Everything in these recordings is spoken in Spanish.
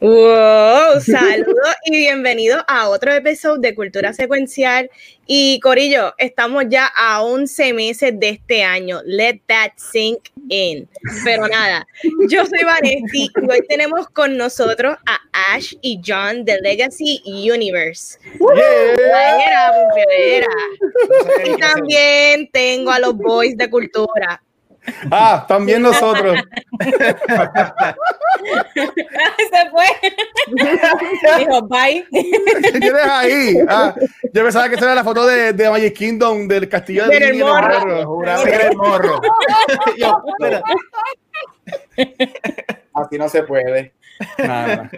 Wow, saludos y bienvenidos a otro episodio de Cultura Secuencial. Y Corillo, estamos ya a 11 meses de este año. Let that sink in. Pero nada, yo soy Vanesti y hoy tenemos con nosotros a Ash y John de Legacy Universe. Y también tengo a los boys de Cultura. Ah, también nosotros. Se fue. Dijo, bye. ¿Qué tienes ahí? Ah, yo pensaba que esa era la foto de, de Magic Kingdom, del castillo de el morro. Juraba que era el morro. yo, Así no se puede. Nada.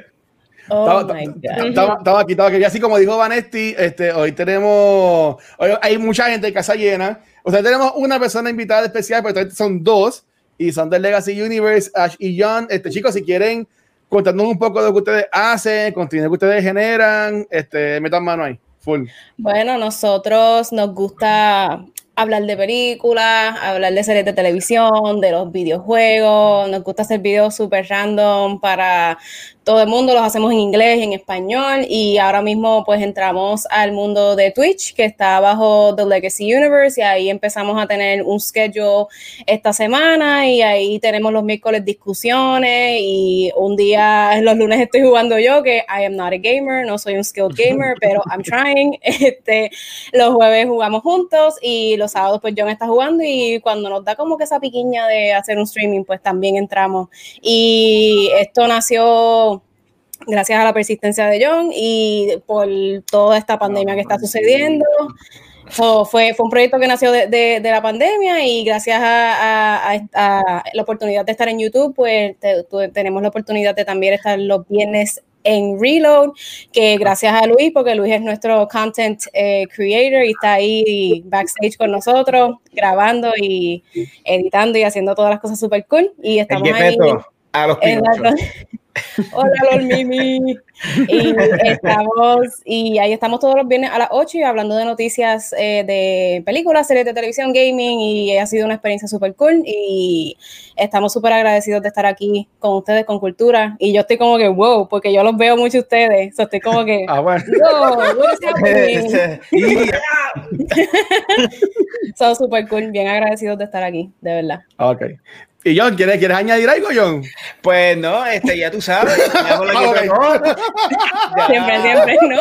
Oh estamos aquí, estamos aquí. Y así como dijo Vanesti, este, hoy tenemos, hoy hay mucha gente en casa llena. O sea, tenemos una persona invitada especial, pero son dos y son del Legacy Universe, Ash y John. Este, chicos, si quieren contarnos un poco de lo que ustedes hacen, contenido que ustedes generan, este, metan mano ahí, full. Bueno, nosotros nos gusta hablar de películas, hablar de series de televisión, de los videojuegos, nos gusta hacer videos súper random para todo el mundo, los hacemos en inglés en español y ahora mismo pues entramos al mundo de Twitch que está bajo The Legacy Universe y ahí empezamos a tener un schedule esta semana y ahí tenemos los miércoles discusiones y un día los lunes estoy jugando yo que I am not a gamer, no soy un skilled gamer, pero I'm trying. Este, los jueves jugamos juntos y los sábados pues John está jugando y cuando nos da como que esa piquiña de hacer un streaming pues también entramos. Y esto nació gracias a la persistencia de John y por toda esta pandemia que está sucediendo. So, fue, fue un proyecto que nació de, de- de la pandemia y gracias a, a- a- la oportunidad de estar en YouTube, pues te- tenemos la oportunidad de también estar los viernes en Reload, que gracias a Luis, porque Luis es nuestro content eh, creator y está ahí backstage con nosotros, grabando y editando y haciendo todas las cosas súper cool. Y El estamos ahí. A los la- Hola, Lord Mimi. Y estamos, y ahí estamos todos los viernes a las 8 y hablando de noticias eh, de películas, series de televisión, gaming, y ha sido una experiencia súper cool. Y estamos súper agradecidos de estar aquí con ustedes, con Cultura. Y yo estoy como que, wow, porque yo los veo mucho a ustedes. So, estoy como que, Ah, bueno. Y- Son súper cool, bien agradecidos de estar aquí, de verdad. Ok. Y John, ¿quieres, ¿quieres añadir algo, John? pues no, este, ya tú sabes. ya- Siempre, siempre, ¿no?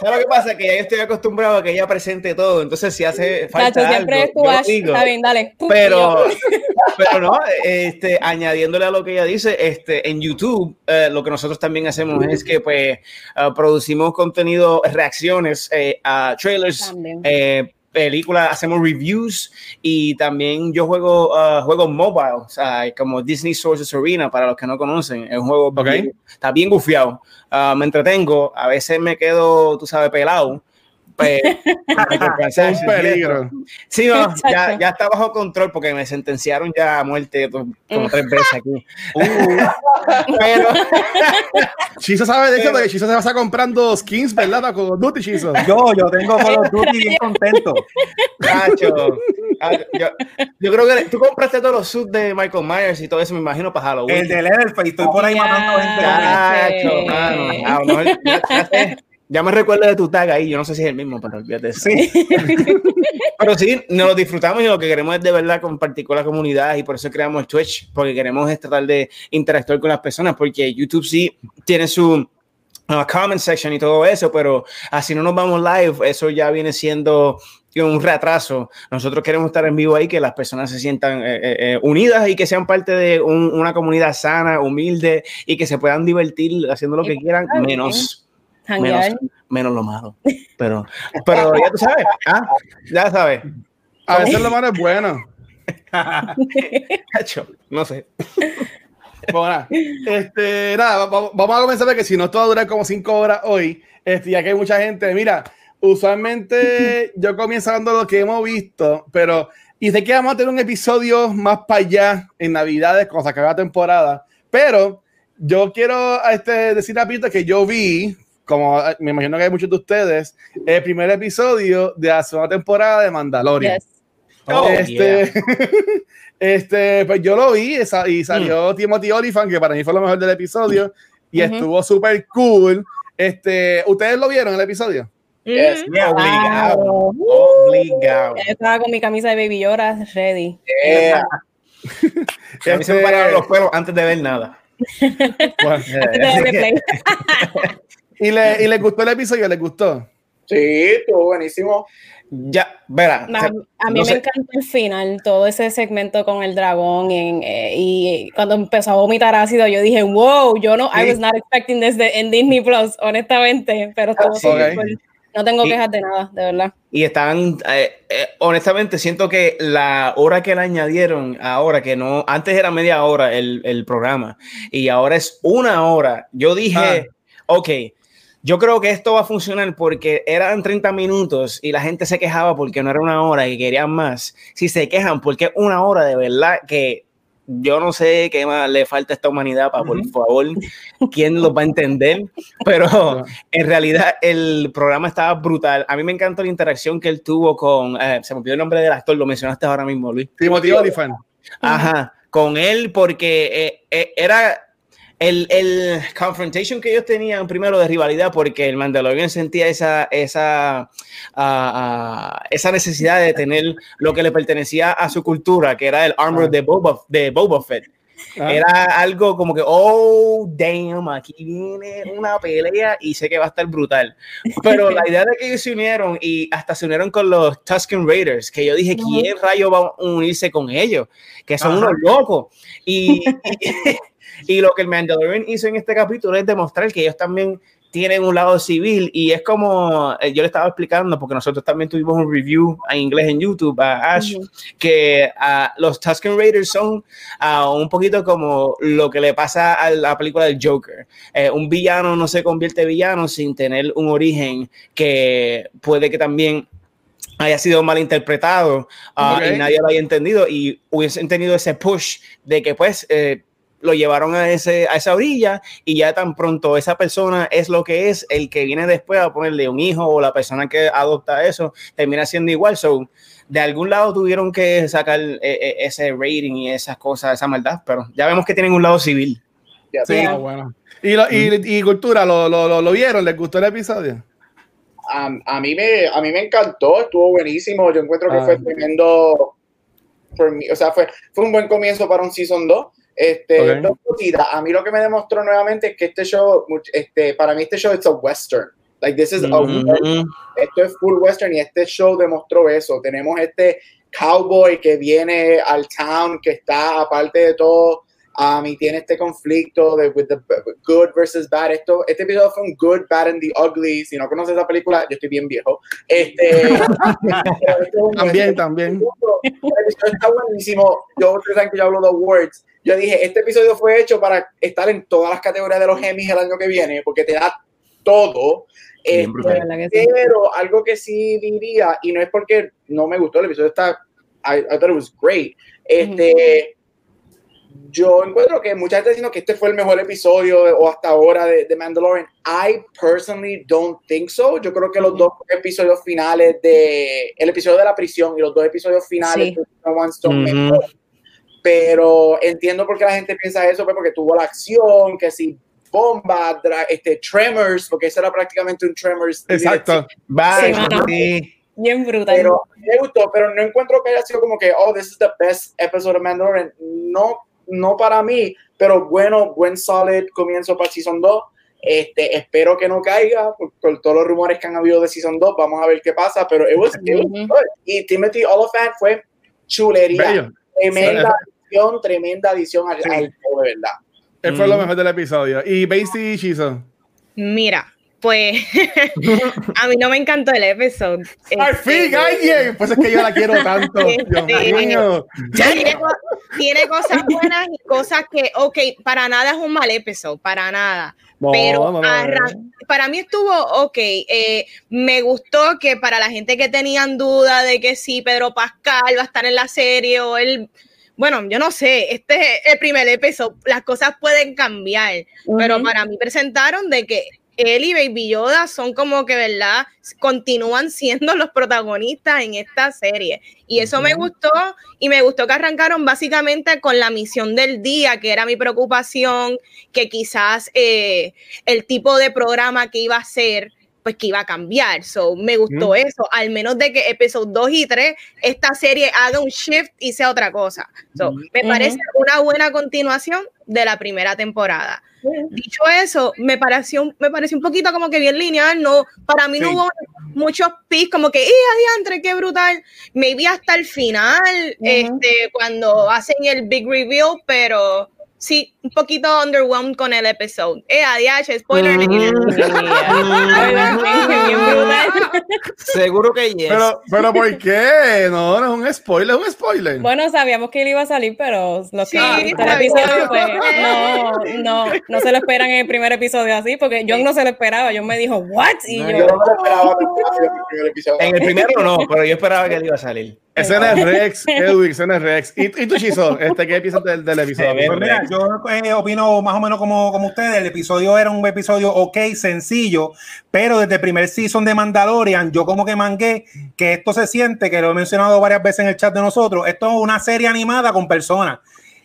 ¿Sabes lo que pasa? Que ya yo estoy acostumbrado a que ella presente todo. Entonces, si hace falta. Nacho, siempre algo, es tu digo. Está bien, dale. Pero, pero no, este, añadiéndole a lo que ella dice, este, en YouTube, eh, lo que nosotros también hacemos es que pues ah, producimos contenido, reacciones eh, a trailers, eh, películas, hacemos reviews y también yo juego ah, juegos mobile, o sea, como Disney Sources Arena, para los que no conocen, es un juego, bien- está bien gufiado, Ah, me entretengo, a veces me quedo, tú sabes, pelado. Pues, Es un peligro. Sí, no, ya, ya está bajo control porque me sentenciaron ya a muerte como como tres veces aquí. Pero Chizo sabe de eso, de que Chizo se va a estar comprando skins, ¿verdad? Para Call of Duty, Chizo. Yo, yo tengo Call of Duty bien contento. Cacho, ah, yo, yo creo que tú compraste todos los suits de Michael Myers y todo eso, me imagino, para Halloween. El de Leatherface, estoy por ahí Ya. matando gente. Cacho, mano. A lo mejor ya, ya sé. Ya me recuerdo de tu tag ahí, yo no sé si es el mismo, pero olvídate. Sí. Pero sí, nos lo disfrutamos y lo que queremos es de verdad compartir con la comunidad y por eso creamos Twitch, porque queremos es tratar de interactuar con las personas, porque YouTube sí tiene su uh, comment section y todo eso, pero así no nos vamos live, eso ya viene siendo un retraso. Nosotros queremos estar en vivo ahí, que las personas se sientan eh, eh, eh, unidas y que sean parte de un- una comunidad sana, humilde y que se puedan divertir haciendo lo que quieran, menos. Menos, menos lo malo. Pero, pero ya tú sabes, ¿ah? ya sabes. A veces lo malo es bueno. Cacho, no sé. Bueno, nada, este, nada, va- va- vamos a comenzar porque si no, esto va a durar como cinco horas hoy. Este, ya que hay mucha gente. Mira, usualmente yo comienzo hablando de lo que hemos visto, pero Y sé que vamos a tener un episodio más para allá en Navidades, cuando se acabe la temporada. Pero yo quiero este, decir rapidito que yo vi, como eh, me imagino que hay muchos de ustedes, el primer episodio de la segunda temporada de Mandalorian. Yes. Oh, este, este, pues yo lo vi y salió Timothy Olyphant, que para mí fue lo mejor del episodio, y Ujú. estuvo súper cool. Este, ¿Ustedes lo vieron el episodio? Yes. Ujú. Yeah, obligado. Claro. Obligado. Yo estaba con mi camisa de Baby Yoda ready. Yeah. A mí se me Este, pararon los pelos antes de ver nada. bueno, Antes ¿y, le, ¿Y les gustó el episodio? ¿Les gustó? Sí, estuvo buenísimo. Ya, verá. A, a mí no me sé. encantó el final, todo ese segmento con el dragón en, eh, y cuando empezó a vomitar ácido, yo dije, wow, yo no, I Sí. was not expecting this de- en Disney Plus, honestamente, pero estuvo sí. súper Ok. cool. No tengo Y- quejas de nada, de verdad. Y están, eh, eh, honestamente, siento que la hora que le añadieron ahora, que no, antes era media hora el, el programa y ahora es una hora. Yo dije, ok, yo creo que esto va a funcionar porque eran 30 minutos y la gente se quejaba porque no era una hora y querían más. Si se quejan porque es una hora de verdad que yo no sé qué más le falta a esta humanidad para, por favor, quién los va a entender, pero en realidad el programa estaba brutal. A mí me encantó la interacción que él tuvo con, eh, se me olvidó el nombre del actor, lo mencionaste ahora mismo, Luis. Timothy Olyphant. Ajá, con él porque eh, eh, era el, el confrontation que ellos tenían primero de rivalidad porque el Mandalorian sentía esa, esa, ah, ah, esa necesidad de tener lo que le pertenecía a su cultura, que era el armor Ah. de, Boba, de Boba Fett. Ah. Era algo como que, oh, damn, aquí viene una pelea y sé que va a estar brutal. Pero la idea de que ellos se unieron y hasta se unieron con los Tusken Raiders, que yo dije. ¿quién rayo va a unirse con ellos? Que son Ajá. unos locos. Y, y, y lo que el Mandalorian hizo en este capítulo es demostrar que ellos también tienen un lado civil y es como eh, yo le estaba explicando porque nosotros también tuvimos un review en inglés en YouTube a Ash Ujú. que ah, los Tusken Raiders son ah, un poquito como lo que le pasa a la película del Joker. Eh, un villano no se convierte en villano sin tener un origen que puede que también haya sido mal interpretado ah, Ok. y nadie lo haya entendido y hubiesen tenido ese push de que pues eh, lo llevaron a, ese, a esa orilla y ya tan pronto esa persona es lo que es, el que viene después a ponerle un hijo o la persona que adopta eso termina siendo igual. So, de algún lado tuvieron que sacar eh, eh, ese rating y esas cosas, esa maldad, pero ya vemos que tienen un lado civil. Sí, ah, bueno. ¿Y, lo- y, y cultura, ¿lo, lo, lo, lo vieron? ¿Les gustó el episodio? a, a mí me, a mí me encantó, estuvo buenísimo. Yo encuentro que Ah. fue tremendo. por mí, o sea, fue, fue un buen comienzo para un Season 2. Este, Ok. dos cositas. A mí lo que me demostró nuevamente es que este show, much- este, para mí este show es a western. Like, this is a Ujú. esto es full western y este show demostró eso. Tenemos este cowboy que viene al town, que está aparte de todo, um, y tiene este conflicto de with the good versus bad. Esto, este episodio fue un good, bad and the ugly. Si no conoces esa película, yo estoy bien viejo. Este, pero esto es un También, western. también. Está buenísimo. Yo, ustedes saben que yo hablo de awards. Yo dije, este episodio fue hecho para estar en todas las categorías de los Emmys el año que viene, porque te da todo. Este, pero algo que sí diría, y no es porque no me gustó, el episodio está, I, I thought it was great. Este, yo encuentro que mucha gente diciendo que este fue el mejor episodio de- o hasta ahora de, de Mandalorian. I personally don't think so. Yo creo que los dos episodios finales de, el episodio de la prisión y los dos episodios finales Sí. de One Ujú. mejores. Pero entiendo por qué la gente piensa eso, pues porque tuvo la acción, que si bomba, este, Tremors, porque ese era prácticamente un Tremors. Exacto. Bye. Sí. Bien brutal. Pero me gustó, pero no encuentro que haya sido como que, oh, this is the best episode of Mandalorian. No, no para mí, pero bueno, buen solid comienzo para Season 2. Este, espero que no caiga por, por todos los rumores que han habido de Season 2. Vamos a ver qué pasa, pero it was, it was good. Y Timothy Oliphant fue chulería. Bello. Tremenda adición, tremenda adición al, Sí. al show, de verdad. Él fue lo Mm. mejor del episodio. ¿Y Basie y Shizo? Mira, Pues a mí no me encantó el episodio. ¡Al fin, Este, alguien! Pues es que yo la quiero tanto. Dios Este, mío. tiene, co- tiene cosas buenas y cosas que, ok, para nada es un mal episodio, para nada. No, pero no, no, arran- para mí estuvo ok. eh, me gustó que para la gente que tenían duda de que si Pedro Pascal va a estar en la serie o él, bueno, yo no sé, este es el primer episodio, las cosas pueden cambiar, pero para mí presentaron de que él y Baby Yoda son como que, ¿verdad? Continúan siendo los protagonistas en esta serie. Y eso me gustó y me gustó que arrancaron básicamente con la misión del día, que era mi preocupación, que quizás eh, el tipo de programa que iba a ser, pues que iba a cambiar. So, me gustó Mm. eso, al menos de que episodio 2 y 3, esta serie haga un shift y sea otra cosa. So, me parece una buena continuación de la primera temporada. Dicho eso, me pareció, me pareció un poquito como que bien lineal, no, para mí no Sí. hubo muchos pis, como que, ¡eh, adiantre, qué brutal! Maybe hasta el final, este, cuando hacen el big reveal, pero sí, un poquito underwhelmed con el episodio. ¡Eh, adiache, spoiler! Bien brutal. Seguro que yes. Pero, pero ¿por qué? No, no es un spoiler, es un spoiler. Bueno, sabíamos que él iba a salir, pero los que Sí, sabía. episodio, pues no, no, no se lo esperan en el primer episodio así, porque John no se lo esperaba. John me dijo, ¿what? Y No, yo, Yo no me lo esperaba en el primer episodio. En el primero no, pero yo esperaba que él iba a salir. Ese no es Rex, Edwin, ese no es Rex. ¿Y, y tú, Chizo? Este, ¿Qué piensas del, del episodio? Pues mira, yo eh, opino más o menos como, como ustedes. El episodio era un episodio ok, sencillo, pero desde el primer season de Mandalorian, yo como que mangué que esto se siente, que lo he mencionado varias veces en el chat de nosotros, esto es una serie animada con personas.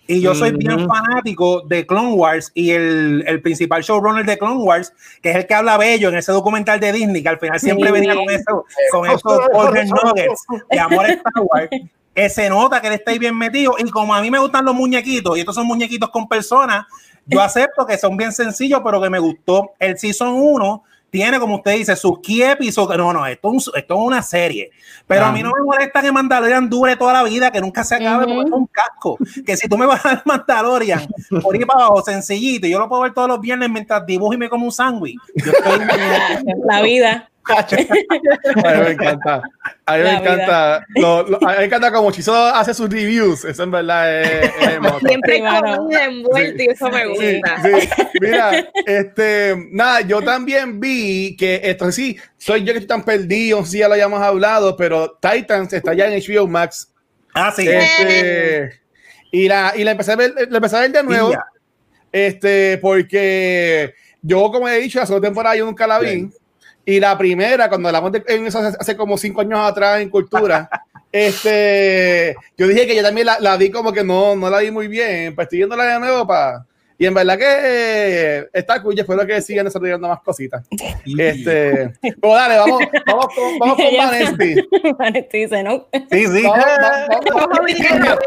Y yo soy bien fanático de Clone Wars y el, el principal showrunner de Clone Wars, que es el que habla bello en ese documental de Disney, que al final siempre Sí. venía con, eso, con esos golden nuggets de amor a Star Wars. que se nota que él está ahí bien metido. Y como a mí me gustan los muñequitos, y estos son muñequitos con personas, yo acepto que son bien sencillos, pero que me gustó. El Season 1 tiene, como usted dice, sus key episodios. No, no, esto esto es una serie. Pero a mí no me molesta que Mandalorian dure toda la vida, que nunca se acabe, Ujú. porque es un casco. Que si tú me vas a dar Mandalorian por ir para abajo, sencillito, y yo lo puedo ver todos los viernes mientras dibujo y me como un sándwich. Estoy la vida. A mí me encanta. A mí me encanta. Lo- lo- a mí me encanta como Chizo hace sus reviews. Eso en verdad es, es. Siempre Claro. comida envuelta y eso me Sí, gusta. sí. Mira, este, nada, yo también vi que esto sí, soy yo que estoy tan perdido, sí ya lo hayamos hablado, pero Titans está ya en HBO Max. Ah, sí. Este, y la, y la empecé a ver, la empecé a ver de nuevo. Este, porque yo, como he dicho, la segunda temporada yo nunca la vi. Y la primera, cuando hablamos de en eso hace, hace como cinco años atrás en Cultura, este, yo dije que yo también la, la vi como que no, no la vi muy bien. Pues estoy viéndola de nuevo para. Y en verdad que eh, está cool. Espero que sigan desarrollando más cositas. Este, pero dale, vamos, vamos con, vamos con Ya Vanesti. Vanesti dice, ¿no? Sí, sí. Vamos, vamos, No vamos. nos obligues a verla,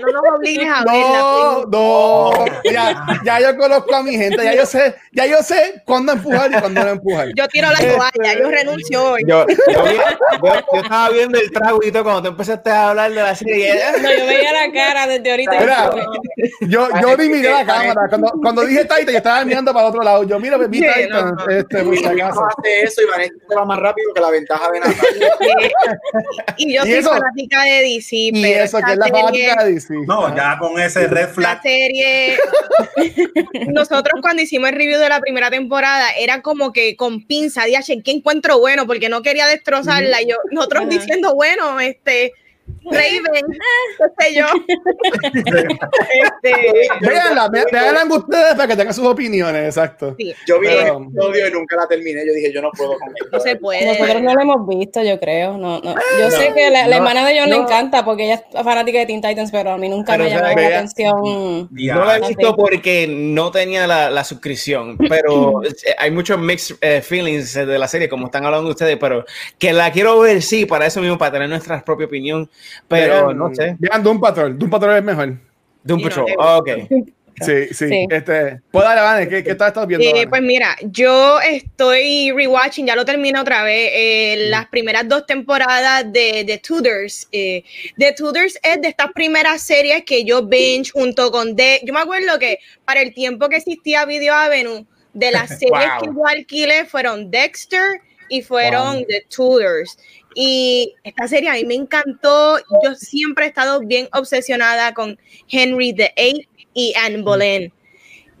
no nos obligues a No, verla. no, ya, ya yo conozco a mi gente, ya yo sé, ya yo sé cuándo empujar y cuándo no empujar. Yo tiro la toalla, yo renuncio hoy. Yo, yo, vi- yo- yo estaba viendo el traguito cuando tú empezaste a hablar de la serie. No, yo veía la cara desde ahorita. Mira, yo, yo ni miré la cámara. Cuando, cuando dije Titan, yo estaba mirando para otro lado. Yo, mira, vi Sí, Titan, no. este, por si acaso. hace eso y Vanessa se va más rápido que la ventaja de Natalia. Y yo ¿Y soy eso? fanática de DC, Y pero eso, que es la serie- fanática de DC. No, ya con ese red la flag. serie, nosotros cuando hicimos el review de la primera temporada, era como que con pinza, dije, ¿qué encuentro bueno? Porque no quería destrozarla. Y yo, nosotros diciendo, bueno, este, Raven, qué sé yo. este, Véanla, véanla ustedes para que tengan sus opiniones, exacto. sí, Yo vi el Pero- episodio y nunca la terminé. Yo dije, yo no puedo con esto. no se puede. Nosotros no lo hemos visto, yo creo. No, no. Yo sé que la, la hermana de John le encanta porque ella es fanática de Teen Titans, pero a mí nunca Pero, me llamado la atención. Ya. No la he visto porque no tenía la, la suscripción, pero eh, hay muchos mixed eh, feelings de la serie, como están hablando ustedes, pero que la quiero ver, sí, para eso mismo, para tener nuestra propia opinión, pero Vean- no sé. Vean Doom Patrol. Doom Patrol es mejor. Doom no, Patrol, te- ok. Sí, sí. Sí. Este, pues dale, Vane, ¿qué, qué estás, estás viendo? Eh, pues mira, yo estoy rewatching, ya lo terminé otra vez, eh, las primeras dos temporadas de The Tudors. Eh, The Tudors es de estas primeras series que yo binge junto con The. Yo me acuerdo que para el tiempo que existía Video Avenue, de las series que yo alquilé fueron Dexter y fueron The Tudors. Y esta serie a mí me encantó. Yo siempre he estado bien obsesionada con Henry VIII y Anne Boleyn.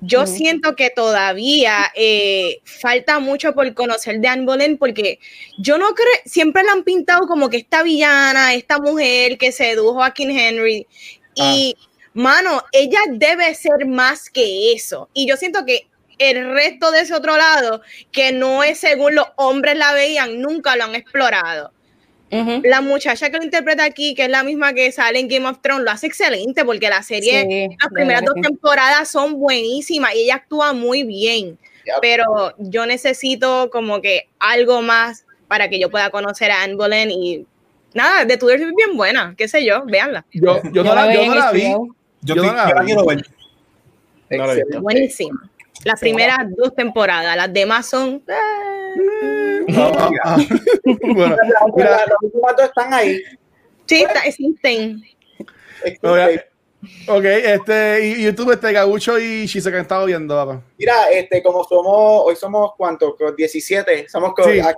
Yo siento que todavía eh, falta mucho por conocer de Anne Boleyn porque yo no creo, siempre la han pintado como que esta villana, esta mujer que sedujo a King Henry. Y, Ah. mano, ella debe ser más que eso. Y yo siento que el resto de ese otro lado, que no es según los hombres la veían, nunca lo han explorado. La muchacha que lo interpreta aquí, que es la misma que sale en Game of Thrones, lo hace excelente porque la serie, Sí, las primeras dos temporadas son buenísimas y ella actúa muy bien. Yep. Pero yo necesito como que algo más para que yo pueda conocer a Anne Boleyn y nada, de Tudor es bien buena, qué sé yo, véanla. Yo, yo, no, la, veía yo no en la vi. Yo, Yo no la la quiero ver. Buenísima. Las primeras dos temporadas, las demás son... eh, Ah, ah, ah. bueno, mira, las últimas dos están ahí. sí, está- existen. Ok, este, y YouTube, este, Gabucho y que han estado viendo, papá. Mira, este, como somos, hoy somos cuántos, Con 17, somos con, Sí. las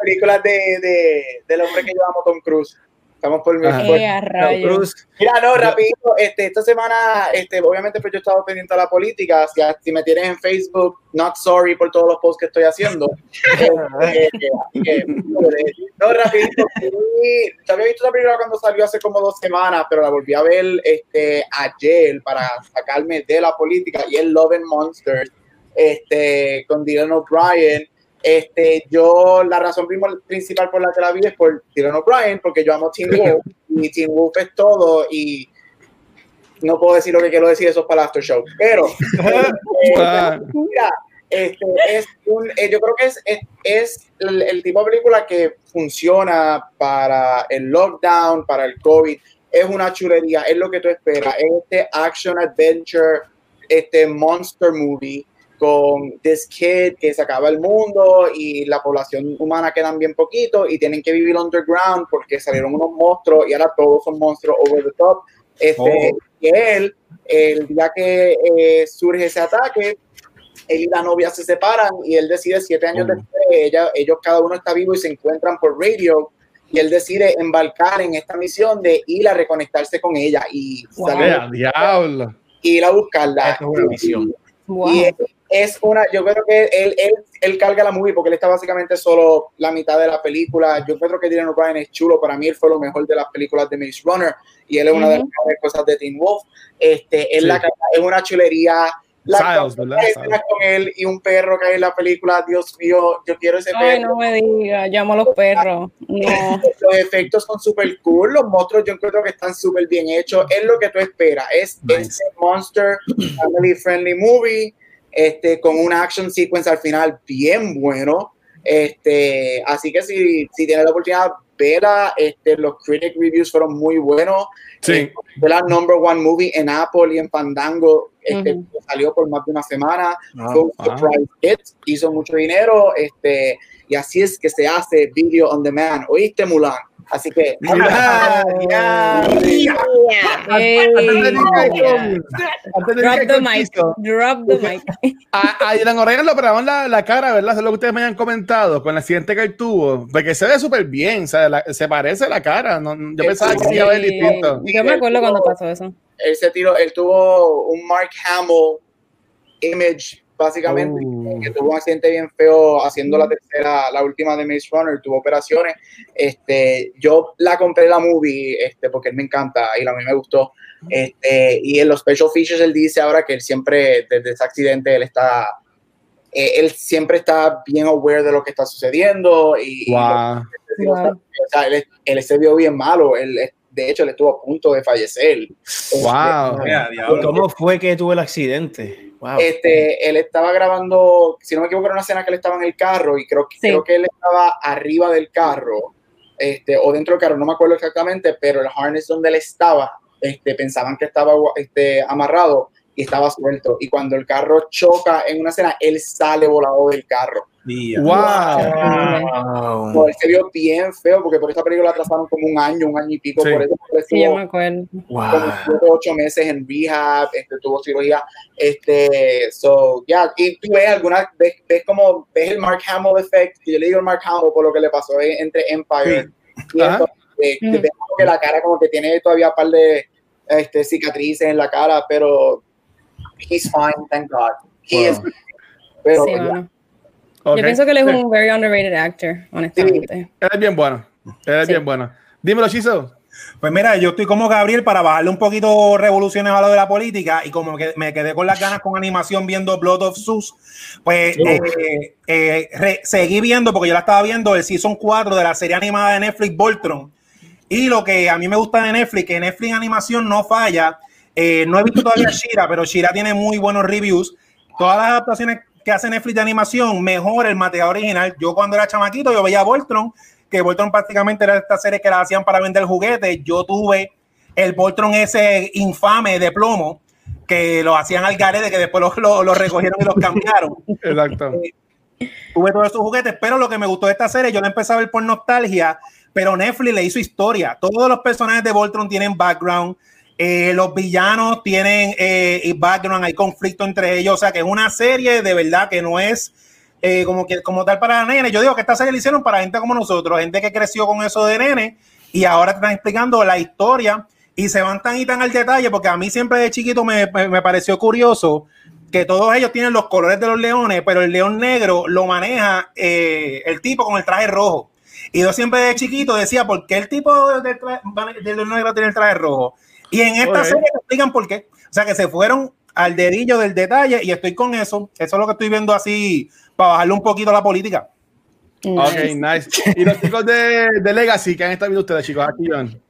películas de, de, del hombre que amo, Tom Cruise. Estamos por mi Eh. Cruz. Mira, no, rapidito, este, esta semana, este, obviamente pues yo he estado pendiente a la política, si, si me tienes en Facebook, not sorry por todos los posts que estoy haciendo. Eh, eh, que, no, rapidito, sí, yo había visto la película cuando salió hace como dos semanas, pero la volví a ver este, ayer para sacarme de la política y es Love and Monsters, este, con Dylan O'Brien. Este, yo, la razón principal por la que la vi es por Dylan O'Brien, porque yo amo Teen Wolf y Teen Wolf es todo y no puedo decir lo que quiero decir, eso es para el after show, pero eh, Ah. mira, este, es un, eh, yo creo que es, es, es el, el tipo de película que funciona para el lockdown, para el COVID, es una chulería, es lo que tú esperas, es este action adventure, este monster movie con this kid que se acaba el mundo y la población humana quedan bien poquito y tienen que vivir underground porque salieron unos monstruos y ahora todos son monstruos over the top. Este, Oh. Y él, el día que eh, surge ese ataque, él y la novia se separan y él decide siete años Oh. después, ella, ellos cada uno está vivo y se encuentran por radio y él decide embarcar en esta misión de ir a reconectarse con ella y Wow. salir diablo. ir a buscarla. Esta es una misión. Wow. Y es, es una, yo creo que él, él, él carga la movie porque él está básicamente solo la mitad de la película. Yo creo que Dylan O'Brien es chulo. Para mí, él fue lo mejor de las películas de Maze Runner y él es una de las mejores cosas de Teen Wolf. Este, es, Sí. la, es una chulería. La Siles, ¿verdad? las escenas con él y un perro que hay en la película, Dios mío, yo quiero ese Ay, perro. no me diga, llamo a los perros. No. Los efectos son súper cool, los monstruos yo encuentro que están súper bien hechos, es lo que tú esperas, es Nice. este monster family friendly movie, este, con una action sequence al final bien bueno, este, así que si, si tienes la oportunidad, vela, este, los critic reviews fueron muy buenos, Sí. Eh, fue la number one movie en Apple y en Fandango, este, Ujú. salió por más de una semana, Ah, fue un ah. surprise hit, hizo mucho dinero, este, y así es que se hace video on demand. ¿Oíste, Mulan? Así que. Ah, Drop the mic. Drop the mic. A, Dylan operaron la, la cara, ¿verdad? Eso es lo que ustedes me han comentado con el accidente que él tuvo. Porque se ve súper bien, o sea, la- se parece la cara. no- yo pensaba que se iba a ver Sí. distinto. Yo me acuerdo cuando pasó eso. Él se tiró, él tuvo un Mark Hamill image, básicamente, Oh. que tuvo un accidente bien feo haciendo la tercera, la última de Maze Runner, tuvo operaciones. Este, yo la compré la movie, este, porque él me encanta y a mí me gustó. Este, y en los special features él dice ahora que él siempre, desde ese accidente, él está, eh, él siempre está bien aware de lo que está sucediendo y, y Wow. lo- o sea, él, él se vio bien malo, él, de hecho, él estuvo a punto de fallecer. Wow. Mira, diablo. ¿Cómo fue que tuvo el accidente? Wow. Este, él estaba grabando, si no me equivoco, era una escena que él estaba en el carro y creo, que Sí. creo que él estaba arriba del carro, este, o dentro del carro, no me acuerdo exactamente, pero el harness donde él estaba, este, pensaban que estaba este, amarrado y estaba suelto. Y cuando el carro choca en una escena, él sale volado del carro. Wow. No, él se vio bien feo porque por esa película la atrasaron como un año, un año y pico. Sí. Por eso Sí, yo me acuerdo. como siete, ocho meses en rehab, este, tuvo cirugía, este, so, yeah, y tú ves alguna, ves, ves como, ves el Mark Hamill effect, que yo le digo el Mark Hamill por lo que le pasó en- entre Empire, y Ajá. esto, de- de- Mm. como que la cara como que tiene todavía un par de este, cicatrices en la cara, pero he's fine, thank God. He Wow. is, pero, Sí, yeah. mano. Ok. Yo pienso que él es un very underrated actor, honestamente. Él es bien bueno. Él es Sí. bien bueno. Dímelo, Chizo. Pues mira, yo estoy como Gabriel para bajarle un poquito revoluciones a lo de la política y como que me quedé con las ganas con animación viendo Blood of Zeus, pues eh, eh, re- seguí viendo porque yo la estaba viendo el season 4 de la serie animada de Netflix Voltron y lo que a mí me gusta de Netflix, que Netflix animación no falla, eh, no he visto todavía Shira, pero Shira tiene muy buenos reviews, todas las adaptaciones que hace Netflix de animación mejor el material original, yo cuando era chamaquito yo veía Voltron que Voltron prácticamente era esta serie que la hacían para vender juguetes. Yo tuve el Voltron ese infame de plomo que lo hacían al garete, que después lo, lo- lo recogieron y los cambiaron. Exacto. Tuve todos esos juguetes, pero lo que me gustó de esta serie, yo la empecé a ver por nostalgia, pero Netflix le hizo historia. Todos los personajes de Voltron tienen background, eh, los villanos tienen eh, y background, hay conflicto entre ellos, o sea que es una serie de verdad que no es eh, como, que, como tal para nene. Yo digo que esta serie la hicieron para gente como nosotros, gente que creció con eso de nene y ahora te están explicando la historia y se van tan y tan al detalle, porque a mí siempre de chiquito me, me- pareció curioso que todos ellos tienen los colores de los leones, pero el león negro lo maneja eh, el tipo con el traje rojo. Y yo siempre de chiquito decía, ¿por qué el tipo del, del león negro tiene el traje rojo? Y en esta serie te explican por qué. O sea, que se fueron al dedillo del detalle y estoy con eso. Eso es lo que estoy viendo así para bajarle un poquito la política. Ok, Nice. Y los chicos de, de Legacy, que han estado viendo ustedes, chicos? Aquí, John.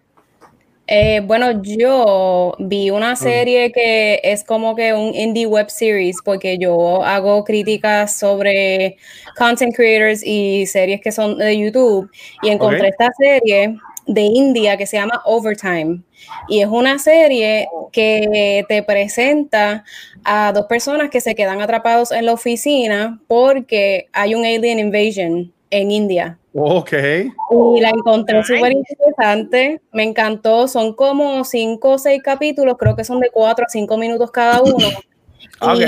Eh, bueno, yo vi una serie que es como que un indie web series porque yo hago críticas sobre content creators y series que son de YouTube y encontré esta serie de India que se llama Overtime y es una serie que te presenta a dos personas que se quedan atrapados en la oficina porque hay un alien invasion en India. Ok. Y la encontré súper interesante, me encantó, son como cinco o seis capítulos, creo que son de cuatro a cinco minutos cada uno. Ok.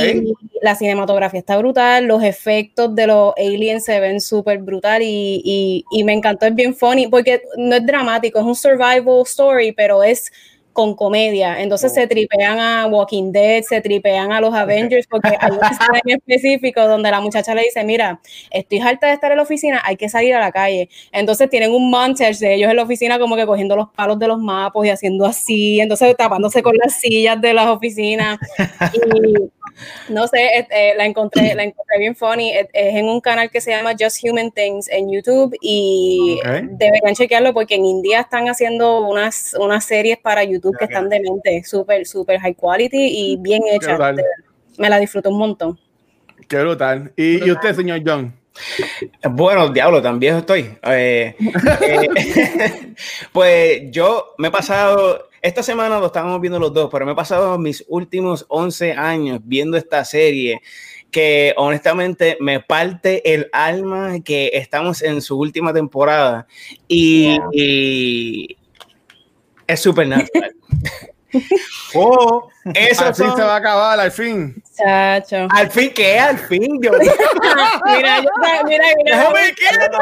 Y la cinematografía está brutal, los efectos de los aliens se ven súper brutal y, y- y me encantó, es bien funny, porque no es dramático, es un survival story, pero es con comedia. Entonces se tripean a Walking Dead, se tripean a los Avengers, porque hay una escena en específico donde la muchacha le dice, mira, estoy harta de estar en la oficina, hay que salir a la calle. Entonces tienen un montage de ellos en la oficina como que cogiendo los palos de los mapos y haciendo así, entonces tapándose con las sillas de las oficinas. Y no sé, eh, eh, la, encontré, la encontré bien funny. Es, es en un canal que se llama Just Human Things en YouTube y Ok. deberían chequearlo porque en India están haciendo unas, unas series para YouTube que están de mente, súper, súper high quality y bien hechas. Me la disfruto un montón. Qué brutal. ¿Y, y usted, señor John? Bueno, diablo, tan viejo estoy. Eh, eh, pues yo me he pasado, esta semana lo estábamos viendo los dos, pero me he pasado mis últimos 11 años viendo esta serie que honestamente me parte el alma que estamos en su última temporada y, y es súper natural. Oh, Eso Al fin son- se va a acabar, al fin. Chacho. al fin, ¿qué? Al fin, yo. mira, yo- mira, mira. Quieto.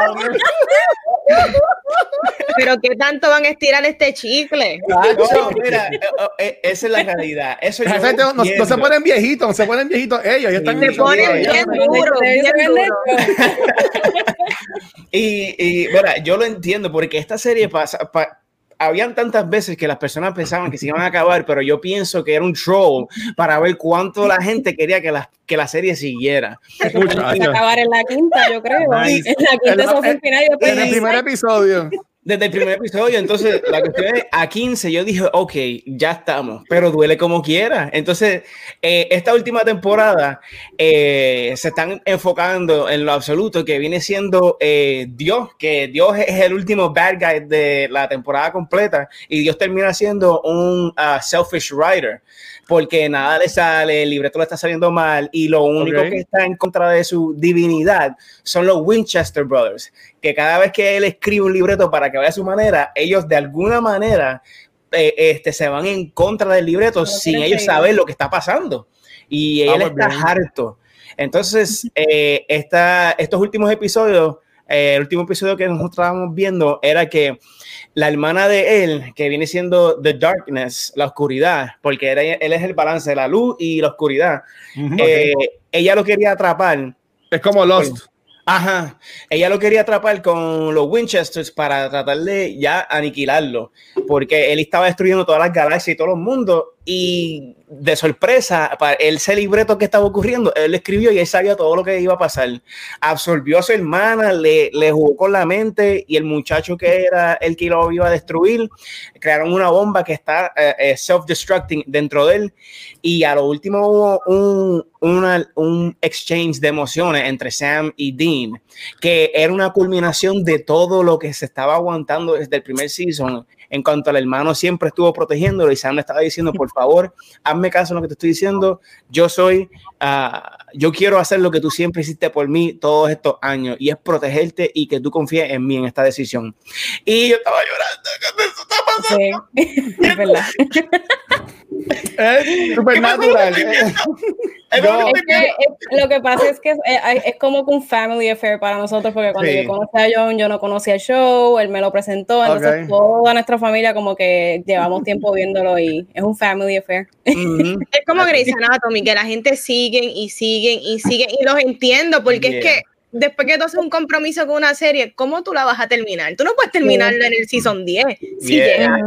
Pero qué tanto van a estirar este chicle. No, mira, eh, eh, esa es la realidad. Eso yo Esa gente no, se ponen viejitos, no se ponen viejitos ellos. ellos están Se en- ponen bien duro, bien duro. Y, y mira, yo lo entiendo porque esta serie pasa. pa- habían tantas veces que las personas pensaban que se iban a acabar, pero yo pienso que era un troll para ver cuánto la gente quería que la, que la serie siguiera. Muchachos. Se acabar en la quinta, yo creo. Nice. En la En quinta la- eso fue el final y después En el primer episodio. Desde el primer episodio, entonces la cuestión es a 15, yo dije, ok, ya estamos, pero duele como quiera. Entonces, eh, esta última temporada eh, se están enfocando en lo absoluto que viene siendo eh, Dios, que Dios es el último bad guy de la temporada completa y Dios termina siendo un uh, selfish writer porque nada le sale, el libreto le está saliendo mal y lo único que está en contra de su divinidad son los Winchester Brothers, que cada vez que él escribe un libreto para que vaya a su manera, ellos de alguna manera eh, este, se van en contra del libreto No sin ellos saber lo que está pasando. Y Ah, él pues está bien. harto. Entonces, eh, esta, estos últimos episodios, eh, el último episodio que nosotros estábamos viendo era que la hermana de él, que viene siendo The Darkness, la oscuridad, porque era- él es el balance de la luz y la oscuridad, eh, ella lo quería atrapar. Es como Lost. Ajá, ella lo quería atrapar con los Winchesters para tratar de ya aniquilarlo, porque él estaba destruyendo todas las galaxias y todos los mundos, y de sorpresa, para ese libreto que estaba ocurriendo, él escribió y él sabía todo lo que iba a pasar. Absorbió a su hermana, le, le jugó con la mente, y el muchacho que era el que lo iba a destruir, crearon una bomba que está eh, eh, self-destructing dentro de él, y a lo último hubo un, un exchange de emociones entre Sam y Dean, que era una culminación de todo lo que se estaba aguantando desde el primer season. En cuanto al hermano siempre estuvo protegiéndolo y Sam le estaba diciendo, por favor, hazme caso en lo que te estoy diciendo. Yo soy, ah, yo quiero hacer lo que tú siempre hiciste por mí todos estos años y es protegerte y que tú confíes en mí en esta decisión. Y yo estaba llorando eso estaba pasando. Sí, es verdad. Es supernatural. Es Yo- Es que, es- lo que pasa es que es, es- es como un family affair para nosotros, porque cuando Sí. yo conocí a John, yo no conocía el show, él me lo presentó, entonces toda nuestra familia como que llevamos tiempo viéndolo y es un family affair. Ujú. Es como Grey's Anatomy, que la gente siguen y siguen y siguen, y los entiendo, porque es que después que tú haces un compromiso con una serie, ¿cómo tú la vas a terminar? Tú no puedes terminarla en el season 10. Si Yeah. llegas.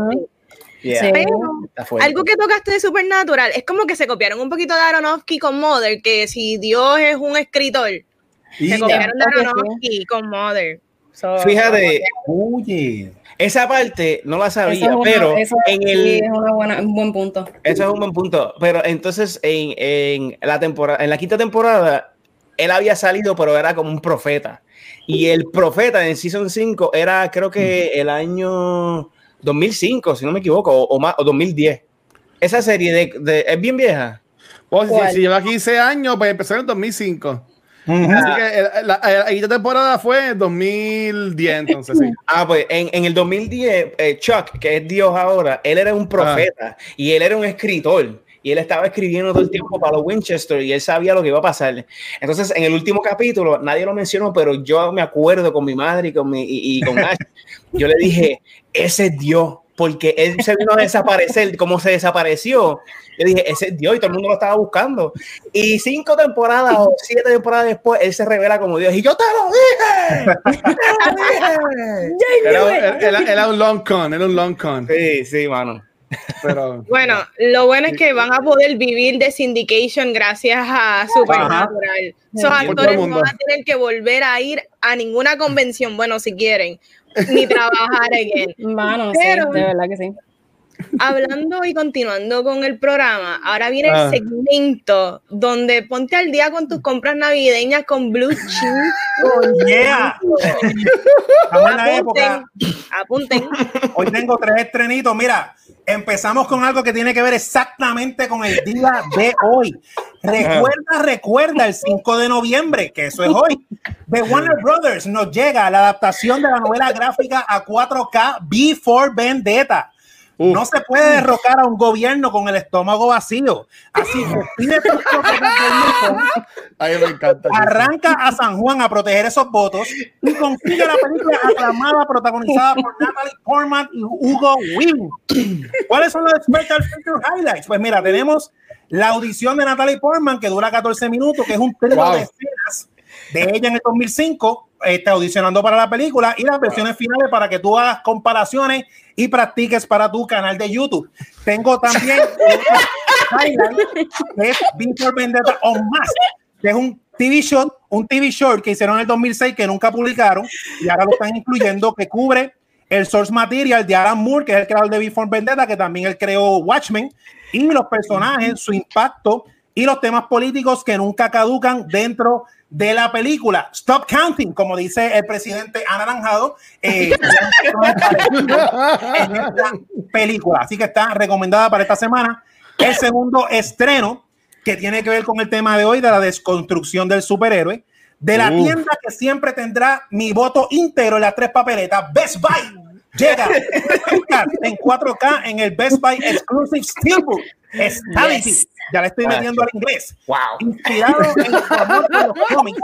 Yeah, Sí. Pero algo que tocaste de Supernatural es como que se copiaron un poquito de Aronofsky con Mother, que si Dios es un escritor, Y se copiaron de. Aronofsky con Mother. So, Fíjate, Oye. esa parte no la Eso sabía, es una- pero eso en sí el, es una buena, un buen punto. Eso es un buen punto. Pero entonces en, en la temporada, en la quinta temporada, él había salido, pero era como un profeta. Y el profeta en Season 5 era, creo que el año 2005, si no me equivoco, o, o más, o 2010. Esa serie de, de- es bien vieja. Pues, si, si lleva 15 años, pues empezó en el 2005. Ujú. Así que el- la, la quinta temporada fue en 2010, entonces sí. Ah, pues en, en el 2010, eh, Chuck, que es Dios ahora, él era un profeta y él era un escritor. Y él estaba escribiendo todo el tiempo para los Winchester y él sabía lo que iba a pasar. Entonces, en el último capítulo, nadie lo mencionó, pero yo me acuerdo con mi madre y con, mi, y, y con Ash, yo le dije, ese es Dios, porque él se vino a desaparecer, como se desapareció. Yo dije, ese es Dios y todo el mundo lo estaba buscando. Y cinco temporadas o siete temporadas después, él se revela como Dios. Y yo te lo dije. ¡Te lo dije! Era, era- era- era un long con, era un long con. Sí, sí, mano. Pero, Bueno, lo bueno es que van a poder vivir de syndication gracias a Supernatural. Esos actores no van a tener que volver a ir a ninguna convención, bueno, si quieren, ni trabajar again. Mano, Pero- sí, de verdad que sí. Hablando y continuando con el programa, ahora viene Ah. el segmento donde ponte al día con tus compras navideñas con Blue Cheese. Yeah. La época. Apunten, apunten. Hoy tengo tres estrenitos. Mira, empezamos con algo que tiene que ver exactamente con el día de hoy. Recuerda, recuerda el 5 de noviembre, que eso es hoy. De Warner Brothers nos llega la adaptación de la novela gráfica a 4K Before Vendetta. No se puede derrocar a un gobierno con el estómago vacío. Así que pide tus me encanta. arranca a San Juan a proteger esos votos y consigue la película aclamada protagonizada por Natalie Portman y Hugo Weaving. ¿Cuáles son los Special Feature Highlights? Pues mira, tenemos la audición de Natalie Portman que dura 14 minutos, que es un trío Wow. de escenas de ella en el 2005, este, audicionando para la película y las versiones finales para que tú hagas comparaciones y practiques para tu canal de YouTube. Tengo también que es Vendetta on Mask, que es un TV short, un TV short que hicieron en el 2006 que nunca publicaron y ahora lo están incluyendo que cubre el source material de Alan Moore, que es el creador de Before Vendetta, que también él creó Watchmen, y los personajes, su impacto y los temas políticos que nunca caducan dentro de la película. Stop counting, como dice el presidente anaranjado, eh, en esta película. Así que está recomendada para esta semana. El segundo estreno, que tiene que ver con el tema de hoy, de la desconstrucción del superhéroe, de la Uf. tienda que siempre tendrá mi voto íntegro en las tres papeletas, Best Buy. Llega en 4K en el Best Buy Exclusive Steelbook. Stability. Yes. Ya le estoy metiendo al inglés. Wow. Inspirado en el amor de los cómics,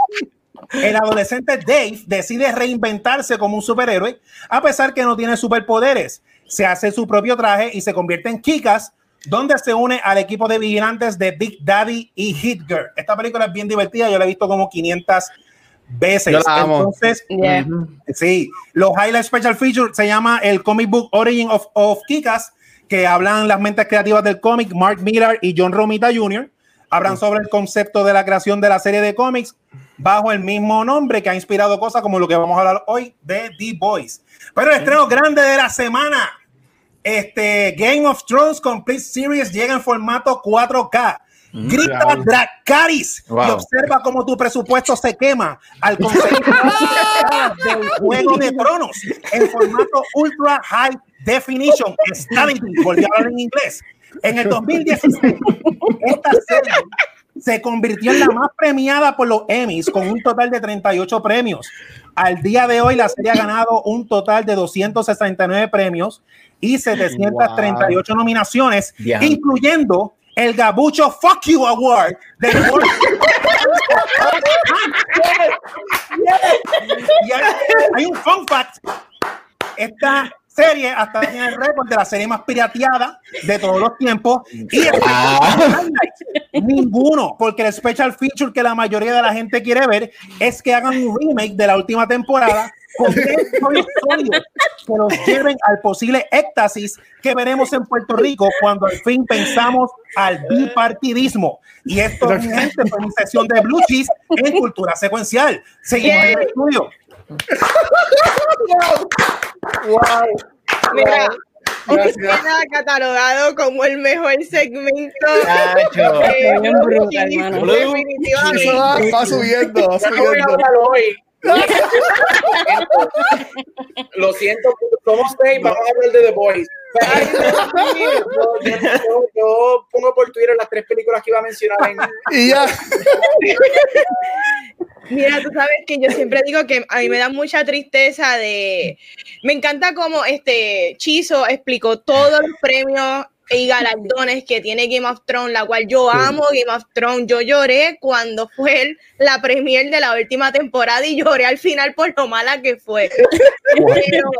el adolescente Dave decide reinventarse como un superhéroe, a pesar que no tiene superpoderes. Se hace su propio traje y se convierte en Kikas, donde se une al equipo de vigilantes de Big Daddy y Hit Girl. Esta película es bien divertida, yo la he visto como 500 veces. Yo la amo. Entonces, Yeah. Sí, los Highlight Special Feature se llama el Comic Book Origin of, of Kikas, que hablan las mentes creativas del cómic, Mark Millar y John Romita Jr. Hablan sobre el concepto de la creación de la serie de cómics bajo el mismo nombre que ha inspirado cosas como lo que vamos a hablar hoy de The Boys. Pero el estreno grande de la semana, este Game of Thrones Complete Series llega en formato 4K. Grita Diablo. Dracaris y Wow. observa cómo tu presupuesto se quema al conseguir del Juego de Tronos en formato Ultra High Definition. Stability, volví a hablar en inglés. En el 2016, esta serie se convirtió en la más premiada por los Emmys con un total de 38 premios. Al día de hoy, la serie ha ganado un total de 269 premios y 738 nominaciones, Ya. incluyendo el Gabucho Fuck You Award del World- Y hay, hay un fun fact. Esta serie hasta tiene el récord de la serie más pirateada de todos los tiempos. Y highlight, ninguno, porque el special feature que la mayoría de la gente quiere ver es que hagan un remake de la última temporada con sólidos que los lleven al posible éxtasis que veremos en Puerto Rico cuando al fin pensamos al bipartidismo. Y esto, mi gente, fue mi sesión de Blue Cheese en Cultura Secuencial. Seguimos en el estudio. Mira, Gracias. queda catalogado como el mejor segmento. Chacho. de Bien brutal, Blue mano. Cheese, Eso Definitivamente. va, va subiendo, va hoy. Lo siento, somos seis, vamos a hablar de The Boys. Yo pongo por Twitter las tres películas que iba a mencionar en Y ya. Mira, tú sabes que yo siempre digo que a mí me da mucha tristeza de... Me encanta cómo este Chizo explicó todos los premios y galardones que tiene Game of Thrones, la cual yo amo Game of Thrones. Yo lloré cuando fue la premier de la última temporada y lloré al final por lo mala que fue. Pero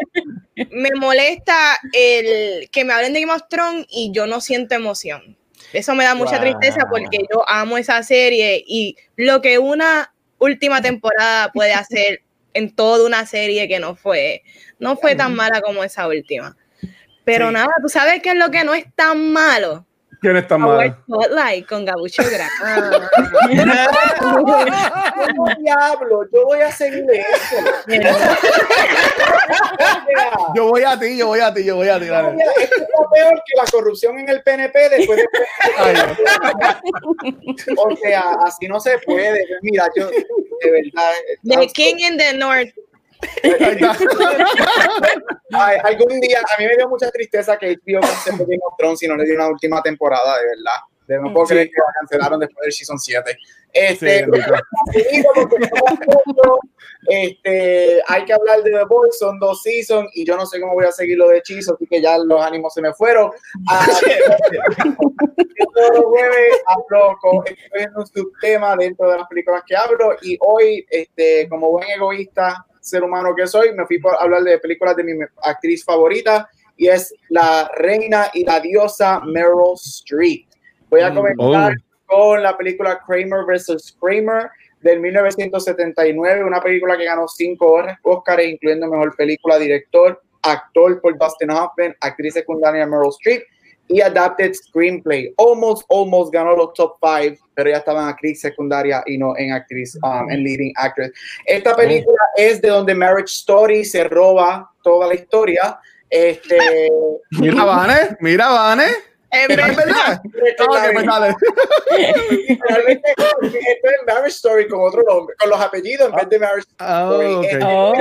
me molesta el que me hablen de Game of Thrones y yo no siento emoción. Eso me da mucha Wow. tristeza porque yo amo esa serie y lo que una última temporada puede hacer en toda una serie que no fue, no fue tan mala como esa última. Pero Sí. nada, tú sabes qué es lo que no es tan malo. ¿Quién está mal? Spotlight con Gabucho Gran. ¿Cómo diablo? Yo voy a seguir eso. Yo voy a ti, yo voy a ti, yo voy a ti. dale. Esto está peor que la corrupción en el PNP después de. Ay, O sea, así no se puede. Mira, yo, de verdad. The King in the North. Ay, algún día, a mí me dio mucha tristeza que HBO canceló Game of Thrones y no le dio una última temporada, de verdad. De no puedo Sí. creer que la cancelaron después del Season 7. Este, Sí, este, hay que hablar de The Boys, son dos seasons y yo no sé cómo voy a seguir lo de Hechizo, así que ya los ánimos se me fueron. Ah, todos los jueves hablo con, estoy en un subtema dentro de las películas que hablo y hoy, este, como buen egoísta, ser humano que soy, me fui por hablar de películas de mi actriz favorita y es la reina y la diosa Meryl Streep. Voy a Mm. comenzar Oh. Con la película Kramer vs. Kramer del 1979, una película que ganó cinco Oscars, incluyendo mejor película, director, actor por Dustin Hoffman, actriz secundaria Meryl Streep y adapted screenplay. Almost, almost ganó los top five, pero ya estaba en actriz secundaria y no en actriz, um, en leading actress. Esta película es de donde Marriage Story se roba toda la historia. Este, Mira, Vane, mira, Vane. ¿Es verdad. realmente esto es Marriage Story con otro nombre, con los apellidos en vez de Marriage Ah, Story. ok. Este, Oh.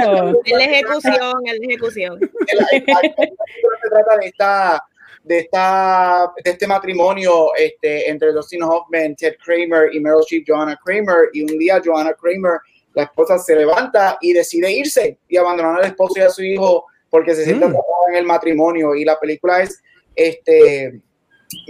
Es la ejecución, es la ejecución. se trata de esta de esta de este matrimonio este entre Dustin Hoffman, Ted Kramer y Meryl Streep, Joanna Kramer y un día Joanna Kramer la esposa se levanta y decide irse y abandonar al esposo y a su hijo porque se siente Mm. en el matrimonio y la película es este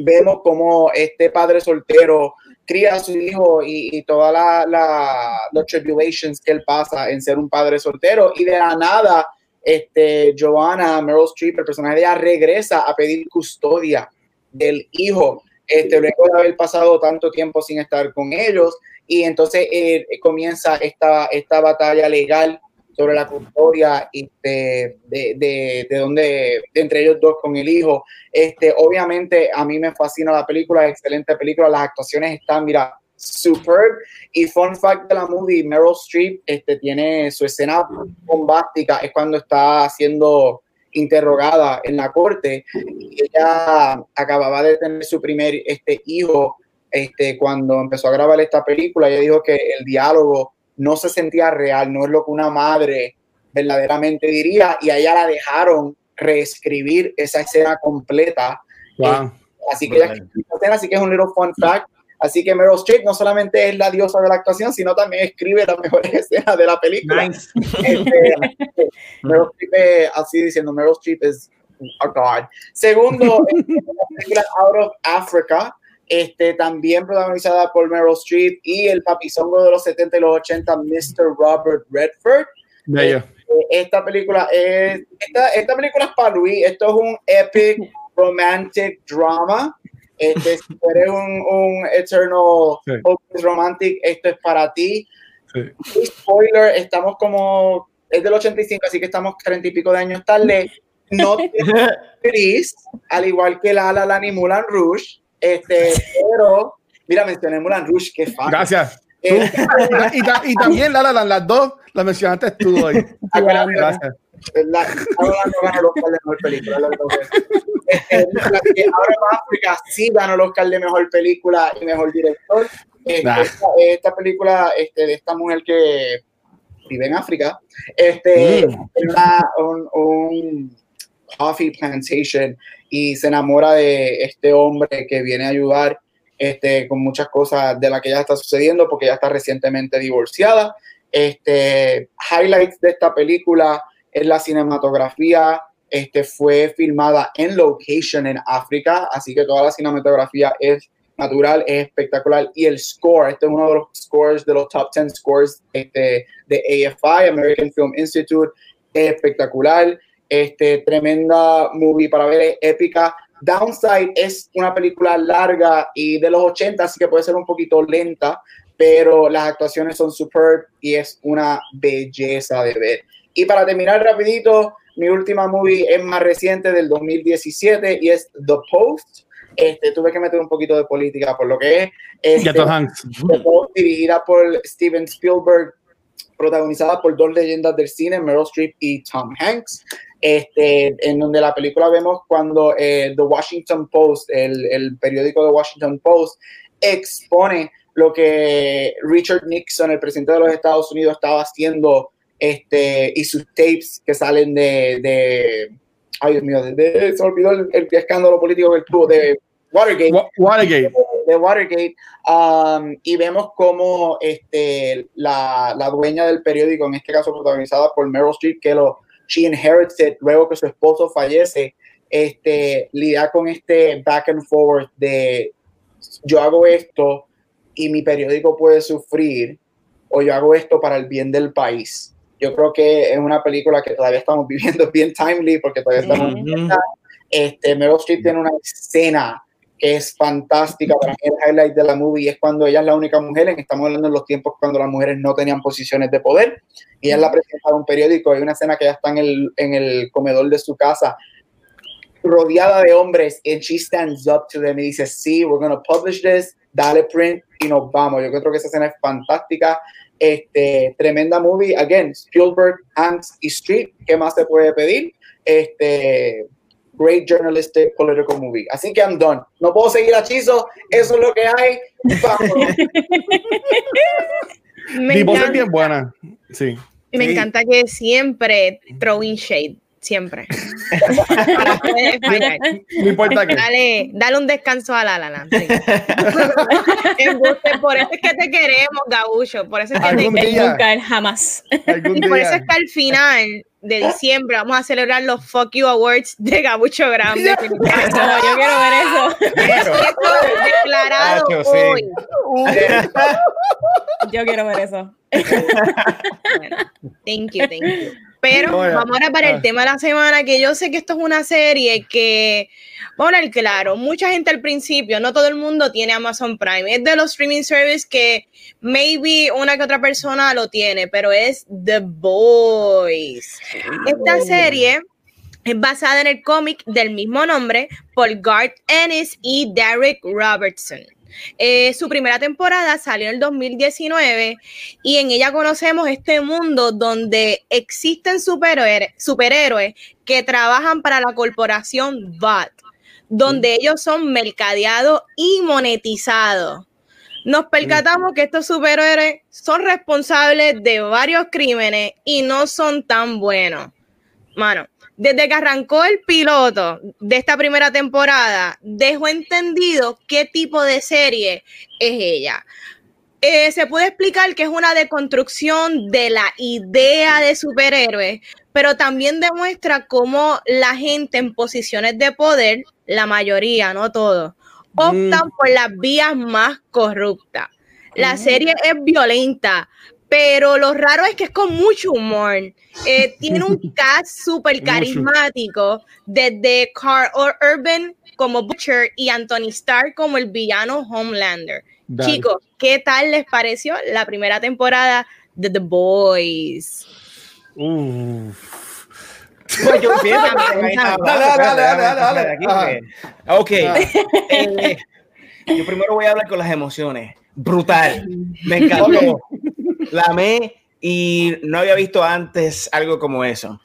vemos como este padre soltero cría a su hijo y, y todas la, la- los tribulations que él pasa en ser un padre soltero. Y de la nada este, Joanna, Meryl Streep, el personaje de ella regresa a pedir custodia del hijo, este, luego de haber pasado tanto tiempo sin estar con ellos, y entonces eh, comienza esta, esta batalla legal sobre la custodia este, de, de, de de entre ellos dos con el hijo. Este, obviamente a mí me fascina la película, excelente película, las actuaciones están, mira, superb. Y fun fact de la movie, Meryl Streep este, tiene su escena bombástica, es cuando está siendo interrogada en la corte. Y ella acababa de tener su primer este, hijo este, cuando empezó a grabar esta película. Ella dijo que el diálogo no se sentía real, no es lo que una madre verdaderamente diría. Y a ella la dejaron reescribir esa escena completa. Wow. Así que, ella escena, así que es un little fun fact. Así que Meryl Streep no solamente es la diosa de la actuación, sino también escribe las mejores escenas de la película. Nice. Este, Meryl Streep, eh, así diciendo, Meryl Streep es a god. Segundo, película Out of Africa, este, también protagonizada por Meryl Streep y el papizongo de los 70 y los 80, Mr. Robert Redford. Bello. Eh, Esta película es, esta, esta película es para Luis, esto es un epic romantic drama. Este, si eres un, un eternal Sí. romantic, esto es para ti. Sí. Spoiler, estamos como, es del 85, así que estamos treinta y pico de años tarde. No te gris, al igual que La La Land y Mulan Rouge, este, pero, mira, mencioné Mulan Rouge, qué fan. Gracias. Eh, Y, ta- y también La La las dos las mencionaste tú hoy. acuérdate, Gracias. La, ahora no ganó el Oscar de mejor película. Este, la que ahora en África sí ganó el Oscar de mejor película y mejor director. Este, Nah. esta, esta película este, de esta mujer que vive en África, este, Mm. una- un, un coffee plantation y se enamora de este hombre que viene a ayudar este, con muchas cosas de las que ya está sucediendo porque ya está recientemente divorciada. Este, highlights de esta película es la cinematografía, este, fue filmada en location en África, así que toda la cinematografía es natural, es espectacular. Y el score, este es uno de los scores, de los top 10 scores este, de AFI, American Film Institute, es espectacular. Este, tremenda movie para ver, épica. Downside es una película larga y de los 80, así que puede ser un poquito lenta, pero las actuaciones son superb y es una belleza de ver. Y para terminar rapidito, mi última movie es más reciente del 2017 y es The Post. Este, tuve que meter un poquito de política por lo que es. Este. The Post, dirigida por Steven Spielberg, protagonizada por dos leyendas del cine, Meryl Streep y Tom Hanks. Este, en donde la película vemos cuando eh, The Washington Post, el, el periódico The Washington Post, expone lo que Richard Nixon, el presidente de los Estados Unidos, estaba haciendo este, y sus tapes que salen de, ay Dios mío, de, se olvidó el, escándalo político que tuvo de Watergate Wa- Watergate. De Watergate um, y vemos cómo este, la, la dueña del periódico, en este caso protagonizada por Meryl Streep, que lo she inherited luego que su esposo fallece, este, lidia con este back and forward de yo hago esto y mi periódico puede sufrir o yo hago esto para el bien del país. Yo creo que es una película que todavía estamos viviendo bien timely porque todavía estamos este, Meryl Streep tiene una escena que es fantástica para mí el highlight de la movie es cuando ella es la única mujer en, estamos hablando en los tiempos cuando las mujeres no tenían posiciones de poder y ella es la presenta de un periódico hay una escena que ella está en el, en el comedor de su casa rodeada de hombres and she stands up to them y dice sí, we're to publish this dale print y nos vamos yo creo que esa escena es fantástica Este, tremenda movie, again, Spielberg, Hanks y Street, ¿qué más se puede pedir? Este, great journalistic political movie. Así que I'm done. No puedo seguir a Chizo, eso es lo que hay. Mi voz es bien buena. Sí. me Sí. encanta que siempre throwing shade, siempre. Para poder fallar. No importa qué. Dale, dale un descanso a la Lala. Sí. Por eso es que te queremos, Gabucho. Por eso es que te queremos. Nunca, jamás. Y por eso es que al final de diciembre vamos a celebrar los Fuck You Awards de Gabucho Grande. No, yo quiero ver eso. Esto declarado Nacho, sí. hoy. Yo quiero ver eso. Bueno, thank you, thank you. Pero Bueno, vamos ahora para ah. el tema de la semana, que yo sé que esto es una serie que, hablar claro, mucha gente al principio, no todo el mundo tiene Amazon Prime, es de los streaming services que maybe una que otra persona lo tiene, pero es The Boys. Esta serie es basada en el cómic del mismo nombre por Garth Ennis y Derek Robertson. Eh, su primera temporada salió en el 2019 y en ella conocemos este mundo donde existen superhéroes, superhéroes que trabajan para la corporación BAT, donde ellos son mercadeados y monetizados. Nos percatamos que estos superhéroes son responsables de varios crímenes y no son tan buenos. Mano, desde que arrancó el piloto de esta primera temporada, dejó entendido qué tipo de serie es ella. Eh, se puede explicar que es una deconstrucción de la idea de superhéroes, pero también demuestra cómo la gente en posiciones de poder, la mayoría, no todos, optan por las vías más corruptas. La serie es violenta, pero lo raro es que es con mucho humor. Eh, tiene un cast súper carismático, desde Carl Urban como Butcher y Anthony Starr como el villano Homelander. Dale. Chicos, ¿qué tal les pareció la primera temporada de The Boys? Uf. Pues yo empiezo. Ok. Eh, yo primero voy a hablar con las emociones. Brutal. Me encantó. La amé y no había visto antes algo como eso.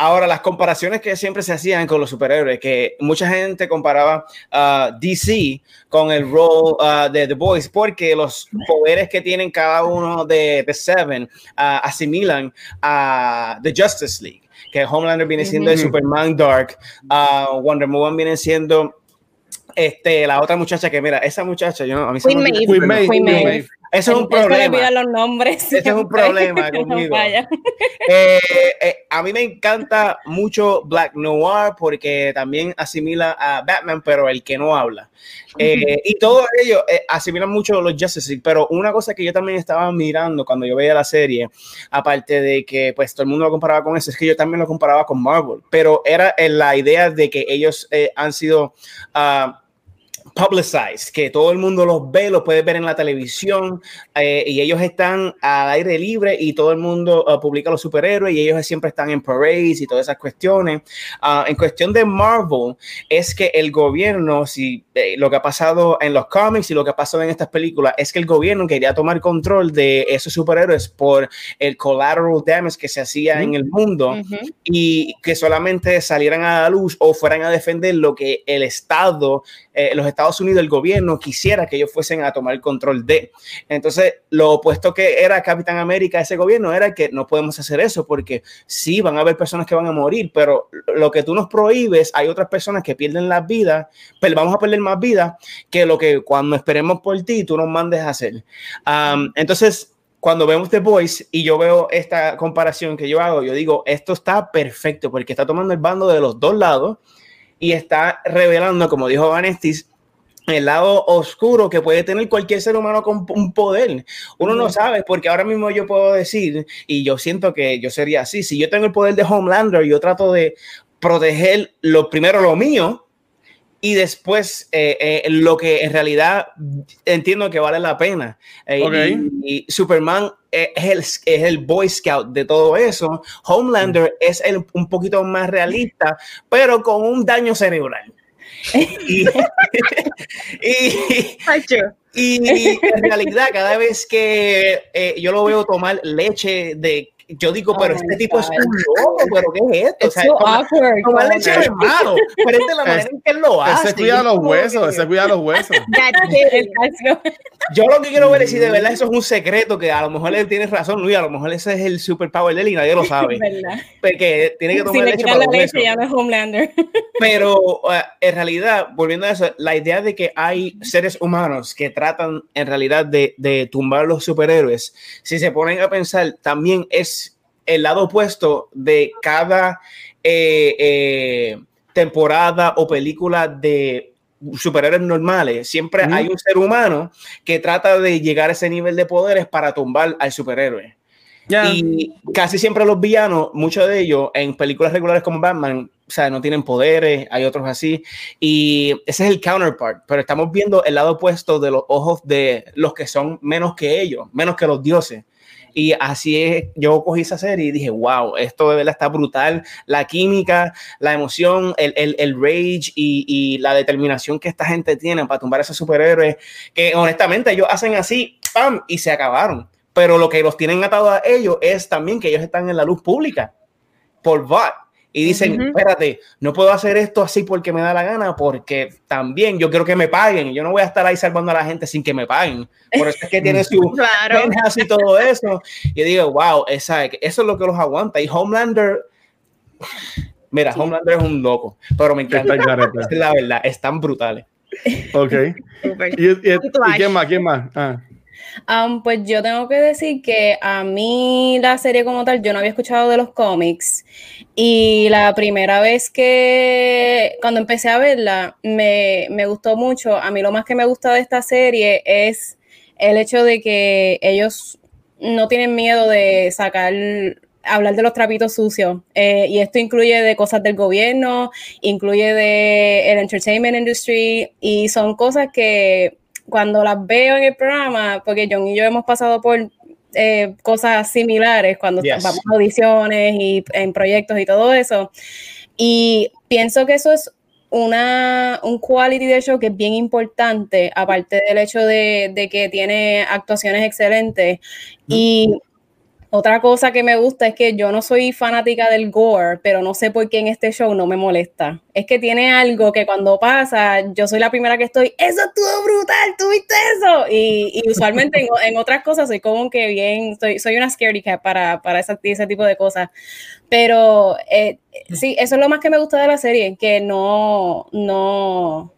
Ahora, las comparaciones que siempre se hacían con los superhéroes, que mucha gente comparaba a DC con el rol ah, de The Boys, porque los poderes que tienen cada uno de The Seven ah, asimilan a The Justice League, que Homelander viene siendo el. Superman Dark, ah, Wonder Woman viene siendo este, la otra muchacha que, mira, esa muchacha, yo no, a mí Maeve. Maeve, Queen Maeve. Eso es un problema. los nombres. Ese es un problema conmigo. Eh, eh, a mí me encanta mucho Black Noir porque también asimila a Batman, pero el que no habla. Eh, y todo ello eh, asimilan mucho los Justice League, pero una cosa que yo también estaba mirando cuando yo veía la serie, aparte de que pues todo el mundo lo comparaba con eso, es que yo también lo comparaba con Marvel, pero era eh, la idea de que ellos eh, han sido... ah, publicized, que todo el mundo los ve, los puede ver en la televisión eh, y ellos están al aire libre y todo el mundo uh, publica los superhéroes y ellos siempre están en parades y todas esas cuestiones. Ah, en cuestión de Marvel, es que el gobierno, si eh, lo que ha pasado en los cómics y lo que ha pasado en estas películas, es que el gobierno quería tomar control de esos superhéroes por el collateral damage que se hacía en el mundo y que solamente salieran a la luz o fueran a defender lo que el Estado, eh, los Estados Unidos, el gobierno quisiera que ellos fuesen a tomar control de. Entonces, lo opuesto que era Capitán América, ese gobierno, era que no podemos hacer eso porque sí, van a haber personas que van a morir, pero lo que tú nos prohíbes, hay otras personas que pierden las vidas, pero vamos a perder más vidas que lo que cuando esperemos por ti, tú nos mandes a hacer. Um, entonces, cuando vemos The Voice y yo veo esta comparación que yo hago, yo digo, esto está perfecto porque está tomando el bando de los dos lados y está revelando, como dijo Vanestis, el lado oscuro que puede tener cualquier ser humano con un poder. Uno no sabe, porque ahora mismo yo puedo decir, y yo siento que yo sería así, si yo tengo el poder de Homelander, yo trato de proteger lo primero lo mío y después eh, eh, lo que en realidad entiendo que vale la pena. Eh, y, y Superman es el, es el Boy Scout de todo eso. Homelander es el, un poquito más realista, pero con un daño cerebral. y, y. Y en realidad, cada vvez que eh, yo lo veo tomar leche de yo digo, pero Oh este tipo es un loco, pero ¿qué es esto? It's so tomar- awkward. tomar como- leche es malo, pero es de la manera en que él lo hace. Ese cuida los huesos, que- ese cuida los huesos. Yo lo que quiero ver es si de verdad eso es un secreto, que a lo mejor él tiene razón, Luis, a lo mejor ese es el superpower de él y nadie lo sabe. Porque tiene que Si tomar le leche para la los leche, ya no es Homelander. Pero uh, en realidad, volviendo a eso, la idea de que hay seres humanos que tratan en realidad de, de tumbar los superhéroes, si se ponen a pensar, también es el lado opuesto de cada eh, eh, temporada o película de superhéroes normales. Siempre hay un ser humano que trata de llegar a ese nivel de poderes para tumbar al superhéroe. Y casi siempre los villanos, muchos de ellos en películas regulares como Batman, o sea, no tienen poderes, hay otros así. Y ese es el counterpart, pero estamos viendo el lado opuesto de los ojos de los que son menos que ellos, menos que los dioses. Y así es, yo cogí esa serie y dije, wow, esto de verdad está brutal. La química, la emoción, el, el, el rage y, y la determinación que esta gente tiene para tumbar a esos superhéroes, que honestamente ellos hacen así, ¡pam! y se acabaron. Pero lo que los tienen atados a ellos es también que ellos están en la luz pública por bot. Y dicen, Ujú. espérate, no puedo hacer esto así porque me da la gana, porque también yo quiero que me paguen. Yo no voy a estar ahí salvando a la gente sin que me paguen. Por eso es que tiene su Claro. penas y todo eso. Y digo, wow, esa, eso es lo que los aguanta. Y Homelander, mira, Homelander es un loco, pero me encanta. Es la verdad, están brutales. Ok. ¿Y, y- quién más? ¿Quién más? Ah. Um, pues yo tengo que decir que a mí la serie como tal, yo no había escuchado de los cómics y la primera vez que cuando empecé a verla me, me gustó mucho. A mí lo más que me gusta de esta serie es el hecho de que ellos no tienen miedo de sacar hablar de los trapitos sucios eh, y esto incluye de cosas del gobierno, incluye de el entertainment industry y son cosas que cuando las veo en el programa, porque John y yo hemos pasado por eh, cosas similares cuando Yes. vamos a audiciones y en proyectos y todo eso. Y pienso que eso es una, un quality de show que es bien importante, aparte del hecho de, de que tiene actuaciones excelentes. Y otra cosa que me gusta es que yo no soy fanática del gore, pero no sé por qué en este show no me molesta. Es que tiene algo que cuando pasa, yo soy la primera que estoy, eso estuvo brutal, ¿tuviste eso? Y, usualmente en, otras cosas soy como que bien, soy, soy una scaredy cat para, para ese tipo de cosas. Pero eh, sí, eso es lo más que me gusta de la serie, que no, no,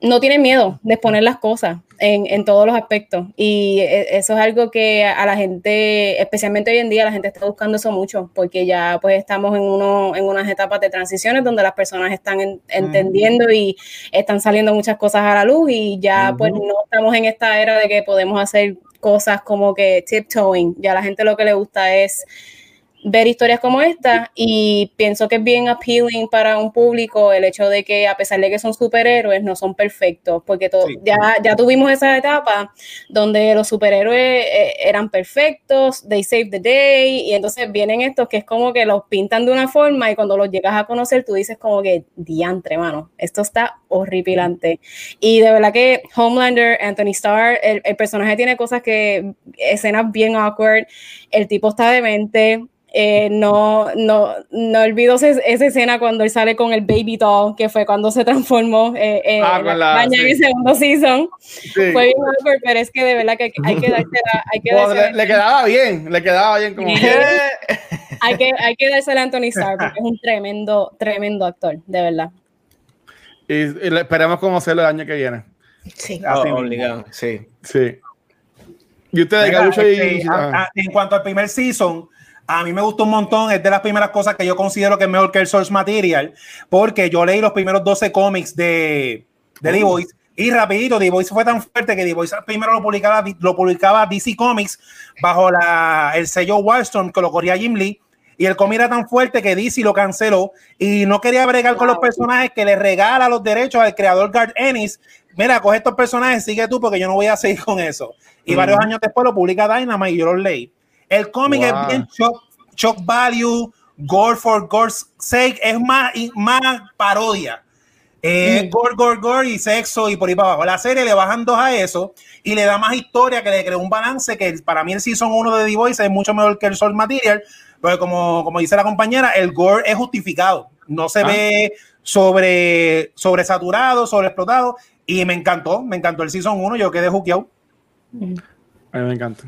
no tiene miedo de exponer las cosas en, en todos los aspectos. Y e- eso es algo que a la gente, especialmente hoy en día, la gente está buscando eso mucho, porque ya pues estamos en, uno, en unas etapas de transiciones donde las personas están en- entendiendo y están saliendo muchas cosas a la luz y ya pues no estamos en esta era de que podemos hacer cosas como que tiptoeing. Ya a la gente lo que le gusta es ver historias como esta y pienso que es bien appealing para un público el hecho de que a pesar de que son superhéroes no son perfectos porque to- Sí. ya, ya tuvimos esa etapa donde los superhéroes eh, eran perfectos, they save the day y entonces vienen estos que es como que los pintan de una forma y cuando los llegas a conocer tú dices como que diantre mano, esto está horripilante y de verdad que Homelander, Anthony Starr, el, el personaje tiene cosas que escenas bien awkward, el tipo está demente eh, no, no, no olvido ese- esa escena cuando él sale con el baby doll, que fue cuando se transformó eh, eh, Ah, en con la la- cabaña en sí. el segundo season. Sí. Fue bien awkward, pero es que de verdad que hay, que dársela, hay que Bueno, le, dársela, le quedaba bien, le quedaba bien como. Hay que, hay que dársela a Anthony Starr porque es un tremendo, tremendo actor, de verdad. Y, y le- esperemos conocerlo el año que viene. Sí. Oh, Así obligado, sí. Sí. Y ustedes, Mira, Gabucho y. este, a- ah. a- en cuanto al primer season, a mí me gustó un montón. Es de las primeras cosas que yo considero que es mejor que el source material, porque yo leí los primeros 12 cómics de, de The Voice. Y rapidito, The Voice fue tan fuerte que The Voice primero lo publicaba, lo publicaba DC Comics bajo la, el sello Wildstorm que lo corría Jim Lee. Y el cómic era tan fuerte que DC lo canceló y no quería bregar con los personajes que le regala los derechos al creador Garth Ennis. Mira, coge estos personajes, sigue tú porque yo no voy a seguir con eso. Y varios años después lo publica Dynamite y yo los leí. El cómic Wow. es bien shock, shock value, gore for gore's sake, es más, y más parodia. Eh, gore, gore, gore y sexo y por ahí para abajo. La serie le bajan dos a eso y le da más historia que le crea un balance que para mí el Season 1 de The Voice es mucho mejor que el Soul Material, pero como, como dice la compañera, el gore es justificado. No se Ah. ve sobre, sobresaturado, sobreexplotado y me encantó, me encantó el Season 1, yo quedé juqueado. A mí me encanta.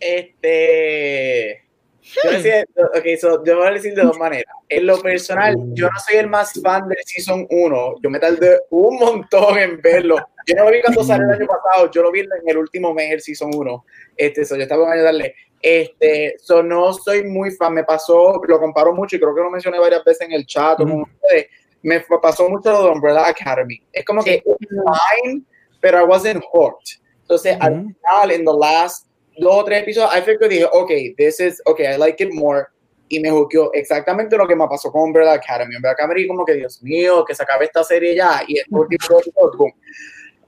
Este. Yo, voy a decir- ok, so, yo voy a decir de dos maneras. En lo personal, yo no soy el más fan del Season 1. Yo me tardé un montón en verlo. Yo no lo vi cuando salió el año pasado. Yo lo vi en el último mes, el Season 1. Este, so, yo estaba con ayudarle. Este, so, no soy muy fan. Me pasó, lo comparo mucho y creo que lo mencioné varias veces en el chat. con ustedes. Me pasó mucho lo de Umbrella Academy. Es como que fine, pero I wasn't hooked. Entonces, al Ujú. final, en the last dos o tres episodios, I que dije, ok, this is, ok, I like it more. Y me juzgó exactamente lo que me pasó con Umbrella Academy. Umbrella Academy, como que, Dios mío, que se acabe esta serie ya. Y dos episodios, boom.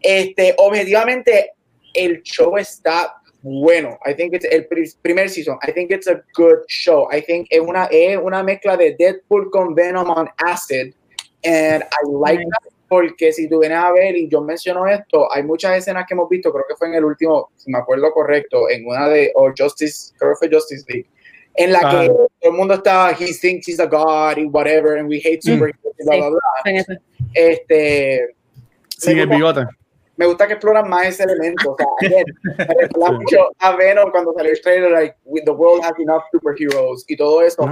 Este, objetivamente, el show está bueno. I think it's el pri- primer season. I think it's a good show. I think es una, es una mezcla de Deadpool con Venom on acid. And I like Nice. that porque si tú vienes a ver, y yo menciono esto, hay muchas escenas que hemos visto, creo que fue en el último, si me acuerdo correcto, en una de, o Justice, creo que fue Justice League, en la que Ajá. todo el mundo está, he thinks he's a god y whatever, and we hate Mm. superheroes, y bla, bla, bla. Este, Sin me el bigote. me gusta que exploran más ese elemento. O sea, me mucho a Venom cuando salió el trailer, like, "We- the world has enough superheroes y todo eso.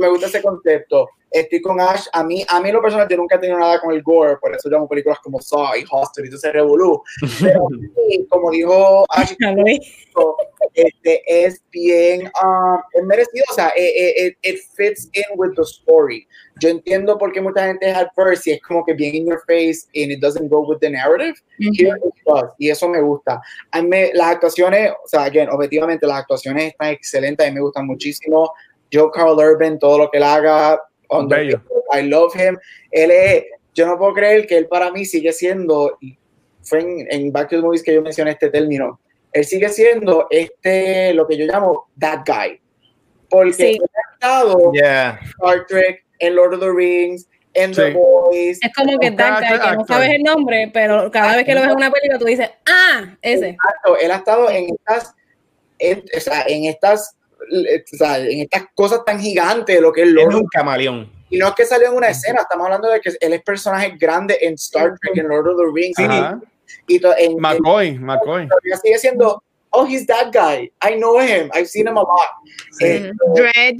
Me gusta ese concepto. Estoy con Ash. A mí, a mí, lo personal, yo nunca he tenido nada con el gore, por eso llamo películas como Saw y Hostel y todo ese revolú. Pero, sí, como dijo Ash, este, es bien um, es merecido, o sea, it, it- it fits in with the story. Yo entiendo por qué mucha gente es adverse y es como que bien in your face and it doesn't go with the narrative. Here it does, y eso me gusta. A mí las actuaciones, o sea, again, objetivamente las actuaciones están excelentes, a mí me gustan muchísimo. Joe Carl Urban, todo lo que él haga, on the- Bello. I love him. Él es, yo no puedo creer que él para mí sigue siendo, fue en, en Back to the Movies que yo mencioné este término, él sigue siendo este, lo que yo llamo that guy. Porque Sí. él ha estado Yeah. en Star Trek, en Lord of the Rings, en The Sí. Boys. Es como que Dan Guy, que no sabes el nombre, pero cada vez que lo ves en una película tú dices, ah, ese. Exacto, él ha estado en estas, en, o sea, en estas, o sea, en estas cosas tan gigantes de lo que es Él Lord es un camaleón. Y no es que salió en una escena, estamos hablando de que él es personaje grande en Star Trek, en Lord of the Rings. Ajá. Y to- en, en- McCoy, McCoy. todavía sigue siendo, oh, he's that guy. I know him. I've seen him a lot. Eh, Dread.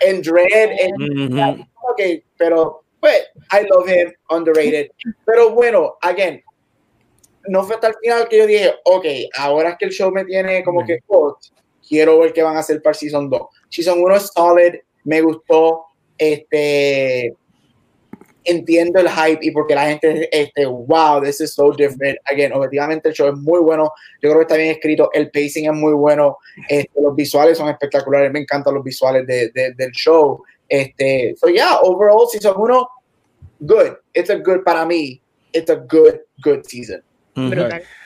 en Dread, en, Ujú. ok, pero pues, I love him, underrated. Pero bueno, again, no fue hasta el final que yo dije, ok, ahora es que el show me tiene como que hooked, quiero ver qué van a hacer para Season 2. Season 1 es solid, me gustó, este, entiendo el hype y porque la gente, este, wow, this is so different. Again, objetivamente el show es muy bueno, yo creo que está bien escrito, el pacing es muy bueno, este, los visuales son espectaculares, me encantan los visuales de, de- del show. Este, so yeah, overall, season 1, good. It's a good, para mí, it's a good, good season.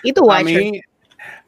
¿Y tu A Watcher? mí,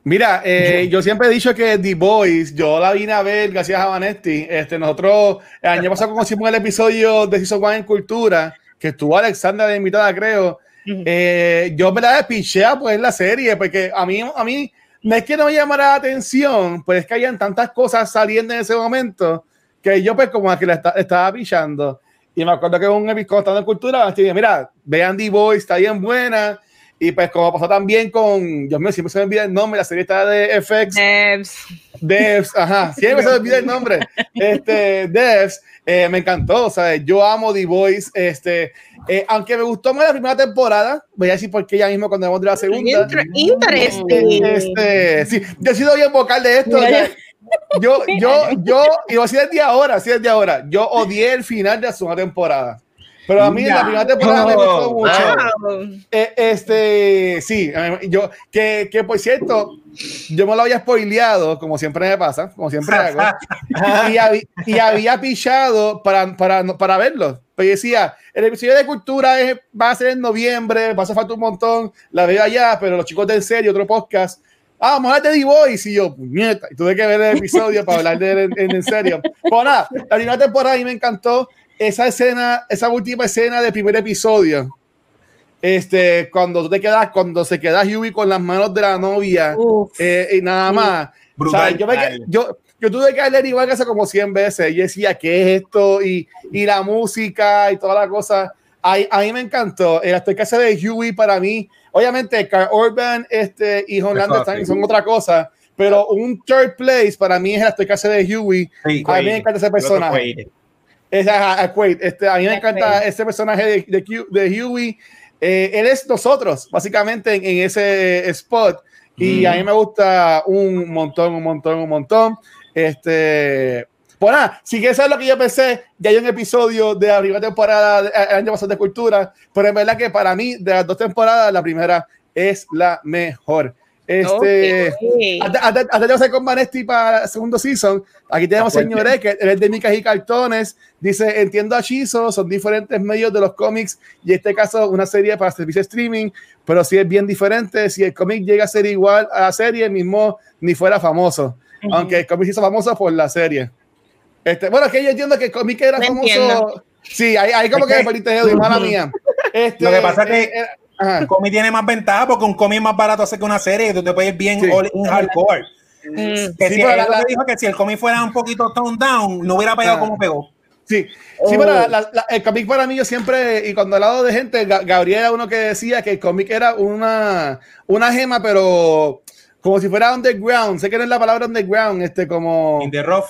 mira, eh, yo siempre he dicho que The Boys, yo la vine a ver gracias a Vanetti. Este, nosotros el año pasado conocimos el episodio de Season One en Cultura, que estuvo Alexandra de invitada, creo. Eh, yo me la pichea pues la serie, porque a mí, a mí no es que no me llamara la atención, pues es que hayan tantas cosas saliendo en ese momento que yo pues como que la esta- estaba pichando. Y me acuerdo que un episodio estando en cultura, dije, mira, vean The Boys, está bien buena. Y pues como pasó también con, Dios mío, siempre se me olvida el nombre, la serie está de FX, Devs. Devs, ajá, siempre se me olvida el nombre. Este, Devs, eh, me encantó, sea, yo amo The Voice, este, eh, aunque me gustó más la primera temporada, voy a decir por qué ya mismo cuando vemos de la segunda. Inter- interesting. Este, sí, yo he sido bien vocal de esto. Mira, o sea, yo, yo, yo, y voy a decir desde ahora, sí desde ahora, yo odié el final de la segunda temporada. Pero a mí la primera temporada me gustó Oh, mucho. Eh, este, sí, yo, que, que por cierto, yo me lo había spoileado, como siempre me pasa, como siempre hago, y, habí- y había pichado para, para, para verlo. Pero yo decía, el episodio de cultura es- va a ser en noviembre, va a hacer falta un montón, la veo allá, pero los chicos del serio, otro podcast, ah, vamos a hablar de D-Boys, y yo, puñeta, y tuve que ver el episodio para hablar de él en, en, en serio. Pues nada, la primera temporada a mí me encantó esa escena, esa última escena del primer episodio este, cuando tú te quedas, cuando se queda Huey con las manos de la novia eh, y nada más. Brutal. Yo, me, yo, yo tuve que leer igual que hace como 100 veces. Y decía, ¿qué es esto? Y, y la música y toda la cosa. A, a mí me encantó. El actor que hace de Huey para mí, obviamente, Carl Urban este, y Homelander están- son otra cosa. Pero un third place para mí es el actor que hace de Huey. Sí, a mí me encanta ese personaje. Es a, a Quaid. Este, a mí me A encanta Quaid. ese personaje de, de, Q- de Huey. Eh, él es nosotros, básicamente, en, en ese spot. Y Mm. a mí me gusta un montón, un montón, un montón. Este. Pues nada, si quieres saber lo que yo pensé, ya hay un episodio de la primera temporada del año pasado de Cultura, pero en verdad que para mí, de las dos temporadas, la primera es la mejor. Este, Ok. antes, antes- antes de pasar con Vanesti para el segundo season, aquí tenemos Ah, al señor E, que es de Micas y Cartones. Dice: Entiendo a Chizo, son diferentes medios de los cómics y en este caso una serie para servicio de streaming, pero sí es bien diferente. Si el cómic llega a ser igual a la serie, mismo ni fuera famoso, aunque el cómic se hizo famoso por la serie. Este, bueno, es que yo entiendo que el cómic era No famoso. entiendo. Sí, hay, hay como Es que me y mala mía. Este, Lo que pasa es que- eh, eh, ajá. Un cómic tiene más ventaja porque un cómic es más barato hacer que una serie que tú te puedes ir bien Sí. all in hardcore. Mm. Que Sí, si pero él la- la- dijo que si el cómic fuera un poquito toned down, no hubiera pegado Ah. como pegó. Sí, sí, pero la- la- el cómic para mí yo siempre, y cuando he hablado de gente, Ga- Gabriel era uno que decía que el cómic era una, una gema, pero como si fuera underground. Sé que no es la palabra underground, este, como, In the rough.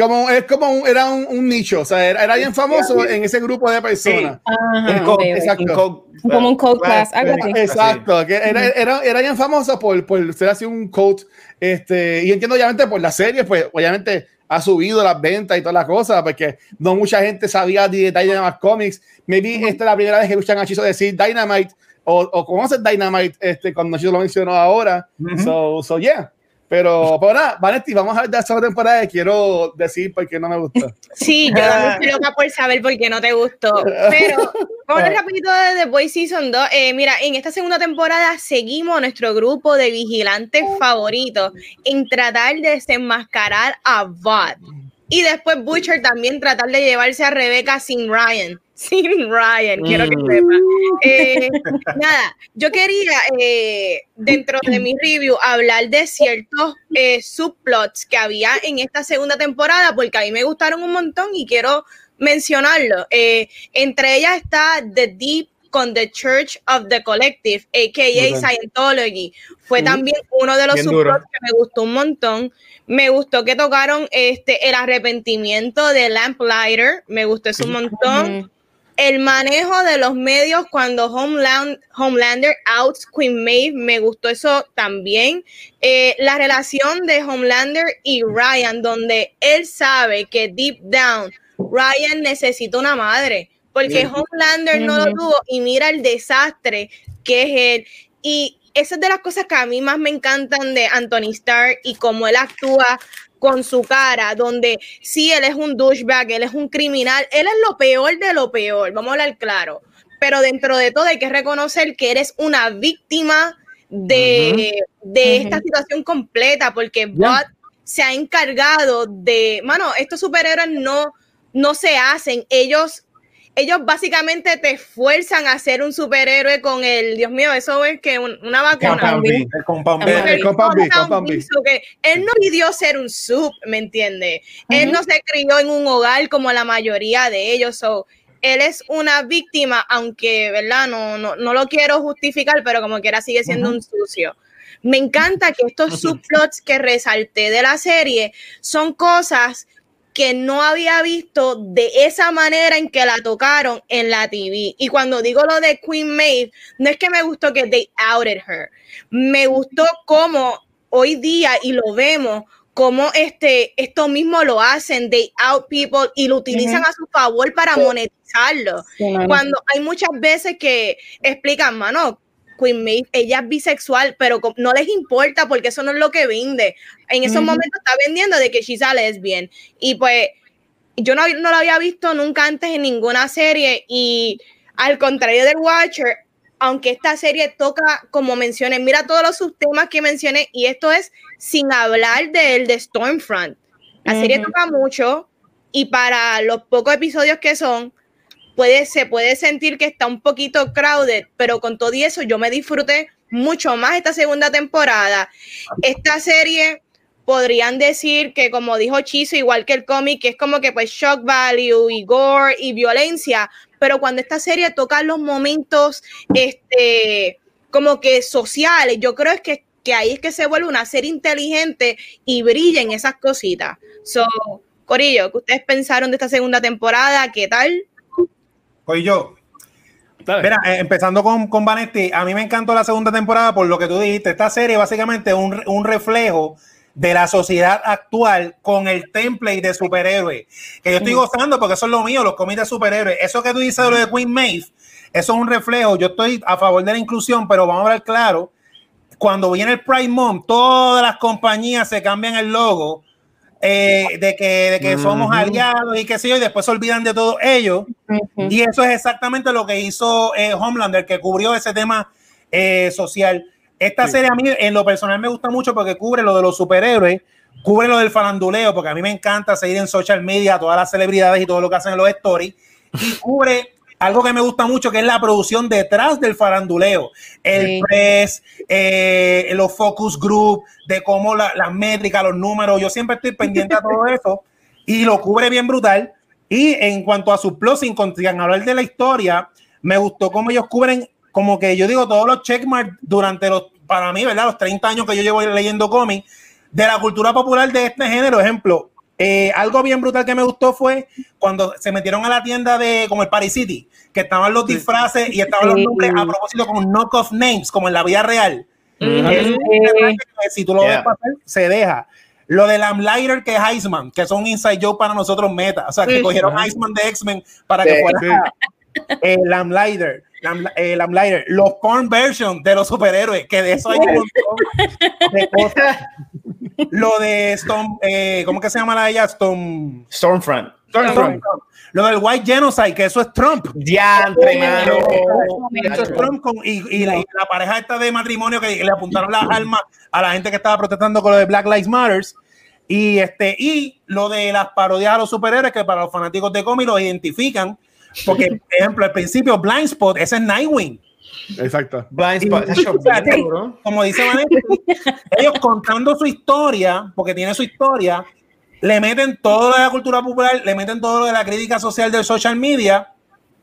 Como es como un, era un, un nicho, o sea, era, era bien famoso en ese grupo de personas. Ajá, Es co- ok, ok. exacto. Como un code class, algo así. Exacto, que era, era, era bien famoso por, por ser así un coach. Este, y entiendo, obviamente, por la serie, pues obviamente ha subido las ventas y todas las cosas, porque no mucha gente sabía de Dynamite Comics. Maybe esta es la primera vez que escuchan a Chizo decir Dynamite o, o conocen Dynamite este, cuando Chizo lo mencionó ahora. So, so, yeah. Pero, pero nada, Vanetti, vamos a ver de esa temporada y quiero decir por qué no me gustó. Sí, yo también estoy loca por saber por qué no te gustó. Pero vamos a hablar rapidito de The Boys Season 2. Eh, mira, en esta segunda temporada seguimos nuestro grupo de vigilantes favoritos en tratar de desenmascarar a Bud. Y después Butcher también tratar de llevarse a Rebecca sin Ryan. Sin Ryan, quiero que Mm. sepa. Eh, nada, yo quería, eh, dentro de mi review, hablar de ciertos eh, subplots que había en esta segunda temporada, porque a mí me gustaron un montón y quiero mencionarlo. Entre ellas está The Deep con The Church of the Collective, a.k.a. Scientology. Fue también uno de los subplots que me gustó un montón. Me gustó que tocaron este el arrepentimiento de Lamplighter, me gustó eso un montón el manejo de los medios cuando Homeland, Homelander outs Queen Maeve, me gustó eso también. Eh, la relación de Homelander y Ryan, donde él sabe que deep down Ryan necesita una madre, porque Homelander no lo tuvo y mira el desastre que es él. Y esa es de las cosas que a mí más me encantan de Anthony Starr y cómo él actúa con su cara, donde sí, él es un douchebag, él es un criminal, él es lo peor de lo peor, vamos a hablar claro. Pero dentro de todo hay que reconocer que eres una víctima de, de esta Ujú. situación completa, porque Bud se ha encargado de, mano, estos superhéroes no, no se hacen, ellos ellos básicamente te fuerzan a ser un superhéroe con el, Dios mío, eso es que un- una vacuna. El que él no pidió ser un sub, ¿me entiende? Él no se crió en un hogar como la mayoría de ellos, so, él es una víctima, aunque, ¿verdad? No, no, no lo quiero justificar, pero como quiera sigue siendo un sucio. Me encanta que estos subplots que resalté de la serie son cosas que no había visto de esa manera en que la tocaron en la TV. Y cuando digo lo de Queen Maeve, no es que me gustó que they outed her. Me gustó cómo hoy día, y lo vemos, cómo este, esto mismo lo hacen, they out people y lo utilizan a su favor para monetizarlo. Sí. Cuando hay muchas veces que explican, mano, Queen Maeve, ella es bisexual, pero no les importa porque eso no es lo que vende. En esos Ujú. momentos está vendiendo de que she's a lesbian. Y pues yo no, no lo había visto nunca antes en ninguna serie y al contrario del Watcher, aunque esta serie toca, como mencioné, mira todos los subtemas que mencioné y esto es sin hablar del de Stormfront. La serie toca mucho y para los pocos episodios que son, puede, se puede sentir que está un poquito crowded, pero con todo y eso yo me disfruté mucho más esta segunda temporada. Esta serie podrían decir que como dijo Chizo, igual que el cómic, es como que pues shock value y gore y violencia, pero cuando esta serie toca los momentos este como que sociales, yo creo que, que ahí es que se vuelve una serie inteligente y brilla en esas cositas. So, Corillo, ¿qué ustedes pensaron de esta segunda temporada? ¿Qué tal? Corillo, Mira, eh, empezando con, con Vanetti, a mí me encantó la segunda temporada por lo que tú dijiste. Esta serie básicamente es un, un reflejo de la sociedad actual con el template de superhéroe. Que yo estoy gozando porque eso es lo mío, los cómics de superhéroes. Eso que tú dices de lo de Queen Maeve, eso es un reflejo. Yo estoy a favor de la inclusión, pero vamos a hablar claro. Cuando viene el Pride Month, todas las compañías se cambian el logo eh, de que, de que somos aliados y qué sé yo, y después se olvidan de todo ello. Y eso es exactamente lo que hizo eh, Homelander, que cubrió ese tema eh, social. Esta serie a mí en lo personal me gusta mucho porque cubre lo de los superhéroes, cubre lo del faranduleo, porque a mí me encanta seguir en social media todas las celebridades y todo lo que hacen en los stories, y cubre algo que me gusta mucho, que es la producción detrás del faranduleo, el press, eh, los focus group, de cómo las métricas, los números, yo siempre estoy pendiente a todo eso, y lo cubre bien brutal. Y en cuanto a su plus, sin hablar de la historia, me gustó cómo ellos cubren como que yo digo todos los checkmarks durante los, para mí, ¿verdad? Los 30 años que yo llevo leyendo cómics de la cultura popular de este género. Ejemplo, eh, algo bien brutal que me gustó fue cuando se metieron a la tienda de como el Paris City, que estaban los disfraces y estaban los nombres a propósito como knock-off names, como en la vida real. si tú lo ves pasar, se deja. Lo de Lamlighter que es Heisman, que son un inside joke para nosotros meta. O sea, que cogieron Heisman de X-Men para que fuera eh, Lamlighter. Eh, los porn version de los superhéroes, que de eso hay un montón de cosas. Lo de Storm, eh, ¿cómo que se llama la de ella? Storm, Stormfront. Stormfront. Lo del White Genocide, que eso es Trump. Ya, Eso es Trump con, y, la, pareja esta de matrimonio que le apuntaron las armas a la gente que estaba protestando con lo de Black Lives Matter. Y, este, y lo de las parodias a los superhéroes, que para los fanáticos de cómics los identifican porque, por ejemplo, al principio, Blind Spot, ese es Nightwing. Exacto. Blind Spot. como dice Vanessa, ellos contando su historia, porque tiene su historia, le meten todo lo de la cultura popular, le meten todo lo de la crítica social del social media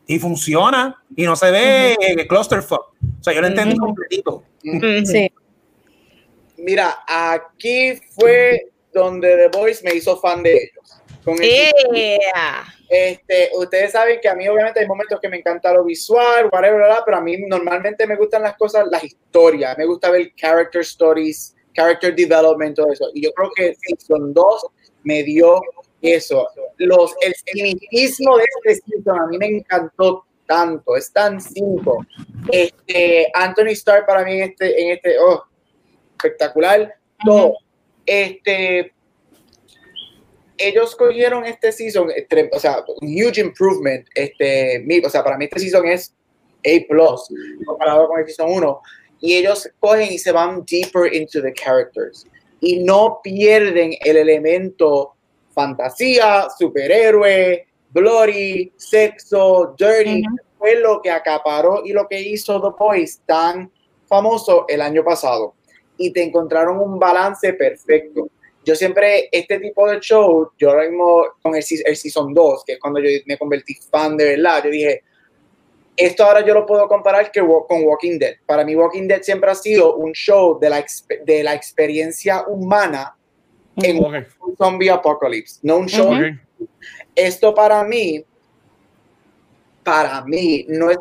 y funciona y no se ve clusterfuck. O sea, yo lo entendí completito. Sí. Mira, aquí fue donde The Voice me hizo fan de ellos. Con este, ustedes saben que a mí obviamente hay momentos que me encanta lo visual, whatever, pero a mí normalmente me gustan las cosas, las historias, me gusta ver character stories, character development, todo eso. Y yo creo que Season 2 me dio eso. Los, el cinismo de este season a mí me encantó tanto, es tan simple. Este, Anthony Starr para mí en este, en este, oh, espectacular, todo. Este, ellos cogieron este season, o sea, un huge improvement. Este, o sea, para mí este season es A comparado con el season 1. Y ellos cogen y se van deeper into the characters. Y no pierden el elemento fantasía, superhéroe, bloody, sexo, dirty. Fue lo que acaparó y lo que hizo The Boys tan famoso el año pasado. Y te encontraron un balance perfecto yo siempre, este tipo de show, yo ahora mismo con el, el Season 2, que es cuando yo me convertí fan de verdad, yo dije, esto ahora yo lo puedo comparar que con Walking Dead. Para mí Walking Dead siempre ha sido un show de la, de la experiencia humana en un zombie apocalypse, no un show. Esto para mí, para mí, no es,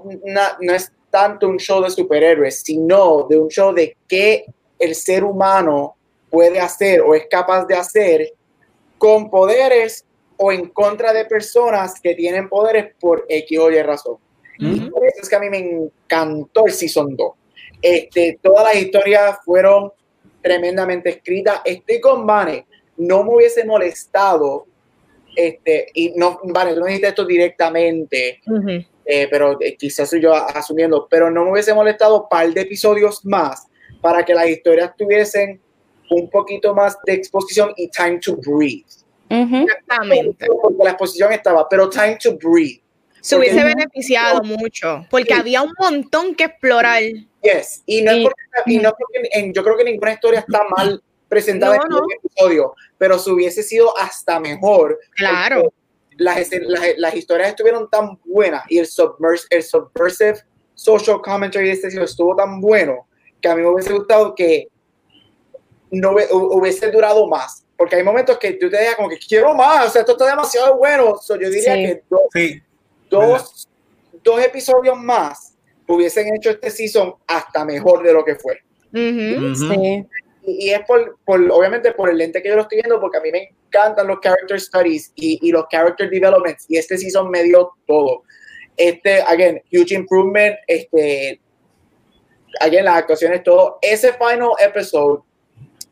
no es tanto un show de superhéroes, sino de un show de qué el ser humano puede hacer o es capaz de hacer con poderes o en contra de personas que tienen poderes por X o Y razón. por eso es que a mí me encantó el Season 2. Este, todas las historias fueron tremendamente escritas. Estoy con Vane, no me hubiese molestado, este, y no, Vane, tú no dijiste esto directamente, eh, pero eh, quizás soy yo asumiendo, pero no me hubiese molestado un par de episodios más para que las historias tuviesen un poquito más de exposición y time to breathe. Exactamente. Porque la exposición estaba, pero time to breathe. Se hubiese beneficiado mucho, porque había un montón que explorar. Yes, y no es porque, y no porque en, yo creo que ninguna historia está mal presentada No, en no. un episodio, pero se hubiese sido hasta mejor. Claro. Las, las, las historias estuvieron tan buenas y el, submers, el subversive social commentary de este episodio estuvo tan bueno que a mí me hubiese gustado que no hubie- hu- hubiese durado más. Porque hay momentos que tú te dejas como que quiero más, o sea, esto está demasiado bueno. So, yo diría Sí. que dos, Sí, dos, dos episodios más hubiesen hecho este season hasta mejor de lo que fue. Ujú. Ujú. Sí. Y, y es por, por, obviamente, por el lente que yo lo estoy viendo, porque a mí me encantan los character studies y, y los character developments, y este season me dio todo. Este, again, huge improvement, este, again, las actuaciones, todo. Ese final episode,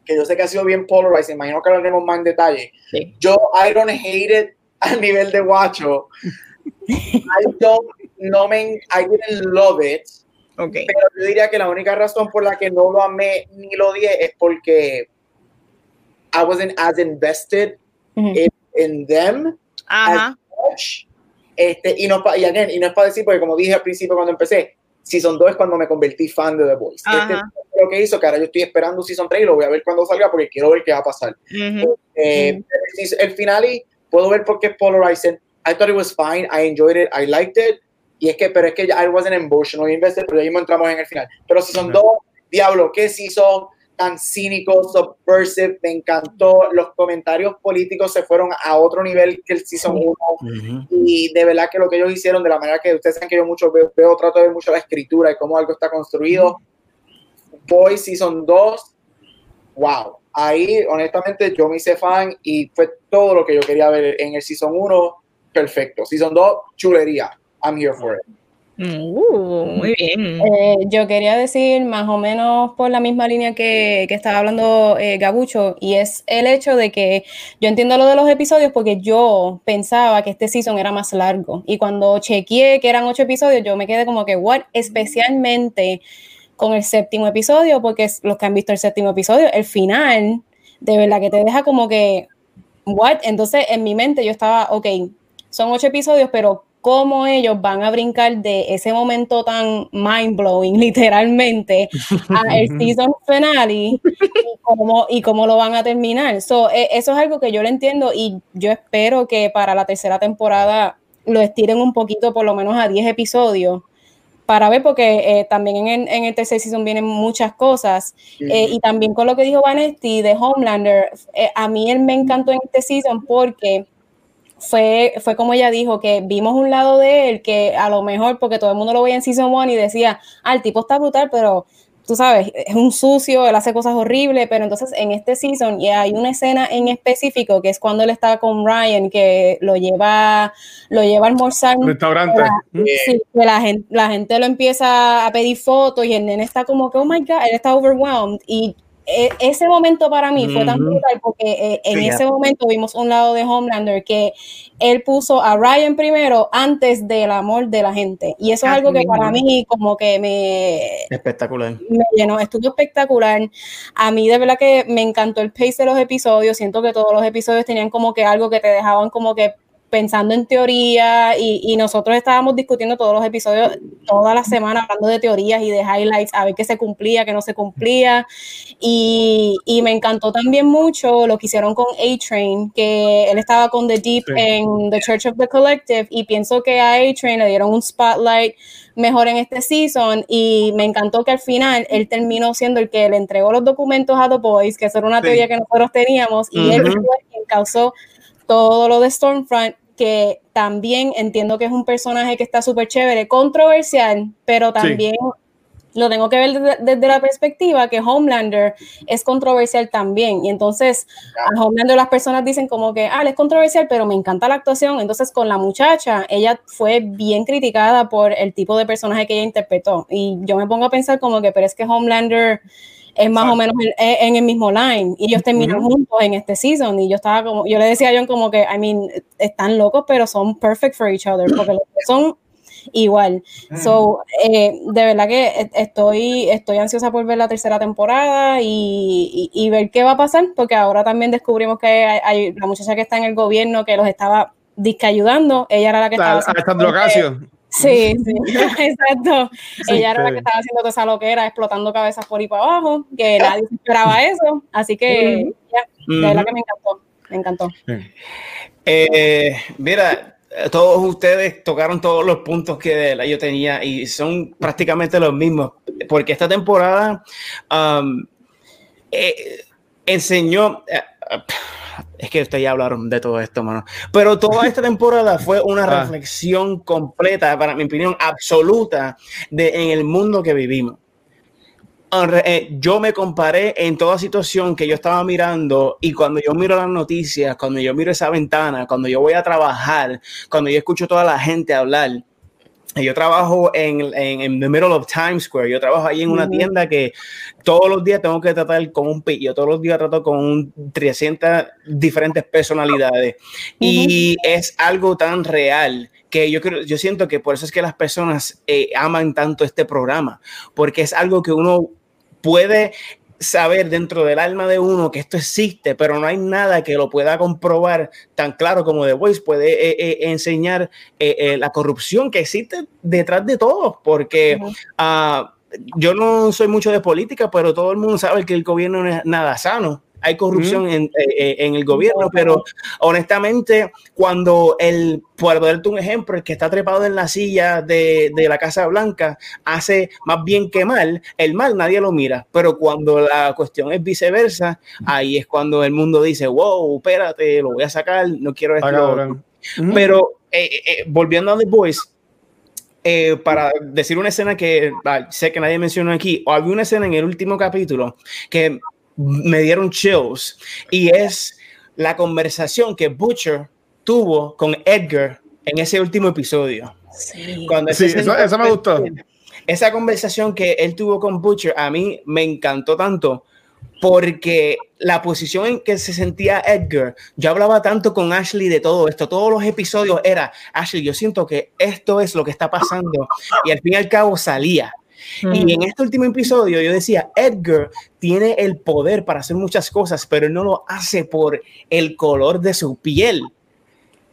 que yo sé que ha sido bien polarizing, imagino que lo haremos más en detalle. Sí. Yo, I don't hate it a nivel de guacho. I don't, no me, I didn't love it. Ok. Pero yo diría que la única razón por la que no lo amé ni lo odié es porque I wasn't as invested in, in them Ajá. much. Este, y, no, y, again, y no es para decir, porque como dije al principio cuando empecé, Season 2 es cuando me convertí fan de The Voice. Este es lo que hizo, que ahora yo estoy esperando Season 3 y lo voy a ver cuando salga porque quiero ver qué va a pasar. Ujú. Eh, el, el final y puedo ver por qué es polarizing. I thought it was fine. I enjoyed it. I liked it. Y es que, pero es que ya I wasn't emotionally invested, pero ya mismo entramos en el final. Pero si son dos, diablo, qué si son tan cínicos, subversive, me encantó. Los comentarios políticos se fueron a otro nivel que el Season 1. Ujú. Y de verdad que lo que ellos hicieron, de la manera que ustedes saben que yo mucho veo, veo, trato de ver mucho la escritura y cómo algo está construido. Boys Season 2, wow. Ahí, honestamente, yo me hice fan y fue todo lo que yo quería ver en el Season 1. Perfecto. Season 2, chulería. I'm here for it. Uh, muy bien. Eh, yo quería decir más o menos por la misma línea que, que estaba hablando eh, Gabucho, y es el hecho de que yo entiendo lo de los episodios porque yo pensaba que este season era más largo. Y cuando chequeé que eran ocho episodios, yo me quedé como que, what? Especialmente con el séptimo episodio, porque los que han visto el séptimo episodio, el final, de verdad que te deja como que, what? Entonces en mi mente yo estaba, ok, son ocho episodios, pero cómo ellos van a brincar de ese momento tan mind blowing, literalmente, a el season finale y cómo, y cómo lo van a terminar. So, eh, eso es algo que yo lo entiendo y yo espero que para la tercera temporada lo estiren un poquito, por lo menos a 10 episodios. Para ver, porque eh, también en, en el tercer season vienen muchas cosas. Eh, y también con lo que dijo Vanesti de Homelander, eh, a mí él me encantó en este season porque fue, fue como ella dijo, que vimos un lado de él que a lo mejor, porque todo el mundo lo veía en Season 1 y decía, ah, el tipo está brutal, pero tú sabes, es un sucio, él hace cosas horribles, pero entonces en este season y hay una escena en específico que es cuando él está con Ryan, que lo lleva, lo lleva a almorzar. Restaurante. Pero, Sí, que la gente, la gente lo empieza a pedir fotos y el nene está como que, oh my God, él está overwhelmed. Y e- ese momento para mí fue tan brutal porque eh, en Sí, ese momento vimos un lado de Homelander que él puso a Ryan primero antes del amor de la gente. Y eso es algo que para mí como que me, Espectacular. me llenó, estuvo espectacular. A mí de verdad que me encantó el pace de los episodios, siento que todos los episodios tenían como que algo que te dejaban como que pensando en teoría y, y nosotros estábamos discutiendo todos los episodios toda la semana hablando de teorías y de highlights, a ver qué se cumplía, qué no se cumplía. Y, y me encantó también mucho lo que hicieron con A-Train, que él estaba con The Deep Sí. en The Church of the Collective y pienso que a A-Train le dieron un spotlight mejor en este season y me encantó que al final él terminó siendo el que le entregó los documentos a The Boys, que eso era una Sí. teoría que nosotros teníamos y él Ujú. fue quien causó todo lo de Stormfront que también entiendo que es un personaje que está súper chévere, controversial, pero también lo tengo que ver desde, desde la perspectiva que Homelander es controversial también. Y entonces a Homelander las personas dicen como que, ah, él es controversial, pero me encanta la actuación. Entonces con la muchacha, ella fue bien criticada por el tipo de personaje que ella interpretó. Y yo me pongo a pensar como que, pero es que Homelander es más o menos en, en el mismo line. Y ellos terminan juntos en este season. Y yo estaba como, yo le decía a John como que, I mean, están locos pero son perfect for each other porque los dos son igual. So, eh, de verdad que e- estoy, estoy ansiosa por ver la tercera temporada y, y- y ver qué va a pasar, porque ahora también descubrimos que hay, hay la muchacha que está en el gobierno que los estaba disque ayudando, ella era la que estaba... Alejandro Casio. Sí, sí, exacto. ella era la que estaba haciendo toda esa loquera, explotando cabezas por y para abajo, que nadie esperaba eso. Así que, ya, de verdad que me encantó, me encantó. Eh, mira, todos ustedes tocaron todos los puntos que yo tenía y son prácticamente los mismos, porque esta temporada um, eh, enseñó... Eh, es que ustedes ya hablaron de todo esto, mano. Pero toda esta temporada fue una ah. reflexión completa, para mi opinión, absoluta de en el mundo que vivimos. Eh, yo me comparé en toda situación que yo estaba mirando y cuando yo miro las noticias, cuando yo miro esa ventana, cuando yo voy a trabajar, cuando yo escucho a toda la gente hablar, yo trabajo en, en, en, the middle of Times Square. Yo trabajo ahí en una tienda que todos los días tengo que tratar con un pillo. Todos los días trato con un 300 diferentes personalidades. Y es algo tan real que yo creo, yo siento que por eso es que las personas eh, aman tanto este programa, porque es algo que uno puede saber dentro del alma de uno que esto existe, pero no hay nada que lo pueda comprobar tan claro como The Voice puede eh, eh, enseñar eh, la corrupción que existe detrás de todo, porque ah, yo no soy mucho de política, pero todo el mundo sabe que el gobierno no es nada sano hay corrupción en, eh, eh, en, el gobierno, pero honestamente, cuando el, por darte un ejemplo, el que está trepado en la silla de, de, la Casa Blanca hace más bien que mal, el mal nadie lo mira, pero cuando la cuestión es viceversa, ahí es cuando el mundo dice, wow, espérate, lo voy a sacar, no quiero esto. Pero eh, volviendo a The Voice, para decir una escena que ah, sé que nadie mencionó aquí, o había una escena en el último capítulo que me dieron chills y es la conversación que Butcher tuvo con Edgar en ese último episodio. Sí, Cuando eso, eso, me gustó. Esa conversación que él tuvo con Butcher a mí me encantó tanto porque la posición en que se sentía Edgar, yo hablaba tanto con Ashley de todo esto, todos los episodios era, Ashley, yo siento que esto es lo que está pasando y al fin y al cabo salía. Y en este último episodio yo decía, Edgar tiene el poder para hacer muchas cosas, pero él no lo hace por el color de su piel.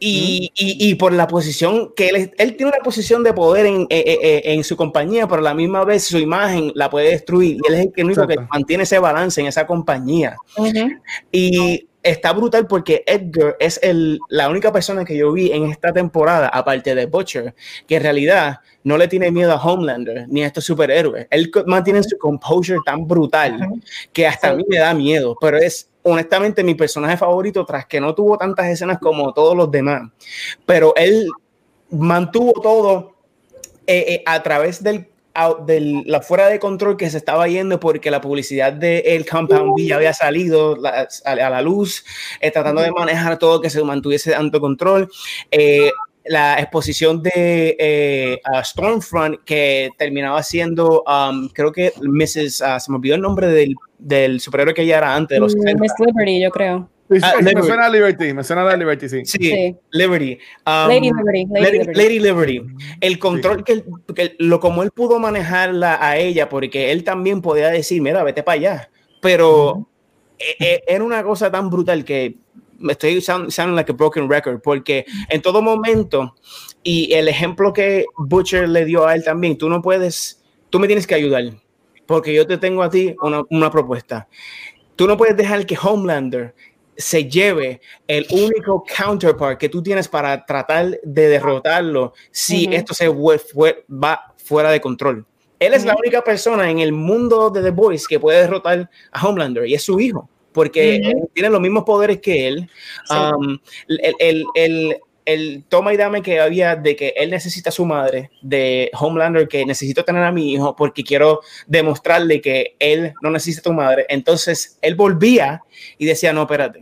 Y, y, y, por la posición que él, él tiene una posición de poder en, en, eh, eh, en, su compañía, pero a la misma vez su imagen la puede destruir. Y él es el único que mantiene ese balance en esa compañía. Y está brutal porque Edgar es el, la única persona que yo vi en esta temporada, aparte de Butcher, que en realidad no le tiene miedo a Homelander ni a estos superhéroes. Él mantiene su composure tan brutal que hasta a mí me da miedo, pero es honestamente mi personaje favorito tras que no tuvo tantas escenas como todos los demás. Pero él mantuvo todo eh, eh, a través del de la fuera de control que se estaba yendo porque la publicidad de el Compound B ya había salido a, la luz, eh, tratando de manejar todo que se mantuviese tanto control. Eh, la exposición de eh, Stormfront que terminaba siendo, um, creo que Mrs. Uh, se me olvidó el nombre del, del superhéroe que ella era antes de los mm, Miss Liberty, yo creo. Ah, me suena a Liberty, me suena a Liberty, sí. Sí, Liberty. Um, Lady Liberty. Lady, Liberty. El control que, lo como él pudo manejarla a ella, porque él también podía decir, mira, vete para allá. Pero e, e, era una cosa tan brutal que me estoy sounding like a broken record, porque en todo momento, y el ejemplo que Butcher le dio a él también, tú no puedes, tú me tienes que ayudar, porque yo te tengo a ti una, una propuesta. Tú no puedes dejar que Homelander se lleve el único counterpart que tú tienes para tratar de derrotarlo si esto se va fuera de control. Él es la única persona en el mundo de The Boys que puede derrotar a Homelander y es su hijo, porque tiene los mismos poderes que él. Um, el, el, el, toma y dame que había de que él necesita a su madre, de Homelander, que necesito tener a mi hijo porque quiero demostrarle que él no necesita a tu madre. Entonces él volvía y decía, no, espérate,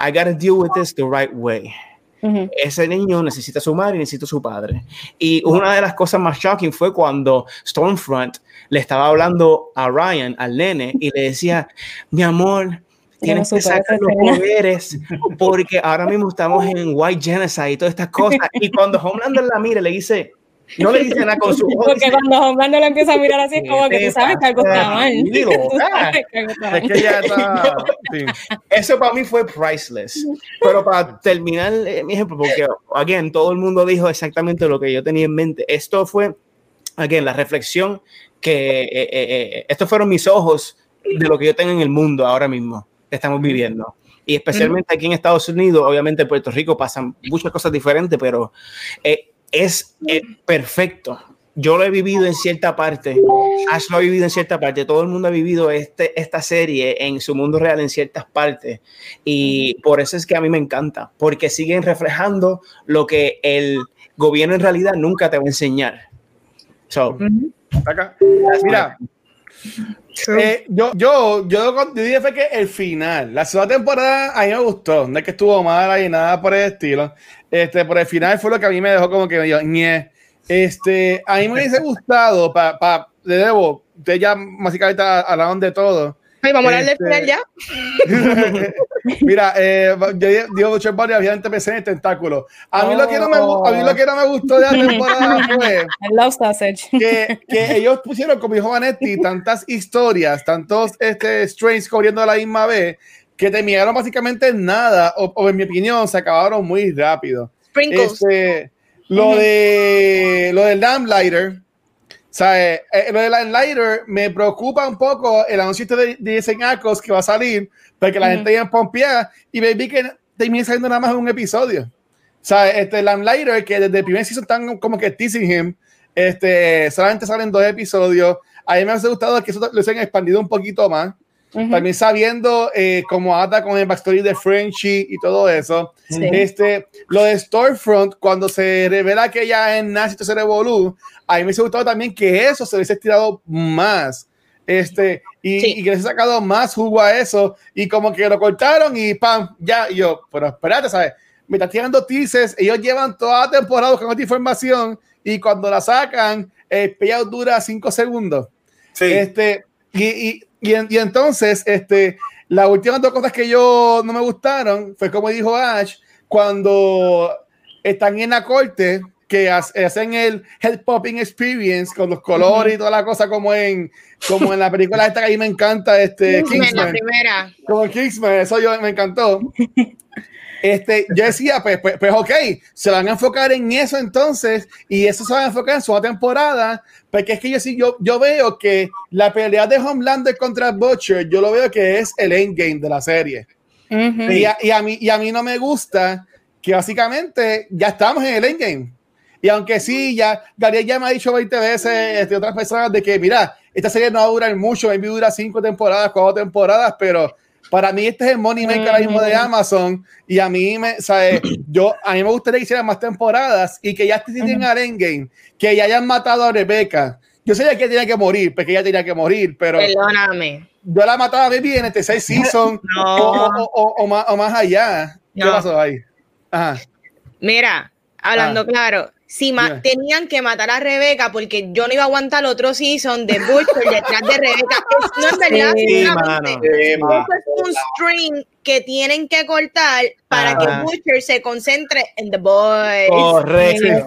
I gotta deal with this the right way. Ese niño necesita a su madre y necesita a su padre. Y una de las cosas más shocking fue cuando Stormfront le estaba hablando a Ryan, al nene, y le decía, mi amor, tienes que sacar los poderes porque ahora mismo estamos en White Genocide y todas estas cosas. Y cuando Homelander la mira, le dice, No le dice nada con su ojos. Porque cuando Homelander le empieza a mirar así, es como que tú sabes que algo está mal. Digo, ah, Es que ya está. sí. Eso para mí fue priceless. Pero para terminar eh, mi ejemplo, porque, again, todo el mundo dijo exactamente lo que yo tenía en mente. Esto fue, again, la reflexión que eh, eh, eh, estos fueron mis ojos de lo que yo tengo en el mundo ahora mismo estamos viviendo. Y especialmente aquí en Estados Unidos, obviamente en Puerto Rico pasan muchas cosas diferentes, pero eh, es eh, perfecto. Yo lo he vivido en cierta parte, Ash lo ha vivido en cierta parte, todo el mundo ha vivido este, esta serie en su mundo real en ciertas partes. Y por eso es que a mí me encanta, porque siguen reflejando lo que el gobierno en realidad nunca te va a enseñar. So, Acá. Mira, eh, yo, yo, yo, yo dije fue que el final, la segunda temporada a mí me gustó, no es que estuvo mala y nada por el estilo, este, por el final fue lo que a mí me dejó como que medio, ñe. este, a mí me hubiese gustado, para, pa, de debo, ustedes ya básicamente hablaron de todo, Ay, vamos a hablar del Este- final ya. Mira, eh, yo digo mucho Body, obviamente pensé en el tentáculo. A mí, lo que no me, a mí lo que no me gustó de la temporada fue que, que ellos pusieron, como dijo Vanetti, tantas historias, tantos este, strains corriendo a la misma vez, que terminaron básicamente en nada, o, o en mi opinión, se acabaron muy rápido. Sprinkles. Este, lo de lo del Lamplighter, ¿sabes? Eh, lo del Lamplighter me preocupa un poco el anuncio este de, de Ackles que va a salir, porque la Ujú. gente ya pompeada y baby que termine saliendo nada más un episodio. ¿Sabes? Este Lamplighter, que desde el primer season están como que teasing him, este, solamente salen dos episodios. A mí me ha gustado que eso lo hayan expandido un poquito más. Ujú. También sabiendo eh, cómo ata con el backstory de Frenchy y todo eso. Sí. Este, lo de Storefront, cuando se revela que ella es nazi, se revolú, a mí me gustado también que eso se hubiese estirado más. Este, y, Sí. y que les he sacado más jugo a eso. Y como que lo cortaron y pam, ya. Y yo, pero espérate, ¿sabes? Me estás tirando teasers. Ellos llevan toda la temporada buscando esta información. Y cuando la sacan, el payout dura cinco segundos. Sí. Este, y, y, y, en- y entonces, este, las últimas dos cosas que yo no me gustaron fue como dijo Ash, cuando están en la corte, que ha- hacen el head popping experience con los colores y toda la cosa como en como en la película esta que a mí me encanta este En la Kingsman. primera. como Kingsman eso yo me encantó este yo decía pues, pues, pues ok se van a enfocar en eso entonces y eso se va a enfocar en su temporada porque es que yo sí yo, yo veo que la pelea de Homelander contra Butcher yo lo veo que es el endgame de la serie Ujú. y, a, y, a mí, y a mí no me gusta que básicamente ya estamos en el endgame. Y aunque sí, ya Gabriel ya me ha dicho 20 veces este, otras personas de que, mira, esta serie no va a durar mucho, maybe dura cinco temporadas, cuatro temporadas, pero para mí este es el money maker ahora mismo de Amazon y a mí me, ¿sabes? Yo, a mí me gustaría que hicieran más temporadas y que ya te tienen al endgame, que ya hayan matado a Rebeca. Yo sé que tenía que morir, porque ella tenía que morir, pero Perdóname. yo la mataba a Baby en este seis season No. o, o- o- o más, o más allá. ¿Qué No. pasó ahí? Ajá. Mira, hablando Ah. claro, si ma- Dime. tenían que matar a Rebeca porque yo no iba a aguantar otro season de Butcher detrás de Rebeca. Es- no es verdad, Sí, mano. Sí. Eso es un string que tienen que cortar para Ah. que Butcher se concentre en The Boys. Correcto.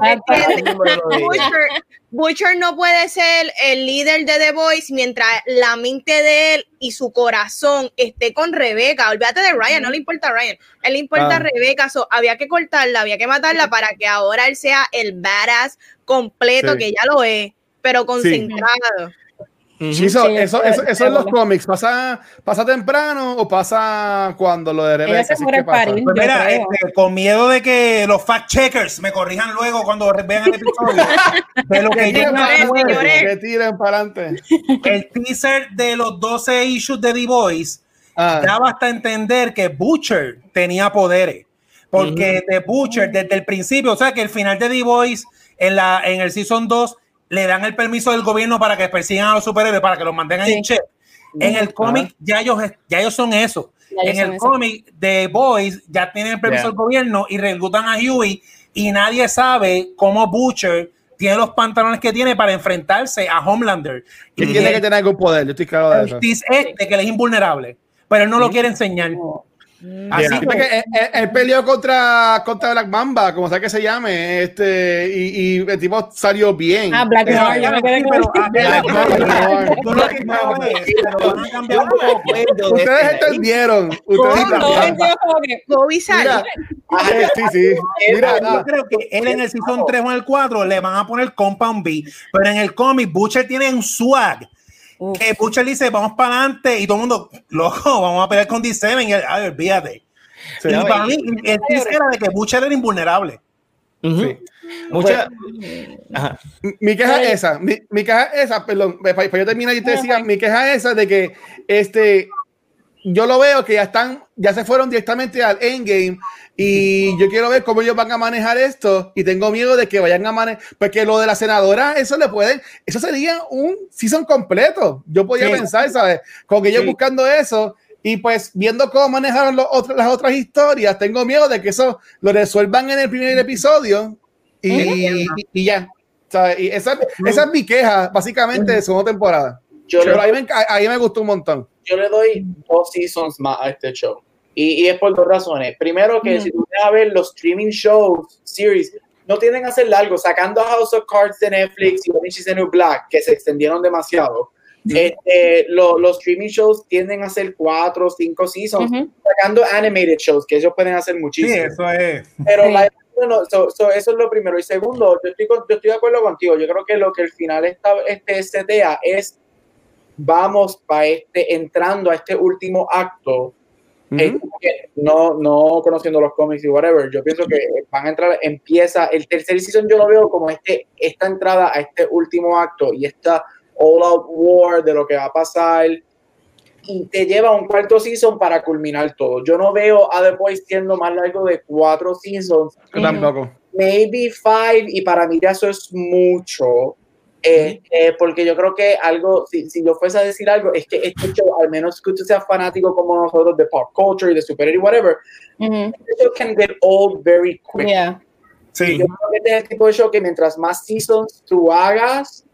Butcher, Butcher no puede ser el líder de The Voice mientras la mente de él y su corazón esté con Rebeca. Olvídate de Ryan, no le importa a Ryan, él le importa Ah. a Rebeca. So, había que cortarla, había que matarla para que ahora él sea el badass completo Sí. que ya lo es, pero concentrado. Sí, eso, sí, eso, eso sí, en los cómics, ¿pasa, ¿pasa temprano o pasa cuando lo de Ella Rebeca? se Así muere que pasa. parir. Pues mira, este, con miedo de que los fact checkers me corrijan luego cuando vean el episodio. de lo que tiren acuerdo, señores. que tiren para adelante. el teaser de los 12 issues de The Voice Ah, daba hasta entender que Butcher tenía poderes. Porque The Butcher, desde el principio, o sea, que el final de The Voice en, la, en el Season 2 le dan el permiso del gobierno para que persigan a los superhéroes, para que los mantengan Sí. en check. En el cómic ya ellos, ya ellos son eso. Ya en son el cómic de Boys ya tienen el permiso Yeah. del gobierno y reclutan a Huey y nadie sabe cómo Butcher tiene los pantalones que tiene para enfrentarse a Homelander. que Y tiene que tener algún poder, yo estoy claro de eso. este que él es invulnerable, pero él no lo quiere enseñar. Así Sí, que- porque él, él- él peleó contra, contra Black Mamba, como sea que se llame, este, y, y el tipo salió bien. Ah, Black yo me quedé con ah, Black Noir. Tú lo que creo es, pero van a cambiar un poco. Ustedes entendieron. Ustedes No, No, es que yo como que- Kobe salió. Mira, sí, sí. Mira, Yo creo que él en el season 3 o en el 4 le van a poner Compound B, pero en el cómic Butcher tiene un swag Uf. que Butcher dice vamos para adelante y todo el mundo, loco, vamos a pelear con D7 y él, ay, olvídate. Sí. y para mí, el teaser era de que Butcher era invulnerable. Mucha. Ajá. Mi queja es esa, mi, mi queja es esa, perdón, para, para yo terminar y te decía, mi queja es esa de que este, yo lo veo que ya están, ya se fueron directamente al endgame y yo quiero ver cómo ellos van a manejar esto y tengo miedo de que vayan a manejar, porque lo de la senadora, eso le pueden, eso sería un season completo, yo podía Sí. pensar, ¿sabes? Con ellos Sí. buscando eso. Y pues viendo cómo manejaron los otros- las otras historias, tengo miedo de que eso lo resuelvan en el primer episodio y, y- y ya. ¿sabes? Y esa, esa es mi queja, básicamente, de segunda temporada. Yo le, Pero ahí me, me gustó un montón. yo le doy dos seasons más a este show. Y, y es por dos razones. Primero, que Ujú. si tú vas a ver los streaming shows, series, no tienden a ser largos. Sacando House of Cards de Netflix y Orange is the New Black, que se extendieron demasiado. Este, lo- los streaming shows tienden a ser cuatro o cinco seasons. Sacando animated shows, que ellos pueden hacer Sí, muchísimo. eso es. Pero Sí. la- bueno, so- so eso es lo primero. Y segundo, yo estoy, con- yo estoy de acuerdo contigo. Yo creo que lo que el final está, este setea es vamos para este, entrando a este último acto. eh, que no, no conociendo los cómics y whatever, yo pienso que van a entrar, empieza el tercer season, yo lo veo como este, esta entrada a este último acto y esta all out war de lo que va a pasar y te lleva a un cuarto season para culminar todo. Yo no veo a The Boys siendo más largo de cuatro seasons, Yo tampoco. maybe five, y para mí ya eso es mucho. Eh, eh, porque yo creo que algo, si, si yo fuese a decir algo, es que este show, al menos que usted sea fanático como nosotros de pop culture y de superhéroe y whatever, Ujú. este show can get old very quick. Yeah. Sí. Yo creo que este es el tipo de show que mientras más seasons tú hagas,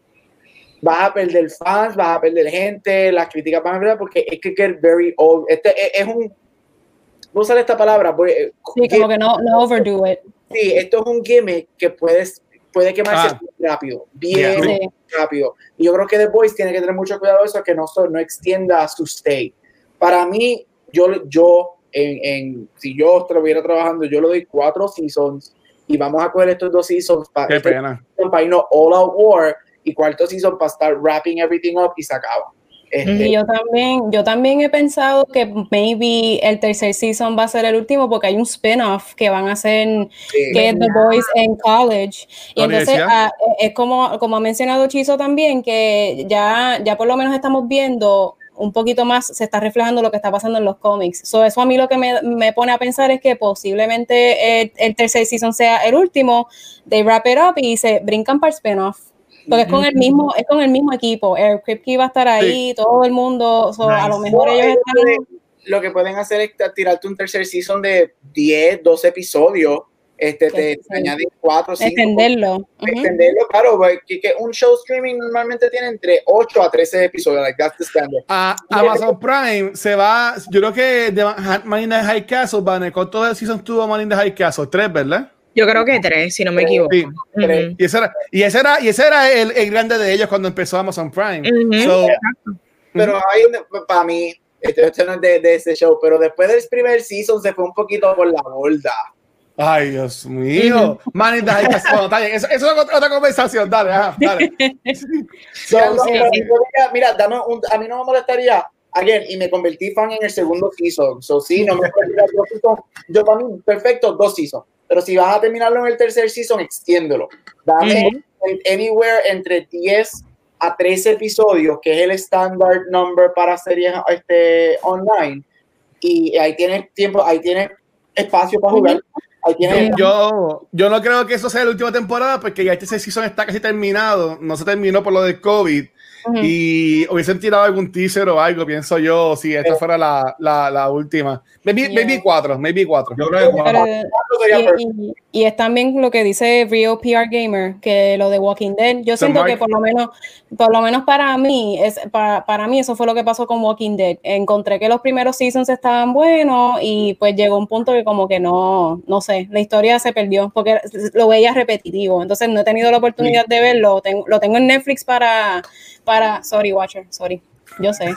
vas a perder fans, vas a perder gente, las críticas van a perder porque es que get very old. Este es, es un, voy a usar esta palabra, voy, eh, Sí, como que no, no overdo it. Sí, esto es un gimmick que puedes, puede quemarse Ah. bien rápido, bien rápido. Y yo creo que The Voice tiene que tener mucho cuidado de eso, que no, so- no extienda su stay. Para mí, yo, yo en, en- si yo estuviera trabajando, yo le doy cuatro seasons y vamos a coger estos dos seasons para, este para irnos all out war y cuarto season para estar wrapping everything up y se acaba. Este, Y yo también, yo también he pensado que maybe el tercer season va a ser el último porque hay un spin-off que van a hacer sí. que es The Boys en College. Y entonces universidad. ah, es como, como ha mencionado Chizo también, que ya, ya por lo menos estamos viendo un poquito más, se está reflejando lo que está pasando en los cómics. So, eso a mí lo que me, me pone a pensar es que posiblemente el, el tercer season sea el último, they wrap it up y se brincan para el spin-off. Porque es con el mismo, es con el mismo equipo. Eric Kripke va a estar ahí, todo el mundo. so, A lo Nice. mejor ellos están. lo que pueden hacer es tirarte un tercer season de 10, 12 episodios. Este, te, Sí. añaden 4, 5. Extenderlo. Ujú. Extenderlo, claro, pues, que, que un show streaming normalmente tiene entre 8 a 13 episodios, like that's the standard. A Amazon Prime se va, yo creo que de Man in the High Castle, Van, con todo el season tuvo Man in the High Castle, tres, ¿verdad? Yo creo que tres, si no me equivoco. Sí. Ujú. Y ese era, y ese era, y ese era el, el grande de ellos cuando empezó Amazon Prime. Ujú. So, Pero ahí, para mí, este, este no es de, de ese show, pero después del primer season se fue un poquito por la borda. ay, Dios mío. Man in the High Castle. Bueno, está bien. Eso, eso es otra, otra conversación. Dale, ajá, dale. So, no, mira, dame un- a mí no me molestaría, again, y me convertí fan en el segundo season, so sí, no me molestaría yo para mí, perfecto, dos seasons, pero si vas a terminarlo en el tercer season, extiéndelo, dame anywhere entre 10 a 13 episodios, que es el standard number para series este, online, y ahí tienes tiempo, ahí tienes espacio para jugar, ahí tienes... Yo, yo no creo que eso sea la última temporada porque ya este season está casi terminado. No se terminó por lo del COVID. Y hubiesen tirado algún teaser o algo, pienso yo, si esta fuera la, la, la última. Maybe, Yeah. maybe cuatro, maybe cuatro. Yo creo que Pero, Y es también lo que dice Real PR Gamer, que lo de Walking Dead, yo siento que por lo menos, por lo menos para mí, es, para, para, mí eso fue lo que pasó con Walking Dead. Encontré que los primeros seasons estaban buenos y pues llegó un punto que como que no, no sé, la historia se perdió porque lo veía repetitivo. Entonces no he tenido la oportunidad de verlo. Tengo, lo tengo en Netflix para, para, sorry, Watcher, sorry. Yo sé.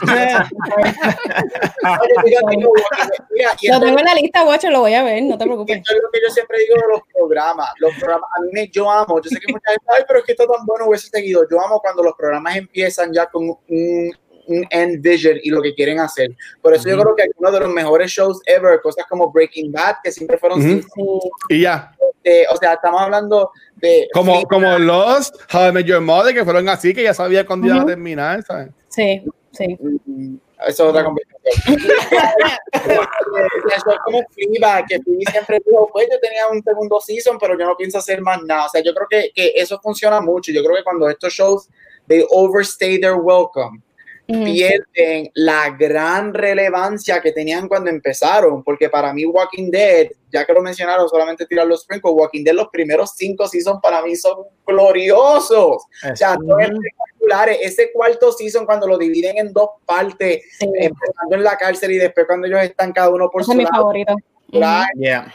lo tengo en la lista, Watcher, lo voy a ver, no te preocupes. Esto es lo que yo siempre digo de los programas. Los programas, a mí me, yo amo, yo sé que mucha gente, ay, pero es que está tan bueno hubiese seguido. Yo amo cuando los programas empiezan ya con un, un end vision y lo que quieren hacer. Por eso yo creo que uno de los mejores shows ever, cosas como Breaking Bad, que siempre fueron uh -huh. y ya. O sea, estamos hablando de como, como Lost, How I Met Your Mother, que fueron así, que ya sabía cuándo uh -huh. iba a terminar, ¿sabes? Sí. Sí. Eso es otra conversación. Eso es como Fleabag, que Phoebe siempre dijo, pues yo tenía un segundo season, pero yo no pienso hacer más nada. O sea, yo creo que, que eso funciona mucho. Yo creo que cuando estos shows, they overstay their welcome, mm. pierden la gran relevancia que tenían cuando empezaron, porque para mí Walking Dead, ya que lo mencionaron, solamente tirar los sprinkles, Walking Dead los primeros cinco seasons para mí son gloriosos. O sea, no es ese cuarto season cuando lo dividen en dos partes, sí. empezando en la cárcel y después cuando ellos están cada uno por Ese su es mi favorito. -huh. yeah.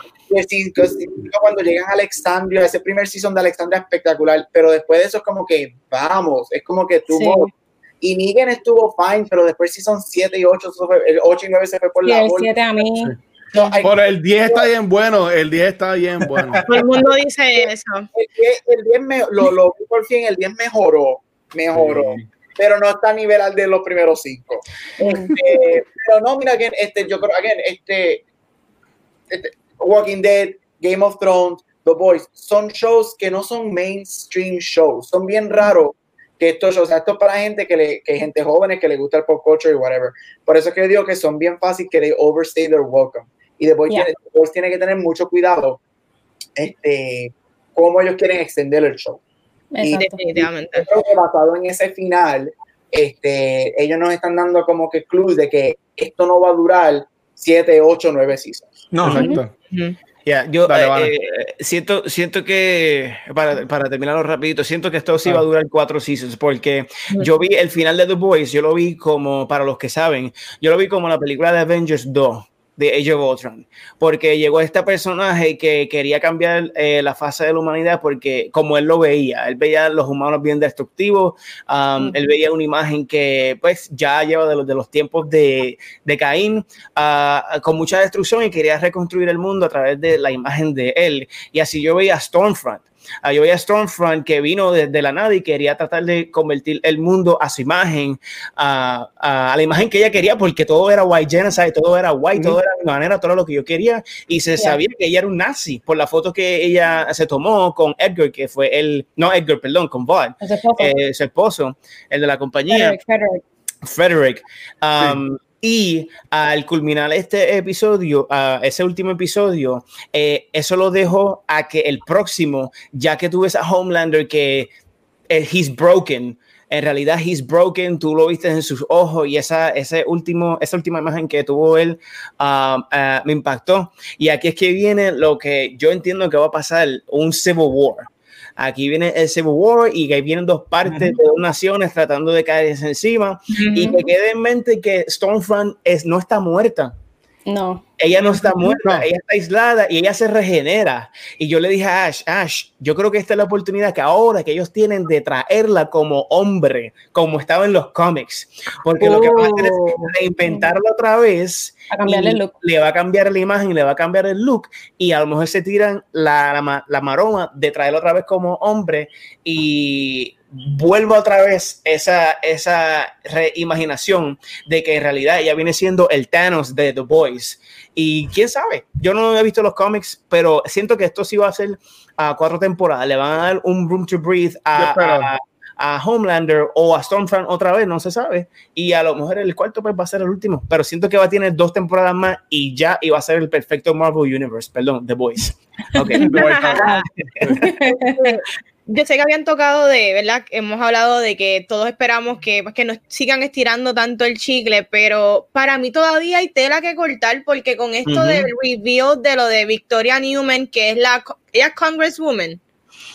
cuando llegan a Alexandria, ese primer season de Alexandria espectacular, pero después de eso es como que vamos, es como que tuvo sí. Y Negan estuvo fine, pero después season 7 y 8, el 8 y 9 se fue por sí, la el 7 a mí. No, hay, por el 10 está bien bueno, el 10 está bien bueno. Todo el mundo dice eso. El 10, el 10 me, lo, lo por fin, el 10 mejoró, mejoró. Sí. Pero no está a nivel al de los primeros cinco. este, pero no, mira, again, este, yo creo, again, este, este, Walking Dead, Game of Thrones, The Boys, son shows que no son mainstream shows, son bien raros que estos shows, o sea, esto es para gente que, le, que gente jóvenes que le gusta el pop culture y whatever. Por eso es que yo digo que son bien fáciles que they overstay their welcome. Y Boys, yeah. tiene, Boys tiene que tener mucho cuidado este, cómo ellos quieren extender el show. Y definitivamente. Creo que basado en ese final, este, ellos nos están dando como que clues de que esto no va a durar 7, 8, 9 seasons. No, exacto. Yeah, yo vale, vale. Eh, siento, siento que, para, para, terminarlo rapidito, siento que esto sí va a durar cuatro seasons, porque yo vi el final de The Boys, yo lo vi como, para los que saben, yo lo vi como la película de Avengers 2 de Age of Ultron, porque llegó este personaje que quería cambiar eh, la fase de la humanidad porque como él lo veía, él veía a los humanos bien destructivos, um, mm. él veía una imagen que pues ya lleva de los, de los tiempos de, de Caín, uh, con mucha destrucción y quería reconstruir el mundo a través de la imagen de él, y así yo veía Stormfront, Uh, yo veía Stormfront que vino desde de la nada y quería tratar de convertir el mundo a su imagen, a la imagen que ella quería, porque todo era white genocide, todo era white, mm -hmm. todo era de manera, todo lo que yo quería. Y se yeah. sabía que ella era un nazi por la foto que ella se tomó con Edgar, que fue el, no Edgar, perdón, con Vaughn, eh, su esposo, el de la compañía. Frederick. Frederick. Frederick. Um, sí. Y al culminar este episodio, ese último episodio, eh, eso lo dejo a que el próximo, ya que tú ves a Homelander que eh, he's broken, en realidad he's broken, tú lo viste en sus ojos y esa, ese último, esa última imagen que tuvo él uh, uh, me impactó. Y aquí es que viene lo que yo entiendo que va a pasar, un civil war. Aquí viene el Civil War y que vienen dos partes de dos naciones tratando de caerse encima. Y que quede en mente que Stormfront es, no está muerta. No. Ella no está muerta, no. ella está aislada y ella se regenera. Y yo le dije a Ash, Ash, yo creo que esta es la oportunidad que ahora que ellos tienen de traerla como hombre, como estaba en los cómics. Porque oh. lo que van a hacer es reinventarla otra vez. A cambiarle el look. Le va a cambiar la imagen, le va a cambiar el look. Y a lo mejor se tiran la, la, la maroma de traerlo otra vez como hombre. Y vuelvo otra vez esa, esa reimaginación de que en realidad ella viene siendo el Thanos de The Boys. Y quién sabe, yo no he visto los cómics, pero siento que esto sí va a ser a uh, cuatro temporadas. Le van a dar un room to breathe a, a, a, Homelander o a Stormfront otra vez, no se sabe. Y a lo mejor el cuarto pues va a ser el último, pero siento que va a tener dos temporadas más y ya iba a ser el perfecto Marvel Universe, perdón, The Boys. Okay. yo sé que habían tocado de, ¿verdad? Hemos hablado de que todos esperamos que, pues, que no sigan estirando tanto el chicle, pero para mí todavía hay tela que cortar porque con esto uh -huh. del reveal de lo de Victoria Newman, que es la ella es congresswoman.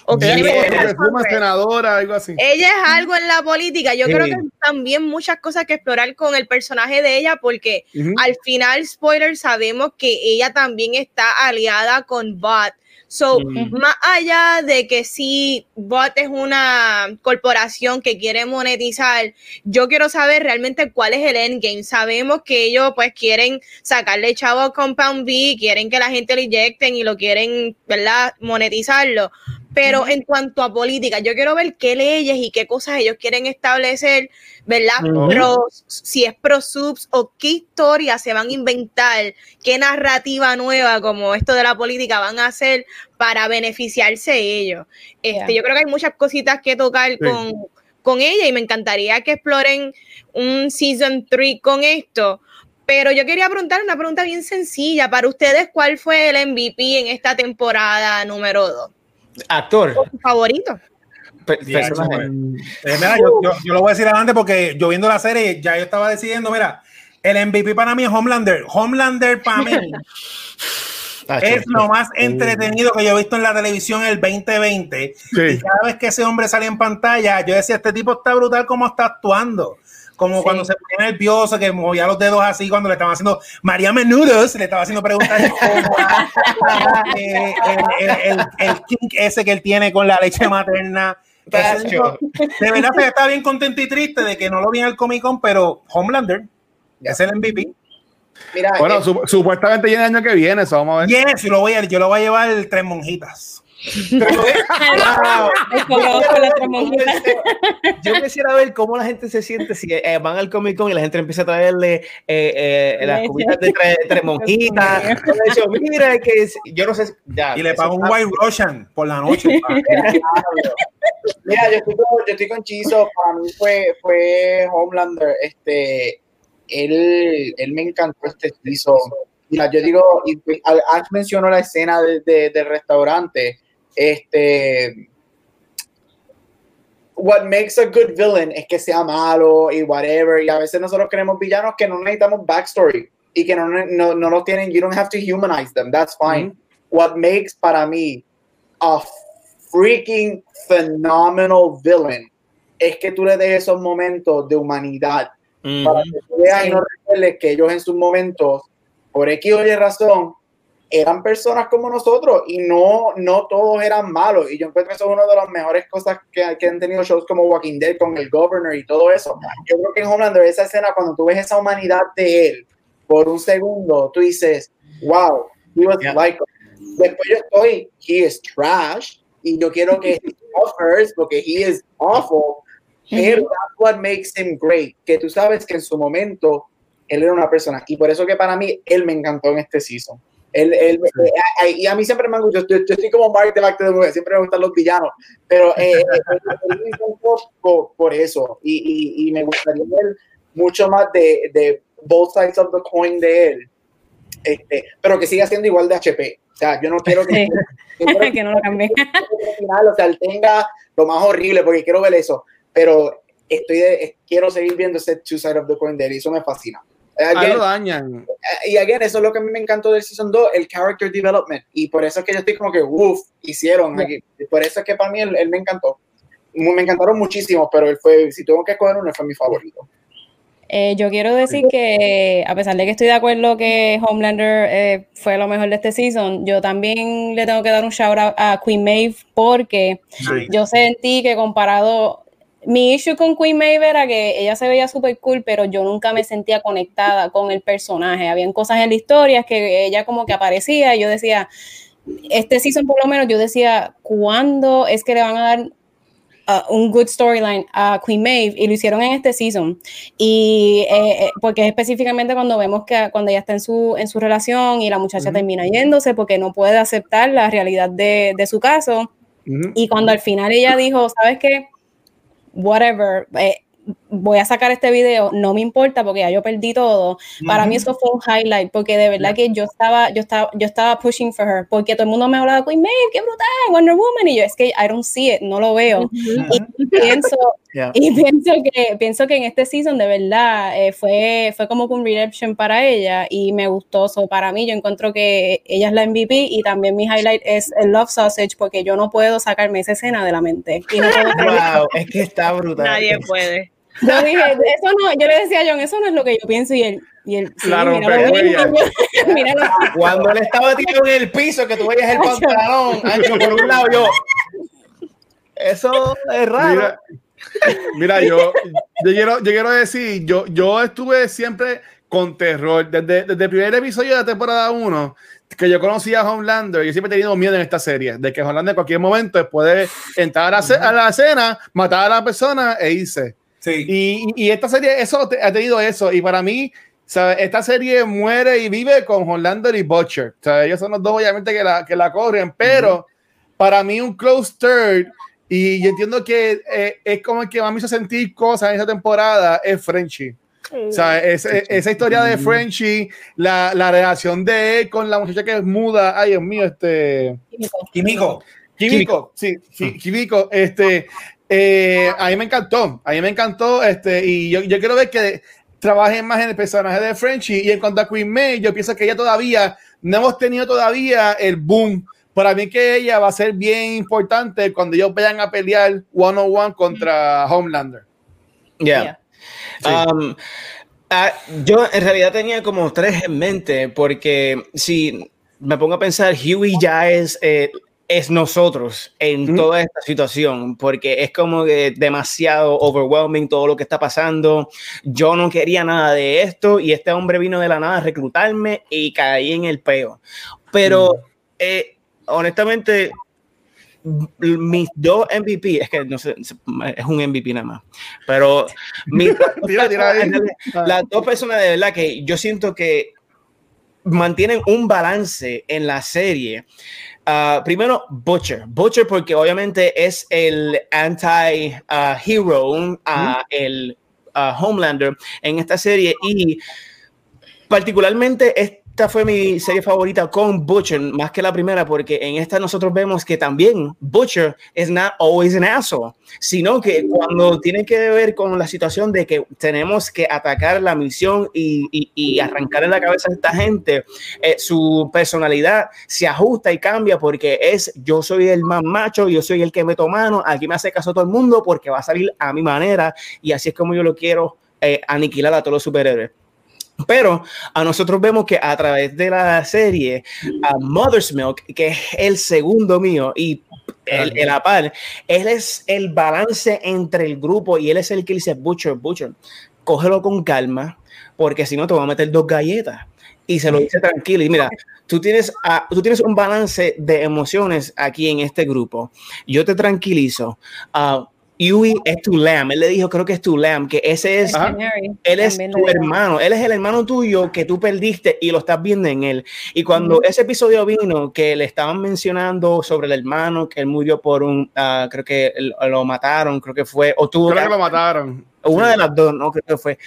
O ella es senadora, algo así. Ella es algo en la política. Yo creo que también muchas cosas que explorar con el personaje de ella, porque al final, spoiler, sabemos que ella también está aliada con Bot So, más allá de que si Bot es una corporación que quiere monetizar, yo quiero saber realmente cuál es el endgame. Sabemos que ellos pues quieren sacarle chavo a Compound B, quieren que la gente lo inyecten y lo quieren, ¿verdad? Monetizarlo. Pero en cuanto a política, yo quiero ver qué leyes y qué cosas ellos quieren establecer, ¿verdad? si es pro subs o qué historia se van a inventar, qué narrativa nueva como esto de la política van a hacer para beneficiarse ellos. Este, Yo creo que hay muchas cositas que tocar con, con ella y me encantaría que exploren un season 3 con esto. Pero yo quería preguntar una pregunta bien sencilla. Para ustedes, ¿cuál fue el MVP en esta temporada número 2? Actor. favorito. Eh, yo, lo voy a decir adelante porque yo viendo la serie ya yo estaba decidiendo, mira, el MVP para mí es Homelander. Homelander para mí es lo más entretenido que yo he visto en la televisión el 2020. Y cada vez que ese hombre sale en pantalla, yo decía, este tipo está brutal como está actuando como cuando se ponía nervioso, que movía los dedos así cuando le estaban haciendo María Menudos, le estaba haciendo preguntas eh, el, el, kink ese que él tiene con la leche materna. de verdad se está bien contento y triste de que no lo vi en el Comic Con, pero Homelander es el MVP. Mira, bueno, eh, supuestamente ya el año que viene, eso vamos a ver. Yes, lo voy a, yo lo voy a llevar tres monjitas. Yo quisiera ver cómo la gente se siente si eh, van al Comic Con y la gente empieza a traerle eh, eh, las cubitas de tres, monjitas. mira, que yo no sé. y le pago un White Russian por la noche. mira, yo estoy, con, yo estoy con Chizo. Para mí fue, fue Homelander. Este, él, él me encantó este Chizo. Mira, yo digo, Ash mencionó la escena de, del restaurante este, what makes a good villain es que sea malo y whatever. Y a veces nosotros queremos villanos que no necesitamos backstory y que no, no, no lo tienen. You don't have to humanize them. That's fine. What makes para mí a freaking phenomenal villain es que tú le des esos momentos de humanidad para que tú veas y no recuerdes que ellos en sus momentos, por X o Y razón, eran personas como nosotros y no, no todos eran malos. Y yo encuentro que eso es una de las mejores cosas que, que, han tenido shows como Walking Dead con el Governor y todo eso. Yo creo que en Homelander, esa escena, cuando tú ves esa humanidad de él por un segundo, tú dices, wow, he was like. Después yo estoy, he is trash y yo quiero que he offers porque he is awful. Pero that's what makes him great. Que tú sabes que en su momento él era una persona. Y por eso que para mí él me encantó en este season. Él, él, eh, y a mí siempre me gusta, yo, yo estoy como Mark de Back to the Movie, siempre me gustan los villanos, pero eh, eh me por, por eso. Y, y, y, me gustaría ver mucho más de, de both sides of the coin de él, este, pero que siga siendo igual de HP. O sea, yo no quiero que, que, no lo cambie. o sea, él tenga lo más horrible, porque quiero ver eso, pero estoy de, quiero seguir viendo ese two sides of the coin de él y eso me fascina. Again, lo dañan. Eh, y again, eso es lo que a mí me encantó del Season 2, el character development. Y por eso es que yo estoy como que, uff, hicieron. Por eso es que para mí él, me encantó. Me encantaron muchísimo, pero él fue, si tengo que escoger uno, él fue mi favorito. Eh, yo quiero decir que, a pesar de que estoy de acuerdo que Homelander eh, fue lo mejor de este season, yo también le tengo que dar un shout out a Queen Maeve porque yo sentí que comparado mi issue con Queen Maeve era que ella se veía súper cool, pero yo nunca me sentía conectada con el personaje. Habían cosas en la historia que ella como que aparecía y yo decía, este season por lo menos, yo decía, ¿cuándo es que le van a dar uh, un good storyline a Queen Maeve? Y lo hicieron en este season. Y eh, eh, porque específicamente cuando vemos que cuando ella está en su, en su relación y la muchacha termina yéndose porque no puede aceptar la realidad de, de su caso. Y cuando al final ella dijo, ¿sabes qué? Whatever, eh, voy a sacar este video, no me importa porque ya yo perdí todo. Para mí eso fue un highlight porque de verdad que yo estaba, yo estaba, yo estaba pushing for her porque todo el mundo me hablaba, Queen Maeve, qué brutal, Wonder Woman y yo es que I don't see it, no lo veo. Y pienso, Yeah. Y pienso que, pienso que en este season de verdad eh, fue, fue como que un redemption para ella y me gustó. So, para mí, yo encuentro que ella es la MVP y también mi highlight es el Love Sausage porque yo no puedo sacarme esa escena de la mente. Y no puedo Wow, es que está brutal. Nadie puede. yo dije, eso no, yo le decía a John, eso no es lo que yo pienso y él, y él sí, Claro, míralo míralo. Cuando él estaba tirado en el piso, que tú veías el pantalón ancho por un lado, yo. Eso es raro. Mira, mira, yo, yo, quiero, yo quiero decir, yo, yo estuve siempre con terror. Desde, desde el primer episodio de la temporada 1, que yo conocí a Homelander, yo siempre he tenido miedo en esta serie, de que Homelander en cualquier momento puede entrar a la, a la escena, matar a la persona e irse. Sí. Y, y esta serie eso ha tenido eso. Y para mí, ¿sabes? esta serie muere y vive con Hollander y Butcher. ¿sabes? Ellos son los dos, obviamente, que la, que la corren. Pero para mí, un close third, y yo entiendo que eh, es como el que más me hizo sentir cosas en esa temporada, es Frenchy. O sea, es- es- esa historia de Frenchy, la, la relación de él con la muchacha que es muda, ay Dios mío, este... Químico. Químico, sí, sí, Químico, este, eh, a mí me encantó, a mí me encantó, este, y yo, yo quiero ver que trabajen más en el personaje de Frenchy, y en cuanto a Queen May, yo pienso que ella todavía, no hemos tenido todavía el boom, para mí que ella va a ser bien importante cuando ellos vayan a pelear one on one contra Homelander. Yeah. Yeah. Sí. Um, ah, yo en realidad tenía como tres en mente, porque si me pongo a pensar, Huey ya es, eh, es nosotros en Mm. toda esta situación, porque es como que demasiado overwhelming todo lo que está pasando. Yo no quería nada de esto y este hombre vino de la nada a reclutarme y caí en el peo. Pero eh, honestamente, mis dos MVP, es que no sé, es un MVP nada más, pero mis dos Tira, tira ahí. personas, las dos personas de verdad que yo siento que mantienen un balance en la serie. Ah, primero, Butcher. Butcher porque obviamente es el anti-hero, el ah, Homelander en esta serie y particularmente esta fue mi serie favorita con Butcher, más que la primera, porque en esta nosotros vemos que también Butcher is not always an asshole, sino que cuando tiene que ver con la situación de que tenemos que atacar la misión y, y, arrancar en la cabeza a esta gente, eh, su personalidad se ajusta y cambia porque es yo soy el más macho, yo soy el que meto mano, aquí me hace caso todo el mundo porque va a salir a mi manera y así es como yo lo quiero eh, aniquilar a todos los superhéroes. Pero a nosotros vemos que a través de la serie, a Mother's Milk, que es el segundo mío, y el, el a par, él es el balance entre el grupo y él es el que dice, Butcher, Butcher, cógelo con calma, porque si no te voy a meter dos galletas. Y se lo dice tranquilo. Y mira, tú tienes, tú tienes un balance de emociones aquí en este grupo. Yo te tranquilizo. Ah, Yui es tu lamb. Él le dijo, creo que es tu lamb, que ese es él es tu hermano, él es el hermano tuyo que tú perdiste y lo estás viendo en él. Y cuando ese episodio vino, que le estaban mencionando sobre el hermano, que él murió por un, ah, creo que lo mataron, creo que fue, o tuvo Creo que- que lo mataron. una Sí. de las dos, no creo que fue.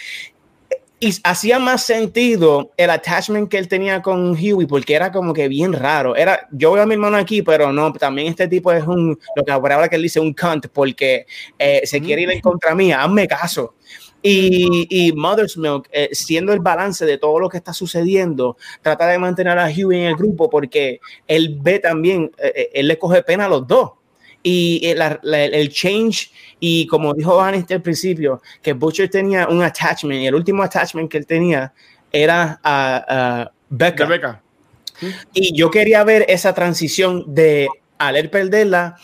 Y hacía más sentido el attachment que él tenía con Huey, porque era como que bien raro. Era, yo veo a mi hermano aquí, pero no, también este tipo es un, lo que ahora que él dice, un cunt, porque eh, se quiere ir en contra mía, hazme caso. Y, y Mother's Milk, eh, siendo el balance de todo lo que está sucediendo, trata de mantener a Huey en el grupo porque él ve también, eh, eh, él le coge pena a los dos. Y eh, la- la- el change, y como dijo Vanessa al principio, que Butcher tenía un attachment, y el último attachment que él tenía era a, a Becca. Y yo quería ver esa transición de al él perderla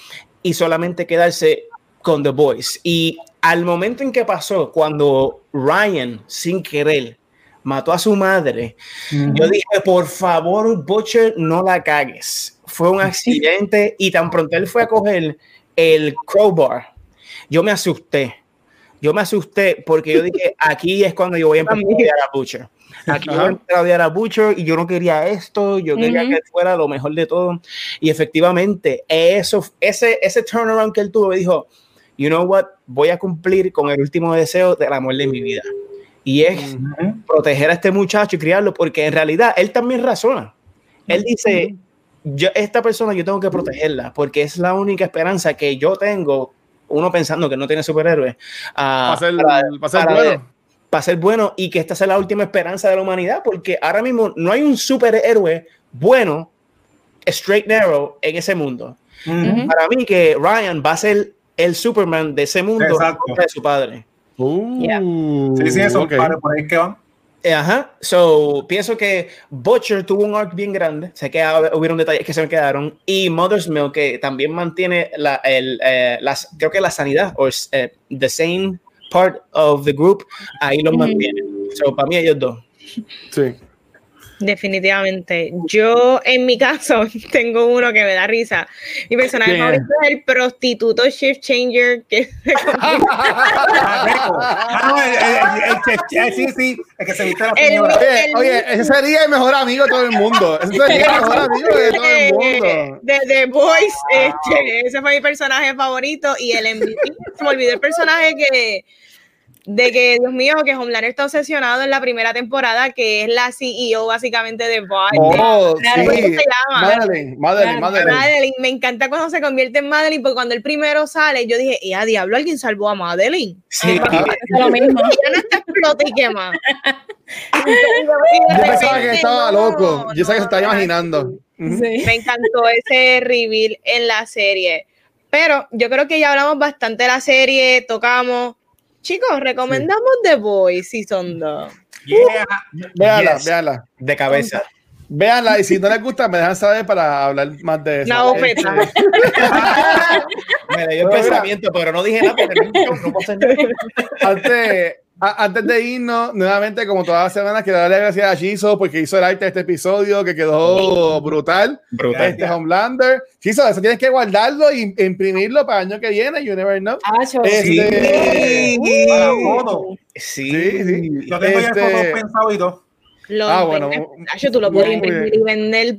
y solamente quedarse con The Boys. Y al momento en que pasó, cuando Ryan, sin querer, mató a su madre, yo dije, por favor, Butcher, no la cagues. Fue un accidente y tan pronto él fue a coger el crowbar, yo me asusté. Yo me asusté porque yo dije, aquí es cuando yo voy a empezar a odiar a Butcher. Aquí yo voy a empezar a odiar a Butcher y yo no quería esto, yo quería que fuera lo mejor de todo. Y efectivamente, eso, ese, ese turnaround que él tuvo, me dijo, you know what, voy a cumplir con el último deseo del amor de mi vida. Y es proteger a este muchacho y criarlo, porque en realidad él también razona. Él dice, yo, esta persona yo tengo que protegerla, porque es la única esperanza que yo tengo uno pensando que no tiene superhéroes, ah, Para ser, para- para ser para- bueno. para ser bueno y que esta sea la última esperanza de la humanidad, porque ahora mismo no hay un superhéroe bueno, straight narrow, en ese mundo. Para mí que Ryan va a ser el Superman de ese mundo de su padre. Uh, Sí, sí, eso, ok. padre, por ahí es que van. Eh, Ajá, so pienso que Butcher tuvo un arc bien grande, sé que hubieron detalles que se me quedaron, y Mother's Milk que también mantiene la, el, eh, las, creo que la sanidad, o eh, the same part of the group, ahí los mantiene. So para mí ellos dos. Sí. Definitivamente. Yo, en mi caso, tengo uno que me da risa. Mi personaje favorito es el prostituto shift changer que el, el- el- el- el- sí, sí, el que se viste la El- señora. Oye, El- oye, ese sería el mejor amigo de todo el mundo. Ese sería el mejor amigo de todo el mundo. de The Boys. Este, ese fue mi personaje favorito. Y el MVP, se me olvidó el personaje que. De que, Dios mío, que Homelander está obsesionado en la primera temporada, que es la CEO básicamente de Boys. Oh, ¿Cómo sí. se llama? Madeline, Madeline, Madeline. Madeline, me encanta cuando se convierte en Madeline, porque cuando el primero sale, yo dije, ¡y a diablo! Alguien salvó a Madeline. Sí, Es lo mismo. Ya no está explota y quema. Yo pensaba que estaba loco. Yo sabía que se estaba imaginando. Sí. Me encantó ese reveal en la serie. Pero yo creo que ya hablamos bastante de la serie, tocamos. Chicos, recomendamos The Boys Season 2. Yeah. Véanla, Yes. véanla. de cabeza. Véanla y si no les gusta, me dejan saber para hablar más de eso. Este, Me dio el pensamiento, pero no dije nada porque no, no puedo hacer nada. antes, antes de irnos, nuevamente, como todas las semanas, quiero darle gracias a Chizo porque hizo el arte de este episodio que quedó brutal. Brutal. Este Homelander. Chizo, eso tienes que guardarlo y imprimirlo para el año que viene. You never know. Acho. Este, Para foto. Sí, Sí, sí. Yo tengo ya Este- el foto pensado y todo. Lo Ah, bueno. Acho, tú lo puedes imprimir bien. y vender.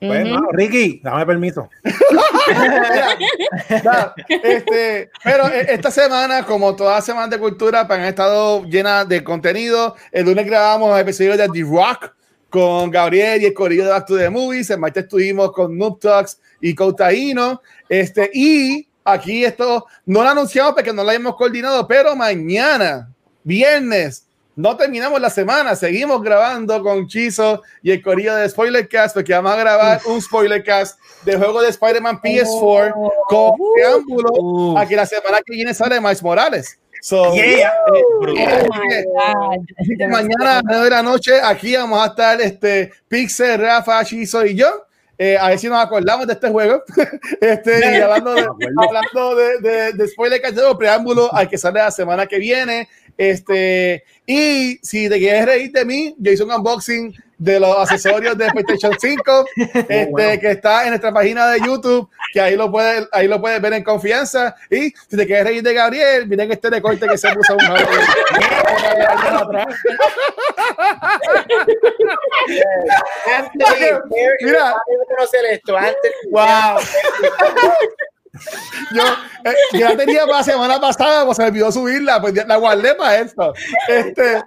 Pues, Ujú. no, Ricky, dame permiso. Mira, este, pero eh, esta semana, como todas las semanas de cultura, pues, han estado llenas de contenido. El lunes grabamos el episodio de The Rock con Gabriel y el corillo de Back to the Movies. El martes estuvimos con Noob Talks y Cotaino. Este, y aquí esto no lo anunciamos porque no lo hemos coordinado, pero mañana, viernes, no terminamos la semana, seguimos grabando con Chizo y el corillo de Spoilercast porque vamos a grabar un Spoilercast del juego de Spider-Man PS4 con preámbulo a que la semana que viene sale Miles Morales. So, Yeah. eh, brutal. Oh que mañana a las 9 de la noche aquí vamos a estar este Pixel, Rafa, Chizo y yo. Eh, a ver si nos acordamos de este juego. este, y hablando de, hablando de, de, de spoiler que preámbulo al que sale la semana que viene. Este, y si te quieres reír de mí, yo hice un unboxing de los accesorios de PlayStation 5, este, bueno. que está en nuestra página de YouTube, que ahí lo puedes, ahí lo puedes ver en confianza. Y si te quieres reír de Gabriel, miren este recorte que se puso un Mira. conocer esto antes. Wow. Yo, eh, yo la tenía para la semana pasada, pues se me olvidó subirla, pues ya la guardé para esto. Este,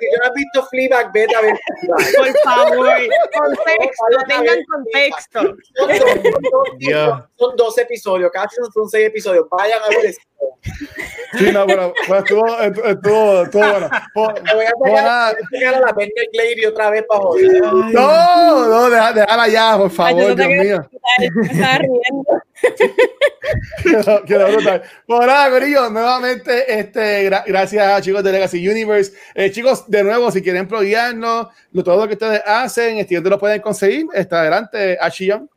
si yo no he visto Fleabag, vete a ver. Por favor, contexto, tengan contexto. Son dos- son dos- Dios. Son dos episodios, casi son, son seis episodios. Vayan a ver esto. Sí, no, pero, pero estuvo, estuvo, estuvo, estuvo bueno. Por- voy a nada- voy a la Bender Lady otra vez para joder. no, no, deja- déjala ya, por favor, Dios mío. Estaba riendo. Quedó brutal. Por nada, Corillo, nuevamente, este, gra- gracias a chicos de Legacy Universe. Eh, chicos, de nuevo, si quieren proyarnos, lo, todo lo que ustedes hacen, este, ¿dónde lo pueden conseguir? Está adelante, Ashion.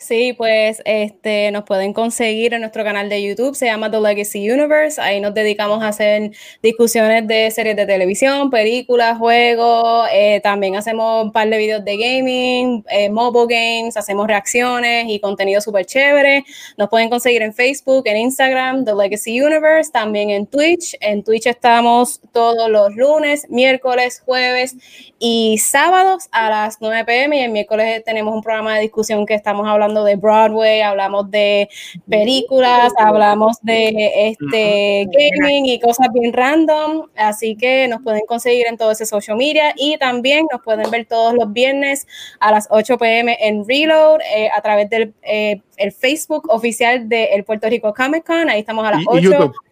Sí, pues este, nos pueden conseguir en nuestro canal de YouTube, se llama The Legacy Universe. Ahí nos dedicamos a hacer discusiones de series de televisión, películas, juegos. eh, también hacemos un par de videos de gaming, eh, mobile games, hacemos reacciones y contenido súper chévere. Nos pueden conseguir en Facebook, en Instagram, The Legacy Universe, también en Twitch. En Twitch estamos todos los lunes, miércoles, jueves y sábados a las 9 pm. Y el miércoles tenemos un programa de discusión que estamos hablando hablando de Broadway, hablamos de películas, hablamos de este gaming y cosas bien random. Así que nos pueden conseguir en todo ese social media y también nos pueden ver todos los viernes a las 8 pm en Reload eh, a través del eh, el Facebook oficial del el Puerto Rico Comic Con. Ahí estamos a las 8. Y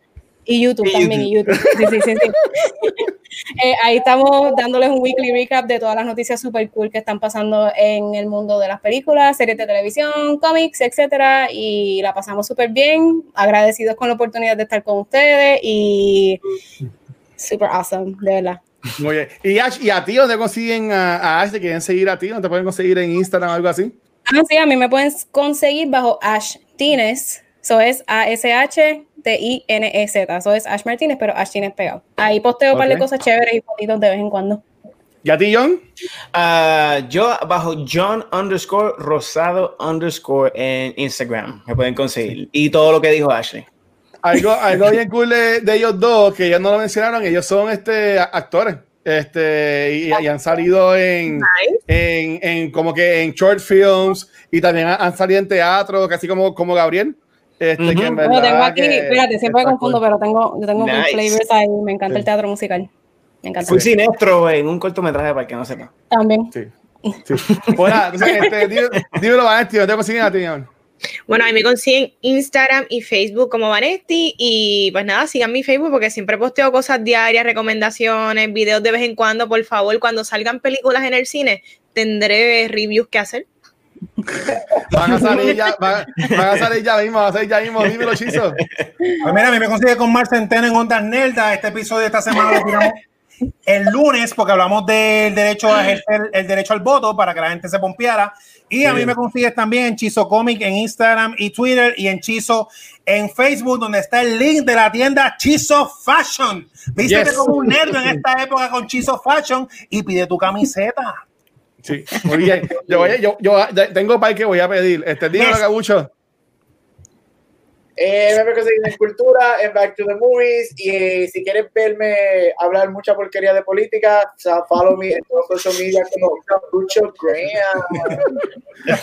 YouTube también, y YouTube. Sí, sí, sí. Eh, ahí estamos dándoles un weekly recap de todas las noticias super cool que están pasando en el mundo de las películas, series de televisión, cómics, etcétera. Y la pasamos súper bien. Agradecidos con la oportunidad de estar con ustedes y super awesome, de verdad. Muy bien. ¿Y, Ash, ¿y a ti dónde consiguen a, Ash? ¿Te quieren seguir a ti? ¿Dónde te pueden conseguir en Instagram o algo así? Ah, sí, a mí me pueden conseguir bajo Ash Tines. Eso es A-S-H T-I-N-E-Z. Eso es Ash Martínez, pero Ash tienes pegado. Ahí posteo un par de cosas chéveres y fotitos de vez en cuando. ¿Y a ti, John? Uh, yo bajo John underscore Rosado underscore en Instagram. Me pueden conseguir. Y todo lo que dijo Ashley. Algo, algo bien cool de, ellos dos, que ellos no lo mencionaron, ellos son este, actores. Este, y, han salido en, en, en, como que en short films y también han salido en teatro, casi como, como Gabriel. Este, que en verdad tengo aquí, espérate, siempre confundo, pero tengo, yo tengo nice. flavors ahí. Me encanta el teatro musical. Me encanta. Fui sinestro en un cortometraje para que no sepa. También. Sí. sí. Bueno, entonces, este, dímelo, Vanetti, ¿dónde consiguen a ti, bueno, ahí me consiguen Instagram y Facebook como Vanetti y pues nada, sigan mi Facebook porque siempre posteo cosas diarias, recomendaciones, videos de vez en cuando, por favor, cuando salgan películas en el cine, tendré reviews que hacer. Van a salir ya, van, a salir ya mismo, van a salir ya mismo, dímelo, Chizo. Pues mira, a mí me consigue con Mar Centeno en Ondas Nelda. Este episodio de esta semana lo tiramos el lunes porque hablamos del derecho a ejercer el derecho al voto para que la gente se pompeara. Y a mí me consigues también en Chizo Comic en Instagram y Twitter y en Chizo en Facebook, donde está el link de la tienda Chizo Fashion. Viste como un nerd en esta época con Chizo Fashion y pide tu camiseta. Sí, muy bien. Yo, yo, yo, tengo para que voy a pedir. Este yes. Gabucho. Eh, me conseguir en Cultura, en Back to the Movies. Y eh, si quieres verme hablar mucha porquería de política, o sea, follow me en todos los social media como Gabucho Graham.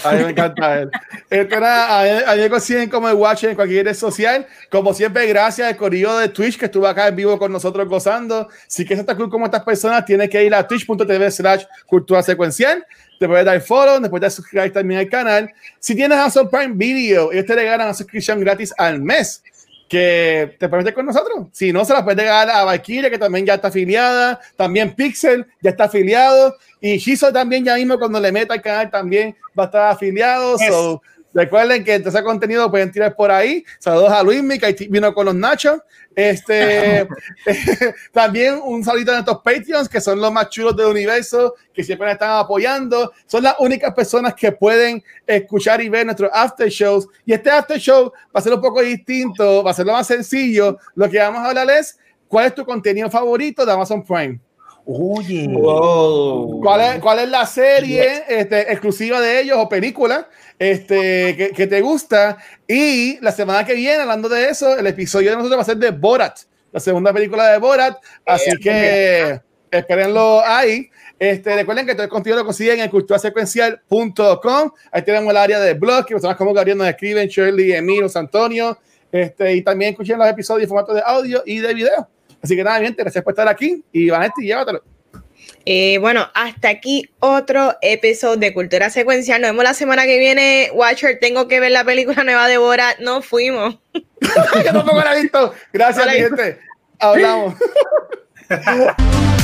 A mí me encanta él. Este era, a, me consiguen como el Watch en cualquier red social. Como siempre, gracias al corrido de Twitch que estuvo acá en vivo con nosotros gozando. Si quieres estar cool como estas personas, tienes que ir a twitch.tv slash cultura secuencial te puedes dar follow, después de suscribir también al canal. Si tienes Amazon Prime Video, ellos te regalan una suscripción gratis al mes que te permite con nosotros. Si no, se la puedes regalar a Valkyria, que también ya está afiliada. También Pixel ya está afiliado. Y Shizo también ya mismo cuando le meta al canal también va a estar afiliado. Recuerden que ese contenido pueden tirar por ahí. Saludos a Luis, que vino con los nachos. Este, también un saludito a nuestros Patreons, que son los más chulos del universo, que siempre nos están apoyando. Son las únicas personas que pueden escuchar y ver nuestros after shows. Y este after show va a ser un poco distinto, va a ser lo más sencillo. Lo que vamos a hablar es cuál es tu contenido favorito de Amazon Prime. Oye, ¿Cuál, es, ¿Cuál es la serie este, exclusiva de ellos o película este, que, te gusta? Y la semana que viene, hablando de eso, el episodio de nosotros va a ser de Borat, la segunda película de Borat. Así que espérenlo ahí. Este, recuerden que todo el contenido lo consiguen en culturasecuencial.com. Ahí tenemos el área de blog, que personas como Gabriel nos escriben, Shirley, Emilio, Antonio. Este, y también escuchen los episodios en formato de audio y de video. Así que nada, bien, gracias por estar aquí y Vanetti, llévatelo. Eh, bueno, hasta aquí otro episodio de Cultura Secuencial. Nos vemos la semana que viene. Watcher, tengo que ver la película nueva de Borat. No fuimos. Yo tampoco la he visto. Gracias, gente. Hablamos.